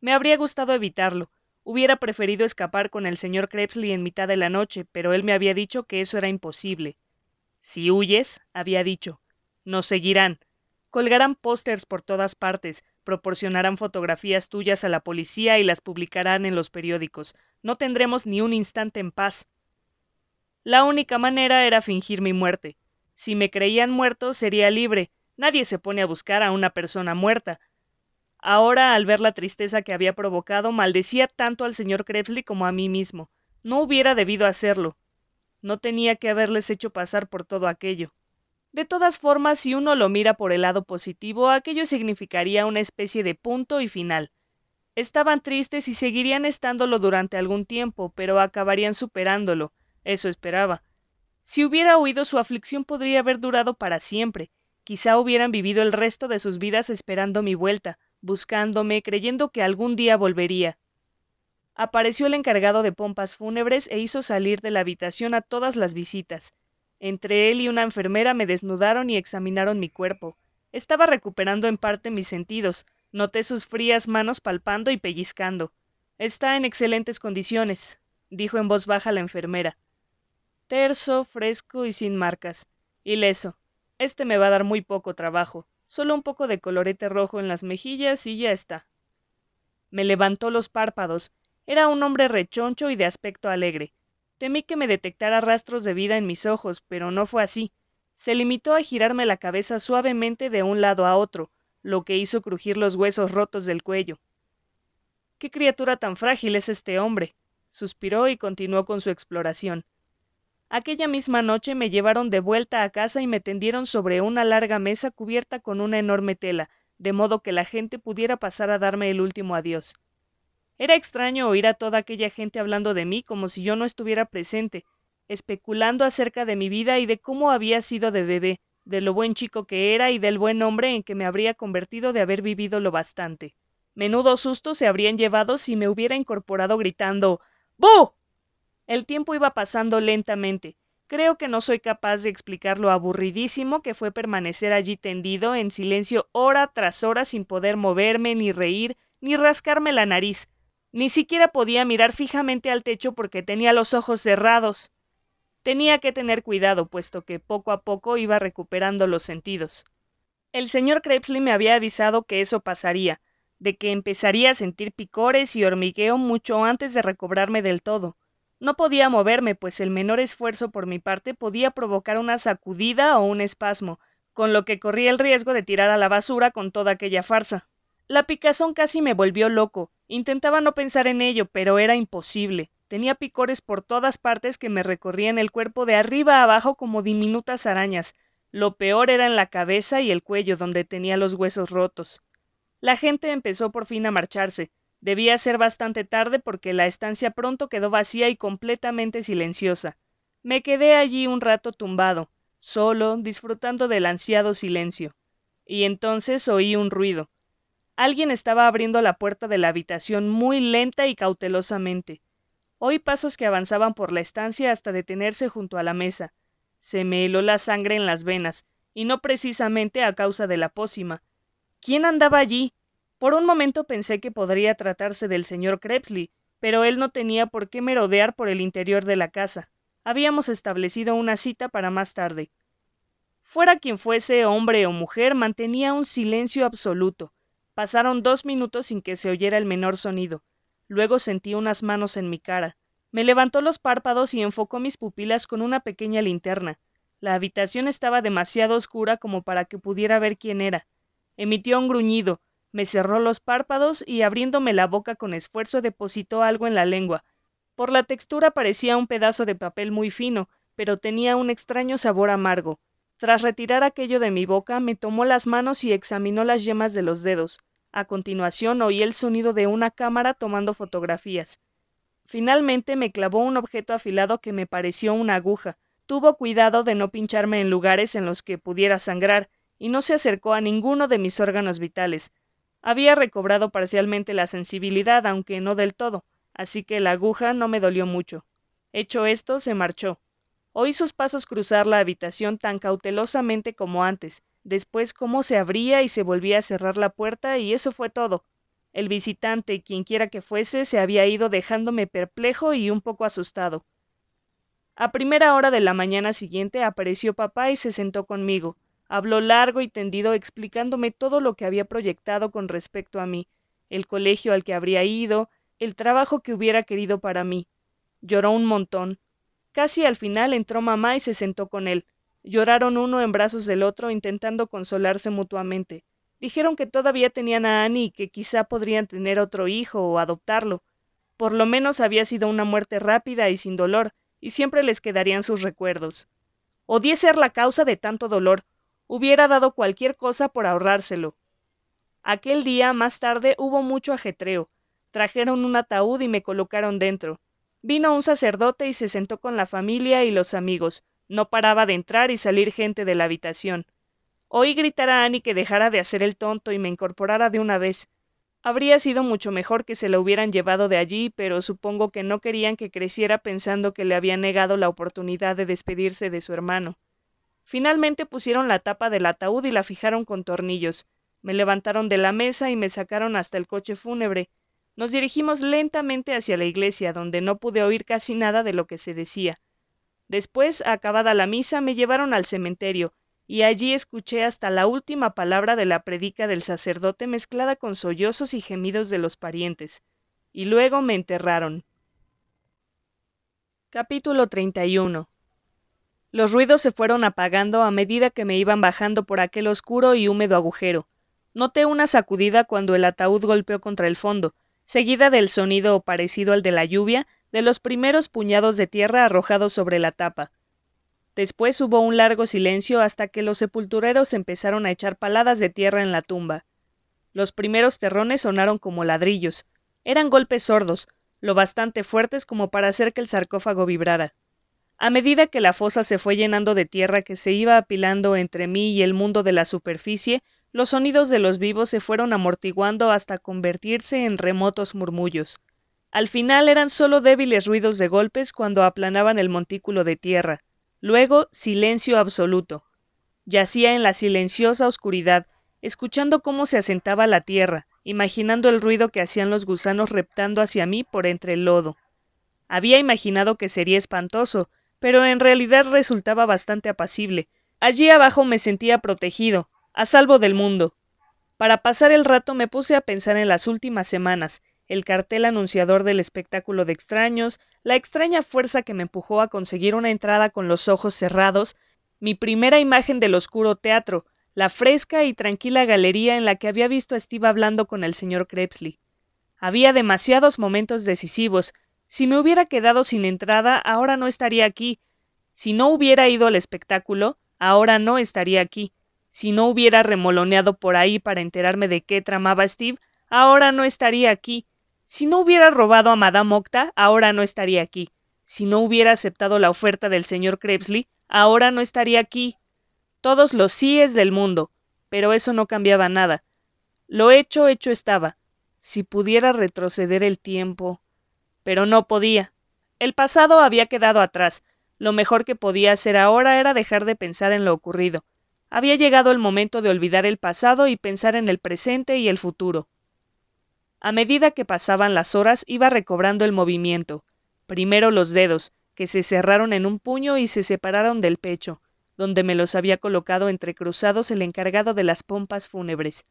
Me habría gustado evitarlo. Hubiera preferido escapar con el señor Crepsley en mitad de la noche, pero él me había dicho que eso era imposible. Si huyes, había dicho, nos seguirán. Colgarán pósters por todas partes, proporcionarán fotografías tuyas a la policía y las publicarán en los periódicos. No tendremos ni un instante en paz. La única manera era fingir mi muerte. Si me creían muerto, sería libre. Nadie se pone a buscar a una persona muerta. Ahora, al ver la tristeza que había provocado, maldecía tanto al señor Crepsley como a mí mismo. No hubiera debido hacerlo. No tenía que haberles hecho pasar por todo aquello. De todas formas, si uno lo mira por el lado positivo, aquello significaría una especie de punto y final. Estaban tristes y seguirían estándolo durante algún tiempo, pero acabarían superándolo, eso esperaba. Si hubiera huido su aflicción podría haber durado para siempre, quizá hubieran vivido el resto de sus vidas esperando mi vuelta, buscándome, creyendo que algún día volvería. Apareció el encargado de pompas fúnebres e hizo salir de la habitación a todas las visitas. Entre él y una enfermera me desnudaron y examinaron mi cuerpo. Estaba recuperando en parte mis sentidos. Noté sus frías manos palpando y pellizcando. Está en excelentes condiciones, dijo en voz baja la enfermera. Terso, fresco y sin marcas. Ileso. Este me va a dar muy poco trabajo. Solo un poco de colorete rojo en las mejillas y ya está. Me levantó los párpados. Era un hombre rechoncho y de aspecto alegre. Temí que me detectara rastros de vida en mis ojos, pero no fue así. Se limitó a girarme la cabeza suavemente de un lado a otro, lo que hizo crujir los huesos rotos del cuello. Qué criatura tan frágil es este hombre. suspiró y continuó con su exploración. Aquella misma noche me llevaron de vuelta a casa y me tendieron sobre una larga mesa cubierta con una enorme tela, de modo que la gente pudiera pasar a darme el último adiós. Era extraño oír a toda aquella gente hablando de mí como si yo no estuviera presente, especulando acerca de mi vida y de cómo había sido de bebé, de lo buen chico que era y del buen hombre en que me habría convertido de haber vivido lo bastante. Menudo susto se habrían llevado si me hubiera incorporado gritando ¡Bu! El tiempo iba pasando lentamente. Creo que no soy capaz de explicar lo aburridísimo que fue permanecer allí tendido en silencio hora tras hora sin poder moverme, ni reír, ni rascarme la nariz, ni siquiera podía mirar fijamente al techo porque tenía los ojos cerrados. Tenía que tener cuidado, puesto que poco a poco iba recuperando los sentidos. El señor Crepsley me había avisado que eso pasaría, de que empezaría a sentir picores y hormigueo mucho antes de recobrarme del todo. No podía moverme, pues el menor esfuerzo por mi parte podía provocar una sacudida o un espasmo, con lo que corría el riesgo de tirar a la basura con toda aquella farsa. La picazón casi me volvió loco. Intentaba no pensar en ello, pero era imposible. Tenía picores por todas partes que me recorrían el cuerpo de arriba a abajo como diminutas arañas. Lo peor era en la cabeza y el cuello, donde tenía los huesos rotos. La gente empezó por fin a marcharse. Debía ser bastante tarde porque la estancia pronto quedó vacía y completamente silenciosa. Me quedé allí un rato tumbado, solo, disfrutando del ansiado silencio. Y entonces oí un ruido. Alguien estaba abriendo la puerta de la habitación muy lenta y cautelosamente. Oí pasos que avanzaban por la estancia hasta detenerse junto a la mesa. Se me heló la sangre en las venas, y no precisamente a causa de la pócima. ¿Quién andaba allí? Por un momento pensé que podría tratarse del señor Crepsley, pero él no tenía por qué merodear por el interior de la casa. Habíamos establecido una cita para más tarde. Fuera quien fuese, hombre o mujer, mantenía un silencio absoluto. Pasaron dos minutos sin que se oyera el menor sonido. Luego sentí unas manos en mi cara. Me levantó los párpados y enfocó mis pupilas con una pequeña linterna. La habitación estaba demasiado oscura como para que pudiera ver quién era. Emitió un gruñido, me cerró los párpados y abriéndome la boca con esfuerzo depositó algo en la lengua. Por la textura parecía un pedazo de papel muy fino, pero tenía un extraño sabor amargo. Tras retirar aquello de mi boca, me tomó las manos y examinó las yemas de los dedos. A continuación oí el sonido de una cámara tomando fotografías. Finalmente me clavó un objeto afilado que me pareció una aguja. Tuvo cuidado de no pincharme en lugares en los que pudiera sangrar, y no se acercó a ninguno de mis órganos vitales. Había recobrado parcialmente la sensibilidad, aunque no del todo, así que la aguja no me dolió mucho. Hecho esto, se marchó. Oí sus pasos cruzar la habitación tan cautelosamente como antes, después cómo se abría y se volvía a cerrar la puerta, y eso fue todo. El visitante, quienquiera que fuese, se había ido dejándome perplejo y un poco asustado. A primera hora de la mañana siguiente apareció papá y se sentó conmigo. Habló largo y tendido explicándome todo lo que había proyectado con respecto a mí, el colegio al que habría ido, el trabajo que hubiera querido para mí. Lloró un montón. Casi al final entró mamá y se sentó con él. Lloraron uno en brazos del otro intentando consolarse mutuamente. Dijeron que todavía tenían a Annie y que quizá podrían tener otro hijo o adoptarlo. Por lo menos había sido una muerte rápida y sin dolor, y siempre les quedarían sus recuerdos. Odié ser la causa de tanto dolor. Hubiera dado cualquier cosa por ahorrárselo. Aquel día, más tarde, hubo mucho ajetreo. Trajeron un ataúd y me colocaron dentro. Vino un sacerdote y se sentó con la familia y los amigos. No paraba de entrar y salir gente de la habitación. Oí gritar a Annie que dejara de hacer el tonto y me incorporara de una vez. Habría sido mucho mejor que se la hubieran llevado de allí, pero supongo que no querían que creciera pensando que le habían negado la oportunidad de despedirse de su hermano. Finalmente pusieron la tapa del ataúd y la fijaron con tornillos. Me levantaron de la mesa y me sacaron hasta el coche fúnebre. Nos dirigimos lentamente hacia la iglesia, donde no pude oír casi nada de lo que se decía. Después, acabada la misa, me llevaron al cementerio, y allí escuché hasta la última palabra de la predica del sacerdote mezclada con sollozos y gemidos de los parientes, y luego me enterraron. Capítulo 31 Los ruidos se fueron apagando a medida que me iban bajando por aquel oscuro y húmedo agujero. Noté una sacudida cuando el ataúd golpeó contra el fondo, seguida del sonido parecido al de la lluvia de los primeros puñados de tierra arrojados sobre la tapa. Después hubo un largo silencio hasta que los sepultureros empezaron a echar paladas de tierra en la tumba. Los primeros terrones sonaron como ladrillos. Eran golpes sordos, lo bastante fuertes como para hacer que el sarcófago vibrara. A medida que la fosa se fue llenando de tierra que se iba apilando entre mí y el mundo de la superficie, los sonidos de los vivos se fueron amortiguando hasta convertirse en remotos murmullos. Al final eran solo débiles ruidos de golpes cuando aplanaban el montículo de tierra. Luego silencio absoluto. Yacía en la silenciosa oscuridad, escuchando cómo se asentaba la tierra, imaginando el ruido que hacían los gusanos reptando hacia mí por entre el lodo. Había imaginado que sería espantoso, pero en realidad resultaba bastante apacible. Allí abajo me sentía protegido, a salvo del mundo. Para pasar el rato me puse a pensar en las últimas semanas, el cartel anunciador del espectáculo de extraños, la extraña fuerza que me empujó a conseguir una entrada con los ojos cerrados, mi primera imagen del oscuro teatro, la fresca y tranquila galería en la que había visto a Steve hablando con el señor Krebsley. Había demasiados momentos decisivos. Si me hubiera quedado sin entrada, ahora no estaría aquí. Si no hubiera ido al espectáculo, ahora no estaría aquí. Si no hubiera remoloneado por ahí para enterarme de qué tramaba Steve, ahora no estaría aquí. Si no hubiera robado a Madame Octa, ahora no estaría aquí. Si no hubiera aceptado la oferta del señor Krebsley, ahora no estaría aquí. Todos los síes del mundo, pero eso no cambiaba nada. Lo hecho, hecho estaba. Si pudiera retroceder el tiempo. Pero no podía. El pasado había quedado atrás. Lo mejor que podía hacer ahora era dejar de pensar en lo ocurrido. Había llegado el momento de olvidar el pasado y pensar en el presente y el futuro. A medida que pasaban las horas iba recobrando el movimiento. Primero los dedos, que se cerraron en un puño y se separaron del pecho, donde me los había colocado entrecruzados el encargado de las pompas fúnebres.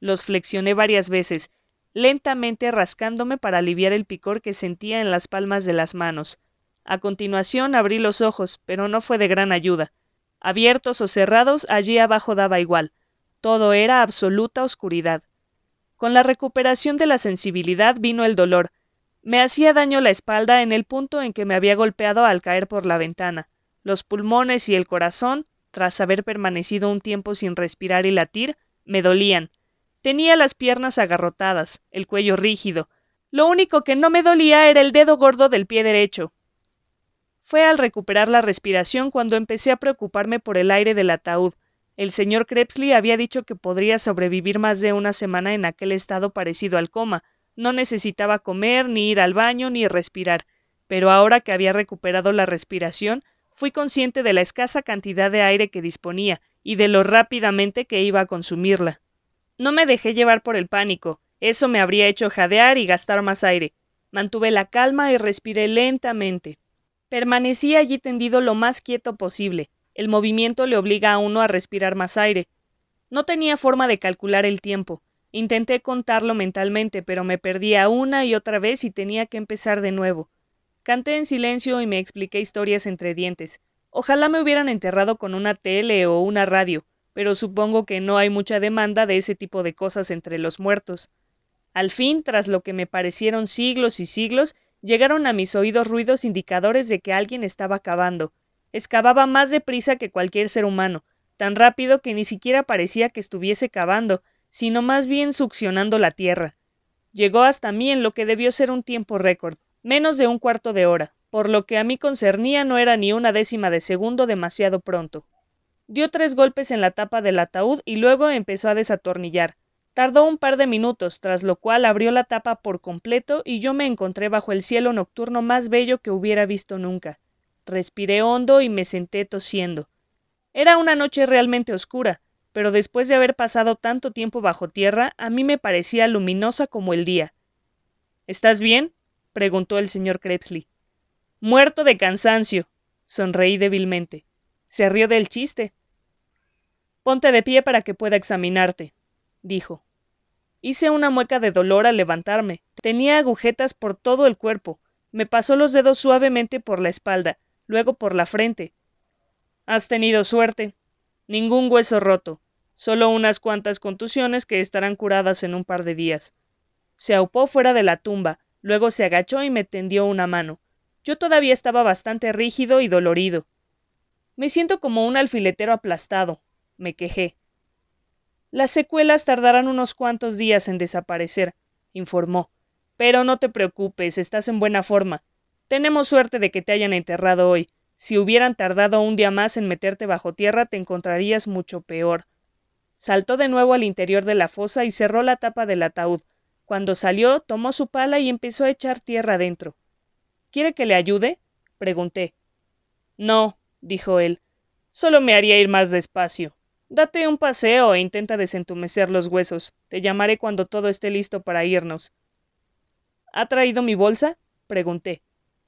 Los flexioné varias veces, lentamente rascándome para aliviar el picor que sentía en las palmas de las manos. A continuación abrí los ojos, pero no fue de gran ayuda. Abiertos o cerrados, allí abajo daba igual. Todo era absoluta oscuridad. Con la recuperación de la sensibilidad vino el dolor. Me hacía daño la espalda en el punto en que me había golpeado al caer por la ventana. Los pulmones y el corazón, tras haber permanecido un tiempo sin respirar y latir, me dolían. Tenía las piernas agarrotadas, el cuello rígido. Lo único que no me dolía era el dedo gordo del pie derecho. Fue al recuperar la respiración cuando empecé a preocuparme por el aire del ataúd. El señor Krebsley había dicho que podría sobrevivir más de una semana en aquel estado parecido al coma. No necesitaba comer, ni ir al baño, ni respirar. Pero ahora que había recuperado la respiración, fui consciente de la escasa cantidad de aire que disponía y de lo rápidamente que iba a consumirla. No me dejé llevar por el pánico, eso me habría hecho jadear y gastar más aire. Mantuve la calma y respiré lentamente. Permanecí allí tendido lo más quieto posible. El movimiento le obliga a uno a respirar más aire. No tenía forma de calcular el tiempo. Intenté contarlo mentalmente, pero me perdía una y otra vez y tenía que empezar de nuevo. Canté en silencio y me expliqué historias entre dientes. Ojalá me hubieran enterrado con una tele o una radio, pero supongo que no hay mucha demanda de ese tipo de cosas entre los muertos. Al fin, tras lo que me parecieron siglos y siglos, llegaron a mis oídos ruidos indicadores de que alguien estaba cavando. Excavaba más deprisa que cualquier ser humano, tan rápido que ni siquiera parecía que estuviese cavando, sino más bien succionando la tierra. Llegó hasta mí en lo que debió ser un tiempo récord, menos de un cuarto de hora, por lo que a mí concernía no era ni una décima de segundo demasiado pronto. Dio tres golpes en la tapa del ataúd y luego empezó a desatornillar. Tardó un par de minutos, tras lo cual abrió la tapa por completo y yo me encontré bajo el cielo nocturno más bello que hubiera visto nunca. Respiré hondo y me senté tosiendo. Era una noche realmente oscura, pero después de haber pasado tanto tiempo bajo tierra, a mí me parecía luminosa como el día. ¿Estás bien? preguntó el señor Krebsley. Muerto de cansancio. Sonreí débilmente. Se rió del chiste. Ponte de pie para que pueda examinarte, dijo. Hice una mueca de dolor al levantarme. Tenía agujetas por todo el cuerpo. Me pasó los dedos suavemente por la espalda, luego por la frente. Has tenido suerte. Ningún hueso roto, solo unas cuantas contusiones que estarán curadas en un par de días. Se aupó fuera de la tumba, luego se agachó y me tendió una mano. Yo todavía estaba bastante rígido y dolorido. Me siento como un alfiletero aplastado, me quejé. Las secuelas tardarán unos cuantos días en desaparecer, informó. Pero no te preocupes, estás en buena forma. Tenemos suerte de que te hayan enterrado hoy. Si hubieran tardado un día más en meterte bajo tierra, te encontrarías mucho peor. Saltó de nuevo al interior de la fosa y cerró la tapa del ataúd. Cuando salió, tomó su pala y empezó a echar tierra dentro. ¿Quiere que le ayude? pregunté. No, dijo él. Solo me haría ir más despacio. Date un paseo e intenta desentumecer los huesos. Te llamaré cuando todo esté listo para irnos. ¿Ha traído mi bolsa? pregunté.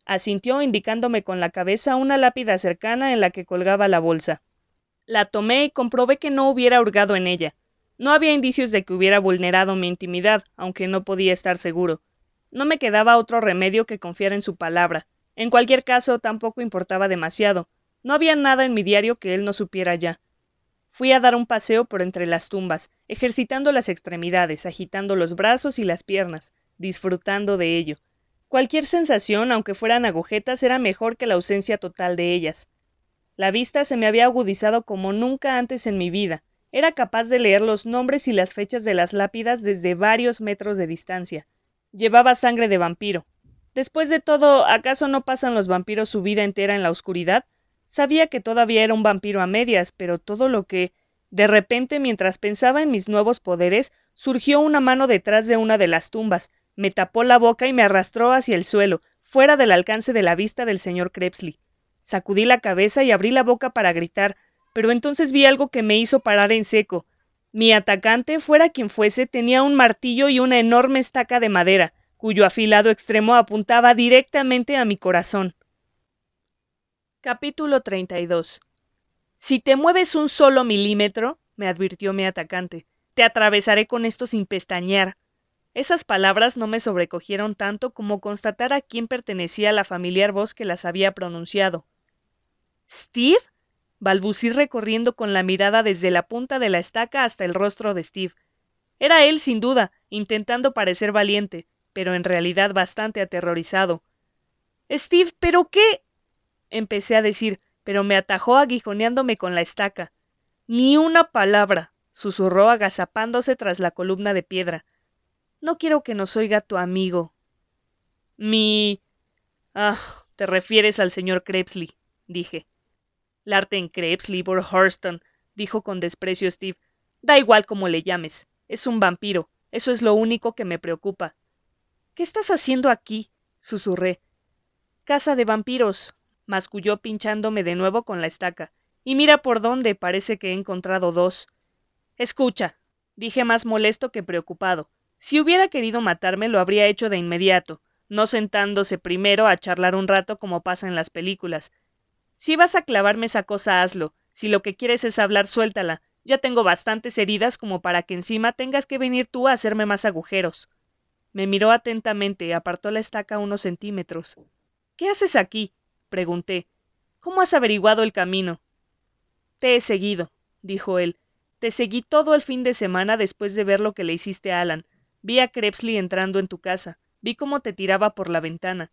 Asintió indicándome con la cabeza una lápida cercana en la que colgaba la bolsa. La tomé y comprobé que no hubiera hurgado en ella. No había indicios de que hubiera vulnerado mi intimidad, aunque no podía estar seguro. No me quedaba otro remedio que confiar en su palabra. En cualquier caso, tampoco importaba demasiado. No había nada en mi diario que él no supiera ya. Fui a dar un paseo por entre las tumbas, ejercitando las extremidades, agitando los brazos y las piernas, disfrutando de ello. Cualquier sensación, aunque fueran agujetas, era mejor que la ausencia total de ellas. La vista se me había agudizado como nunca antes en mi vida. Era capaz de leer los nombres y las fechas de las lápidas desde varios metros de distancia. Llevaba sangre de vampiro. Después de todo, ¿acaso no pasan los vampiros su vida entera en la oscuridad? Sabía que todavía era un vampiro a medias, pero todo lo que... De repente, mientras pensaba en mis nuevos poderes, surgió una mano detrás de una de las tumbas, me tapó la boca y me arrastró hacia el suelo, fuera del alcance de la vista del señor Krebsley. Sacudí la cabeza y abrí la boca para gritar, pero entonces vi algo que me hizo parar en seco. Mi atacante, fuera quien fuese, tenía un martillo y una enorme estaca de madera, cuyo afilado extremo apuntaba directamente a mi corazón. Capítulo 32 Si te mueves un solo milímetro, me advirtió mi atacante, te atravesaré con esto sin pestañear. Esas palabras no me sobrecogieron tanto como constatar a quién pertenecía la familiar voz que las había pronunciado. ¿Steve? balbucí recorriendo con la mirada desde la punta de la estaca hasta el rostro de Steve. Era él, sin duda, intentando parecer valiente, pero en realidad bastante aterrorizado. Steve, ¿pero qué? Empecé a decir, pero me atajó aguijoneándome con la estaca. Ni una palabra, susurró agazapándose tras la columna de piedra. No quiero que nos oiga tu amigo. Mi. Ah, te refieres al señor Krebsley, dije. Larten Krebsley, Hurston, dijo con desprecio Steve. Da igual como le llames. Es un vampiro. Eso es lo único que me preocupa. ¿Qué estás haciendo aquí? susurré. Casa de vampiros, masculló pinchándome de nuevo con la estaca. Y mira por dónde parece que he encontrado dos. Escucha, dije más molesto que preocupado. Si hubiera querido matarme lo habría hecho de inmediato, no sentándose primero a charlar un rato como pasa en las películas. Si vas a clavarme esa cosa, hazlo. Si lo que quieres es hablar, suéltala. Ya tengo bastantes heridas como para que encima tengas que venir tú a hacerme más agujeros. Me miró atentamente y apartó la estaca unos centímetros. ¿Qué haces aquí? Pregunté. ¿Cómo has averiguado el camino? Te he seguido, dijo él. Te seguí todo el fin de semana después de ver lo que le hiciste a Alan. Vi a Krebsley entrando en tu casa. Vi cómo te tiraba por la ventana.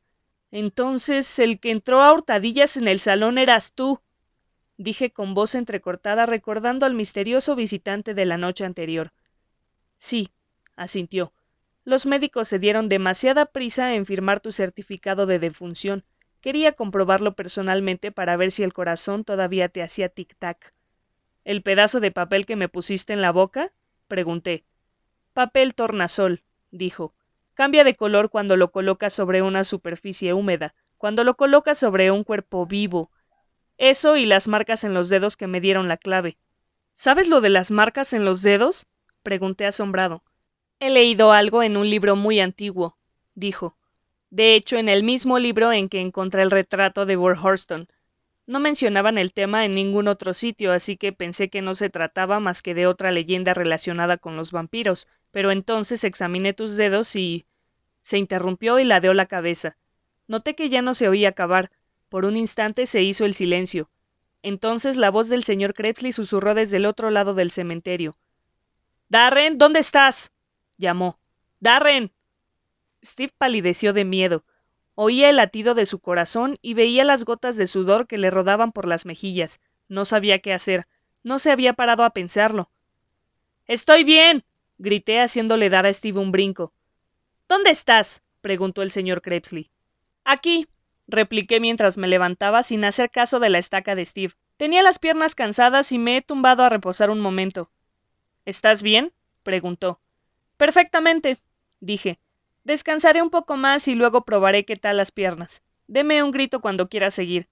Entonces, el que entró a hurtadillas en el salón eras tú, dije con voz entrecortada recordando al misterioso visitante de la noche anterior. Sí, asintió. Los médicos se dieron demasiada prisa en firmar tu certificado de defunción. Quería comprobarlo personalmente para ver si el corazón todavía te hacía tic-tac. ¿El pedazo de papel que me pusiste en la boca? pregunté. Papel tornasol, dijo. Cambia de color cuando lo colocas sobre una superficie húmeda, cuando lo colocas sobre un cuerpo vivo. Eso y las marcas en los dedos que me dieron la clave. ¿Sabes lo de las marcas en los dedos? pregunté asombrado. He leído algo en un libro muy antiguo, dijo de hecho en el mismo libro en que encontré el retrato de Horston. No mencionaban el tema en ningún otro sitio, así que pensé que no se trataba más que de otra leyenda relacionada con los vampiros, pero entonces examiné tus dedos y. se interrumpió y ladeó la cabeza. Noté que ya no se oía acabar. Por un instante se hizo el silencio. Entonces la voz del señor Kretsley susurró desde el otro lado del cementerio. Darren, ¿dónde estás? llamó. Darren. Steve palideció de miedo. Oía el latido de su corazón y veía las gotas de sudor que le rodaban por las mejillas. No sabía qué hacer. No se había parado a pensarlo. Estoy bien. grité haciéndole dar a Steve un brinco. ¿Dónde estás? preguntó el señor Krebsley. Aquí, repliqué mientras me levantaba sin hacer caso de la estaca de Steve. Tenía las piernas cansadas y me he tumbado a reposar un momento. ¿Estás bien? preguntó. Perfectamente, dije. Descansaré un poco más y luego probaré qué tal las piernas. Deme un grito cuando quiera seguir.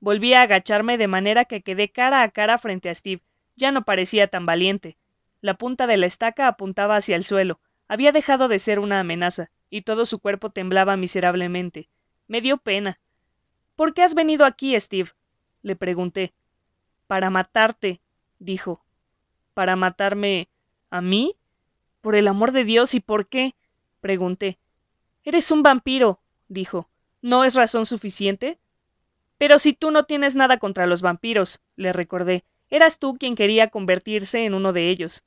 Volví a agacharme de manera que quedé cara a cara frente a Steve. Ya no parecía tan valiente. La punta de la estaca apuntaba hacia el suelo. Había dejado de ser una amenaza, y todo su cuerpo temblaba miserablemente. Me dio pena. ¿Por qué has venido aquí, Steve? le pregunté. Para matarte, dijo. ¿Para matarme a mí? Por el amor de Dios, ¿y por qué? Pregunté. Eres un vampiro, dijo. ¿No es razón suficiente? Pero si tú no tienes nada contra los vampiros, le recordé. Eras tú quien quería convertirse en uno de ellos.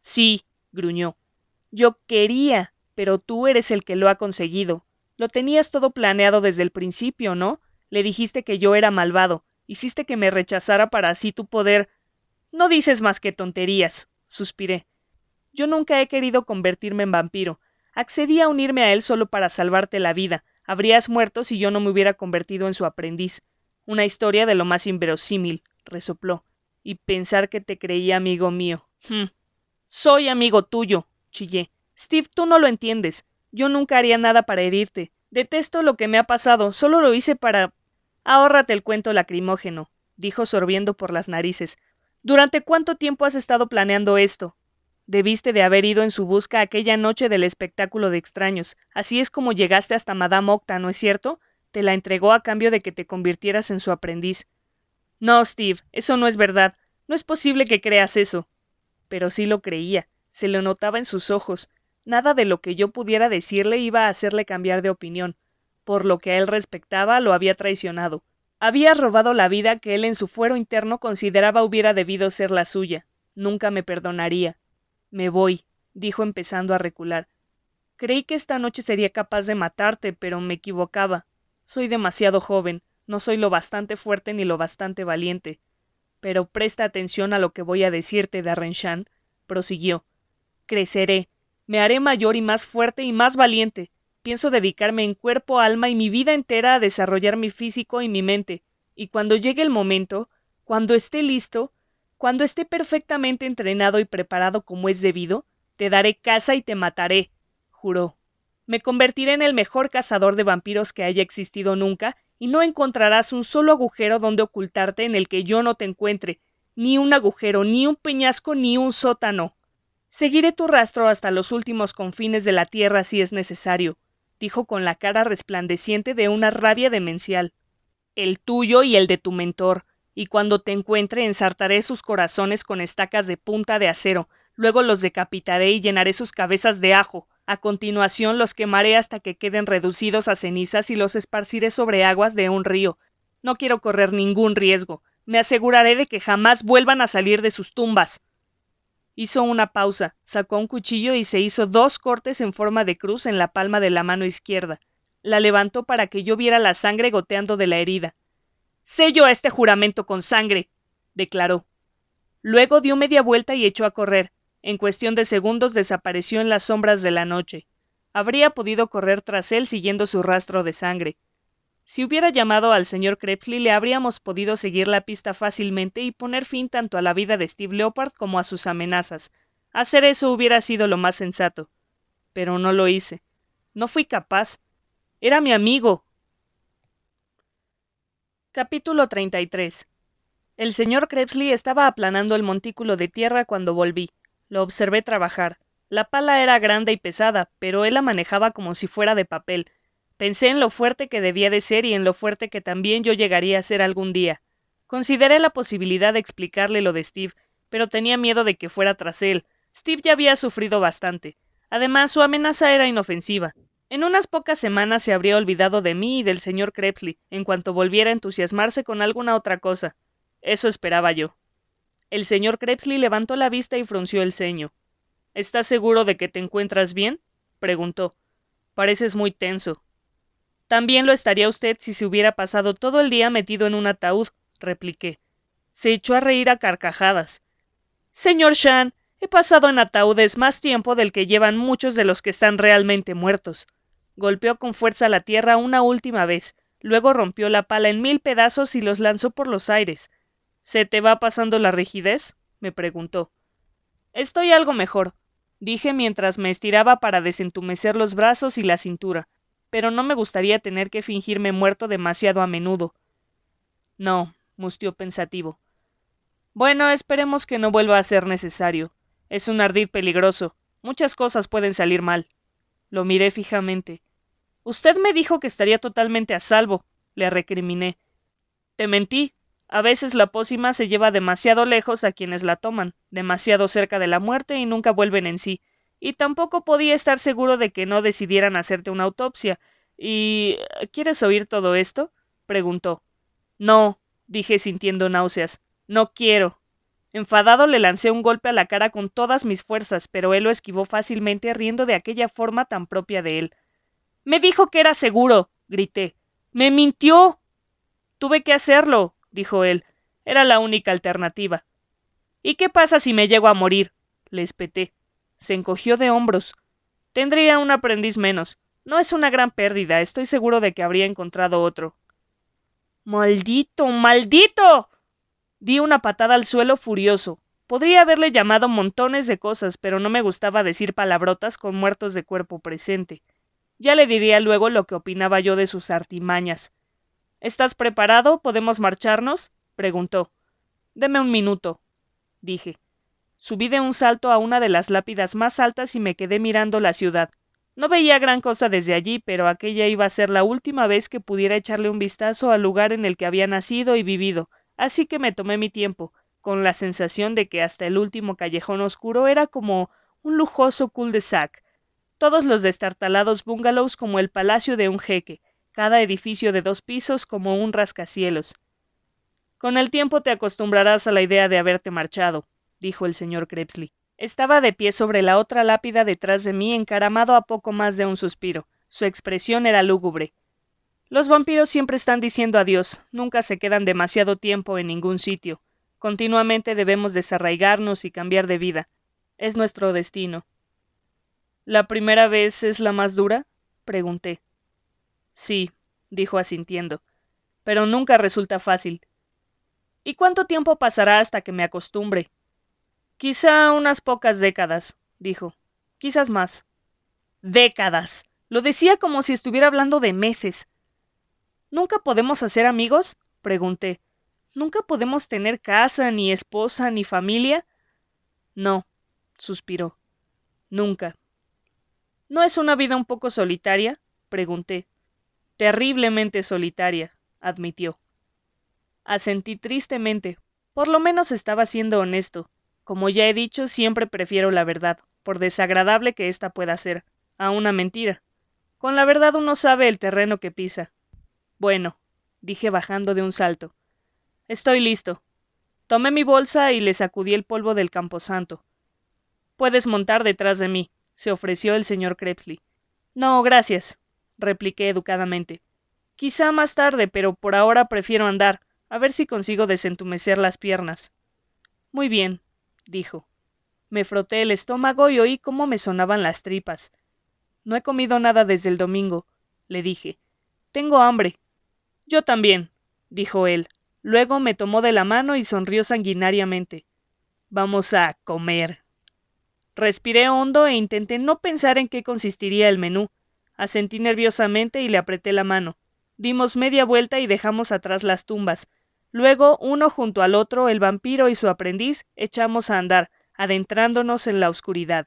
Sí, gruñó. Yo quería, pero tú eres el que lo ha conseguido. Lo tenías todo planeado desde el principio, ¿no? Le dijiste que yo era malvado. Hiciste que me rechazara para así tu poder. No dices más que tonterías, suspiré. Yo nunca he querido convertirme en vampiro. Accedí a unirme a él solo para salvarte la vida. Habrías muerto si yo no me hubiera convertido en su aprendiz. Una historia de lo más inverosímil, resopló. Y pensar que te creía amigo mío. Hm. Soy amigo tuyo, chillé. Steve, tú no lo entiendes. Yo nunca haría nada para herirte. Detesto lo que me ha pasado. Solo lo hice para. Ahórrate el cuento lacrimógeno, dijo sorbiendo por las narices. ¿Durante cuánto tiempo has estado planeando esto? Debiste de haber ido en su busca aquella noche del espectáculo de extraños. Así es como llegaste hasta Madame Octa, ¿no es cierto? Te la entregó a cambio de que te convirtieras en su aprendiz. No, Steve, eso no es verdad. No es posible que creas eso. Pero sí lo creía. Se lo notaba en sus ojos. Nada de lo que yo pudiera decirle iba a hacerle cambiar de opinión. Por lo que a él respectaba, lo había traicionado. Había robado la vida que él en su fuero interno consideraba hubiera debido ser la suya. Nunca me perdonaría. Me voy, dijo empezando a recular. Creí que esta noche sería capaz de matarte, pero me equivocaba. Soy demasiado joven, no soy lo bastante fuerte ni lo bastante valiente. Pero presta atención a lo que voy a decirte, Darrenshan, prosiguió. Creceré, me haré mayor y más fuerte y más valiente. Pienso dedicarme en cuerpo, alma y mi vida entera a desarrollar mi físico y mi mente, y cuando llegue el momento, cuando esté listo, cuando esté perfectamente entrenado y preparado como es debido, te daré caza y te mataré, juró. Me convertiré en el mejor cazador de vampiros que haya existido nunca, y no encontrarás un solo agujero donde ocultarte en el que yo no te encuentre, ni un agujero, ni un peñasco, ni un sótano. Seguiré tu rastro hasta los últimos confines de la tierra si es necesario, dijo con la cara resplandeciente de una rabia demencial. El tuyo y el de tu mentor, y cuando te encuentre ensartaré sus corazones con estacas de punta de acero, luego los decapitaré y llenaré sus cabezas de ajo, a continuación los quemaré hasta que queden reducidos a cenizas y los esparciré sobre aguas de un río. No quiero correr ningún riesgo. Me aseguraré de que jamás vuelvan a salir de sus tumbas. Hizo una pausa, sacó un cuchillo y se hizo dos cortes en forma de cruz en la palma de la mano izquierda. La levantó para que yo viera la sangre goteando de la herida. Sello este juramento con sangre, declaró. Luego dio media vuelta y echó a correr. En cuestión de segundos desapareció en las sombras de la noche. Habría podido correr tras él siguiendo su rastro de sangre. Si hubiera llamado al señor Crepsley le habríamos podido seguir la pista fácilmente y poner fin tanto a la vida de Steve Leopard como a sus amenazas. Hacer eso hubiera sido lo más sensato. Pero no lo hice. No fui capaz. Era mi amigo, Capítulo 33 El señor Krebsley estaba aplanando el montículo de tierra cuando volví. Lo observé trabajar. La pala era grande y pesada, pero él la manejaba como si fuera de papel. Pensé en lo fuerte que debía de ser y en lo fuerte que también yo llegaría a ser algún día. Consideré la posibilidad de explicarle lo de Steve, pero tenía miedo de que fuera tras él. Steve ya había sufrido bastante. Además, su amenaza era inofensiva. En unas pocas semanas se habría olvidado de mí y del señor Crepsley, en cuanto volviera a entusiasmarse con alguna otra cosa. Eso esperaba yo. El señor Crepsley levantó la vista y frunció el ceño. ¿Estás seguro de que te encuentras bien? preguntó. Pareces muy tenso. También lo estaría usted si se hubiera pasado todo el día metido en un ataúd, repliqué. Se echó a reír a carcajadas. Señor Shan, He pasado en ataúdes más tiempo del que llevan muchos de los que están realmente muertos. Golpeó con fuerza la tierra una última vez, luego rompió la pala en mil pedazos y los lanzó por los aires. ¿Se te va pasando la rigidez? me preguntó. Estoy algo mejor, dije mientras me estiraba para desentumecer los brazos y la cintura, pero no me gustaría tener que fingirme muerto demasiado a menudo. No, mustió pensativo. Bueno, esperemos que no vuelva a ser necesario. Es un ardid peligroso. Muchas cosas pueden salir mal. Lo miré fijamente. Usted me dijo que estaría totalmente a salvo, le recriminé. Te mentí. A veces la pócima se lleva demasiado lejos a quienes la toman, demasiado cerca de la muerte y nunca vuelven en sí. Y tampoco podía estar seguro de que no decidieran hacerte una autopsia. ¿Y quieres oír todo esto? preguntó. No, dije sintiendo náuseas. No quiero. Enfadado le lancé un golpe a la cara con todas mis fuerzas, pero él lo esquivó fácilmente riendo de aquella forma tan propia de él. Me dijo que era seguro, grité. Me mintió. Tuve que hacerlo, dijo él. Era la única alternativa. ¿Y qué pasa si me llego a morir? le espeté. Se encogió de hombros. Tendría un aprendiz menos. No es una gran pérdida. Estoy seguro de que habría encontrado otro. Maldito, maldito. Di una patada al suelo furioso. Podría haberle llamado montones de cosas, pero no me gustaba decir palabrotas con muertos de cuerpo presente. Ya le diría luego lo que opinaba yo de sus artimañas. ¿Estás preparado? ¿Podemos marcharnos? preguntó. Deme un minuto, dije. Subí de un salto a una de las lápidas más altas y me quedé mirando la ciudad. No veía gran cosa desde allí, pero aquella iba a ser la última vez que pudiera echarle un vistazo al lugar en el que había nacido y vivido, Así que me tomé mi tiempo, con la sensación de que hasta el último callejón oscuro era como un lujoso cul-de-sac. Todos los destartalados bungalows como el palacio de un jeque, cada edificio de dos pisos como un rascacielos. Con el tiempo te acostumbrarás a la idea de haberte marchado, dijo el señor Krebsley. Estaba de pie sobre la otra lápida detrás de mí, encaramado a poco más de un suspiro. Su expresión era lúgubre. Los vampiros siempre están diciendo adiós, nunca se quedan demasiado tiempo en ningún sitio. Continuamente debemos desarraigarnos y cambiar de vida. Es nuestro destino. ¿La primera vez es la más dura? pregunté. Sí, dijo asintiendo, pero nunca resulta fácil. ¿Y cuánto tiempo pasará hasta que me acostumbre? Quizá unas pocas décadas, dijo. Quizás más. Décadas. Lo decía como si estuviera hablando de meses. ¿Nunca podemos hacer amigos? pregunté. ¿Nunca podemos tener casa, ni esposa, ni familia? No, suspiró. Nunca. ¿No es una vida un poco solitaria? pregunté. Terriblemente solitaria, admitió. Asentí tristemente. Por lo menos estaba siendo honesto. Como ya he dicho, siempre prefiero la verdad, por desagradable que ésta pueda ser, a una mentira. Con la verdad uno sabe el terreno que pisa. Bueno, dije bajando de un salto. Estoy listo. Tomé mi bolsa y le sacudí el polvo del camposanto. Puedes montar detrás de mí, se ofreció el señor Crepsley. No, gracias, repliqué educadamente. Quizá más tarde, pero por ahora prefiero andar, a ver si consigo desentumecer las piernas. Muy bien, dijo. Me froté el estómago y oí cómo me sonaban las tripas. No he comido nada desde el domingo, le dije. Tengo hambre. Yo también, dijo él. Luego me tomó de la mano y sonrió sanguinariamente. Vamos a comer. Respiré hondo e intenté no pensar en qué consistiría el menú. Asentí nerviosamente y le apreté la mano. Dimos media vuelta y dejamos atrás las tumbas. Luego, uno junto al otro, el vampiro y su aprendiz, echamos a andar, adentrándonos en la oscuridad.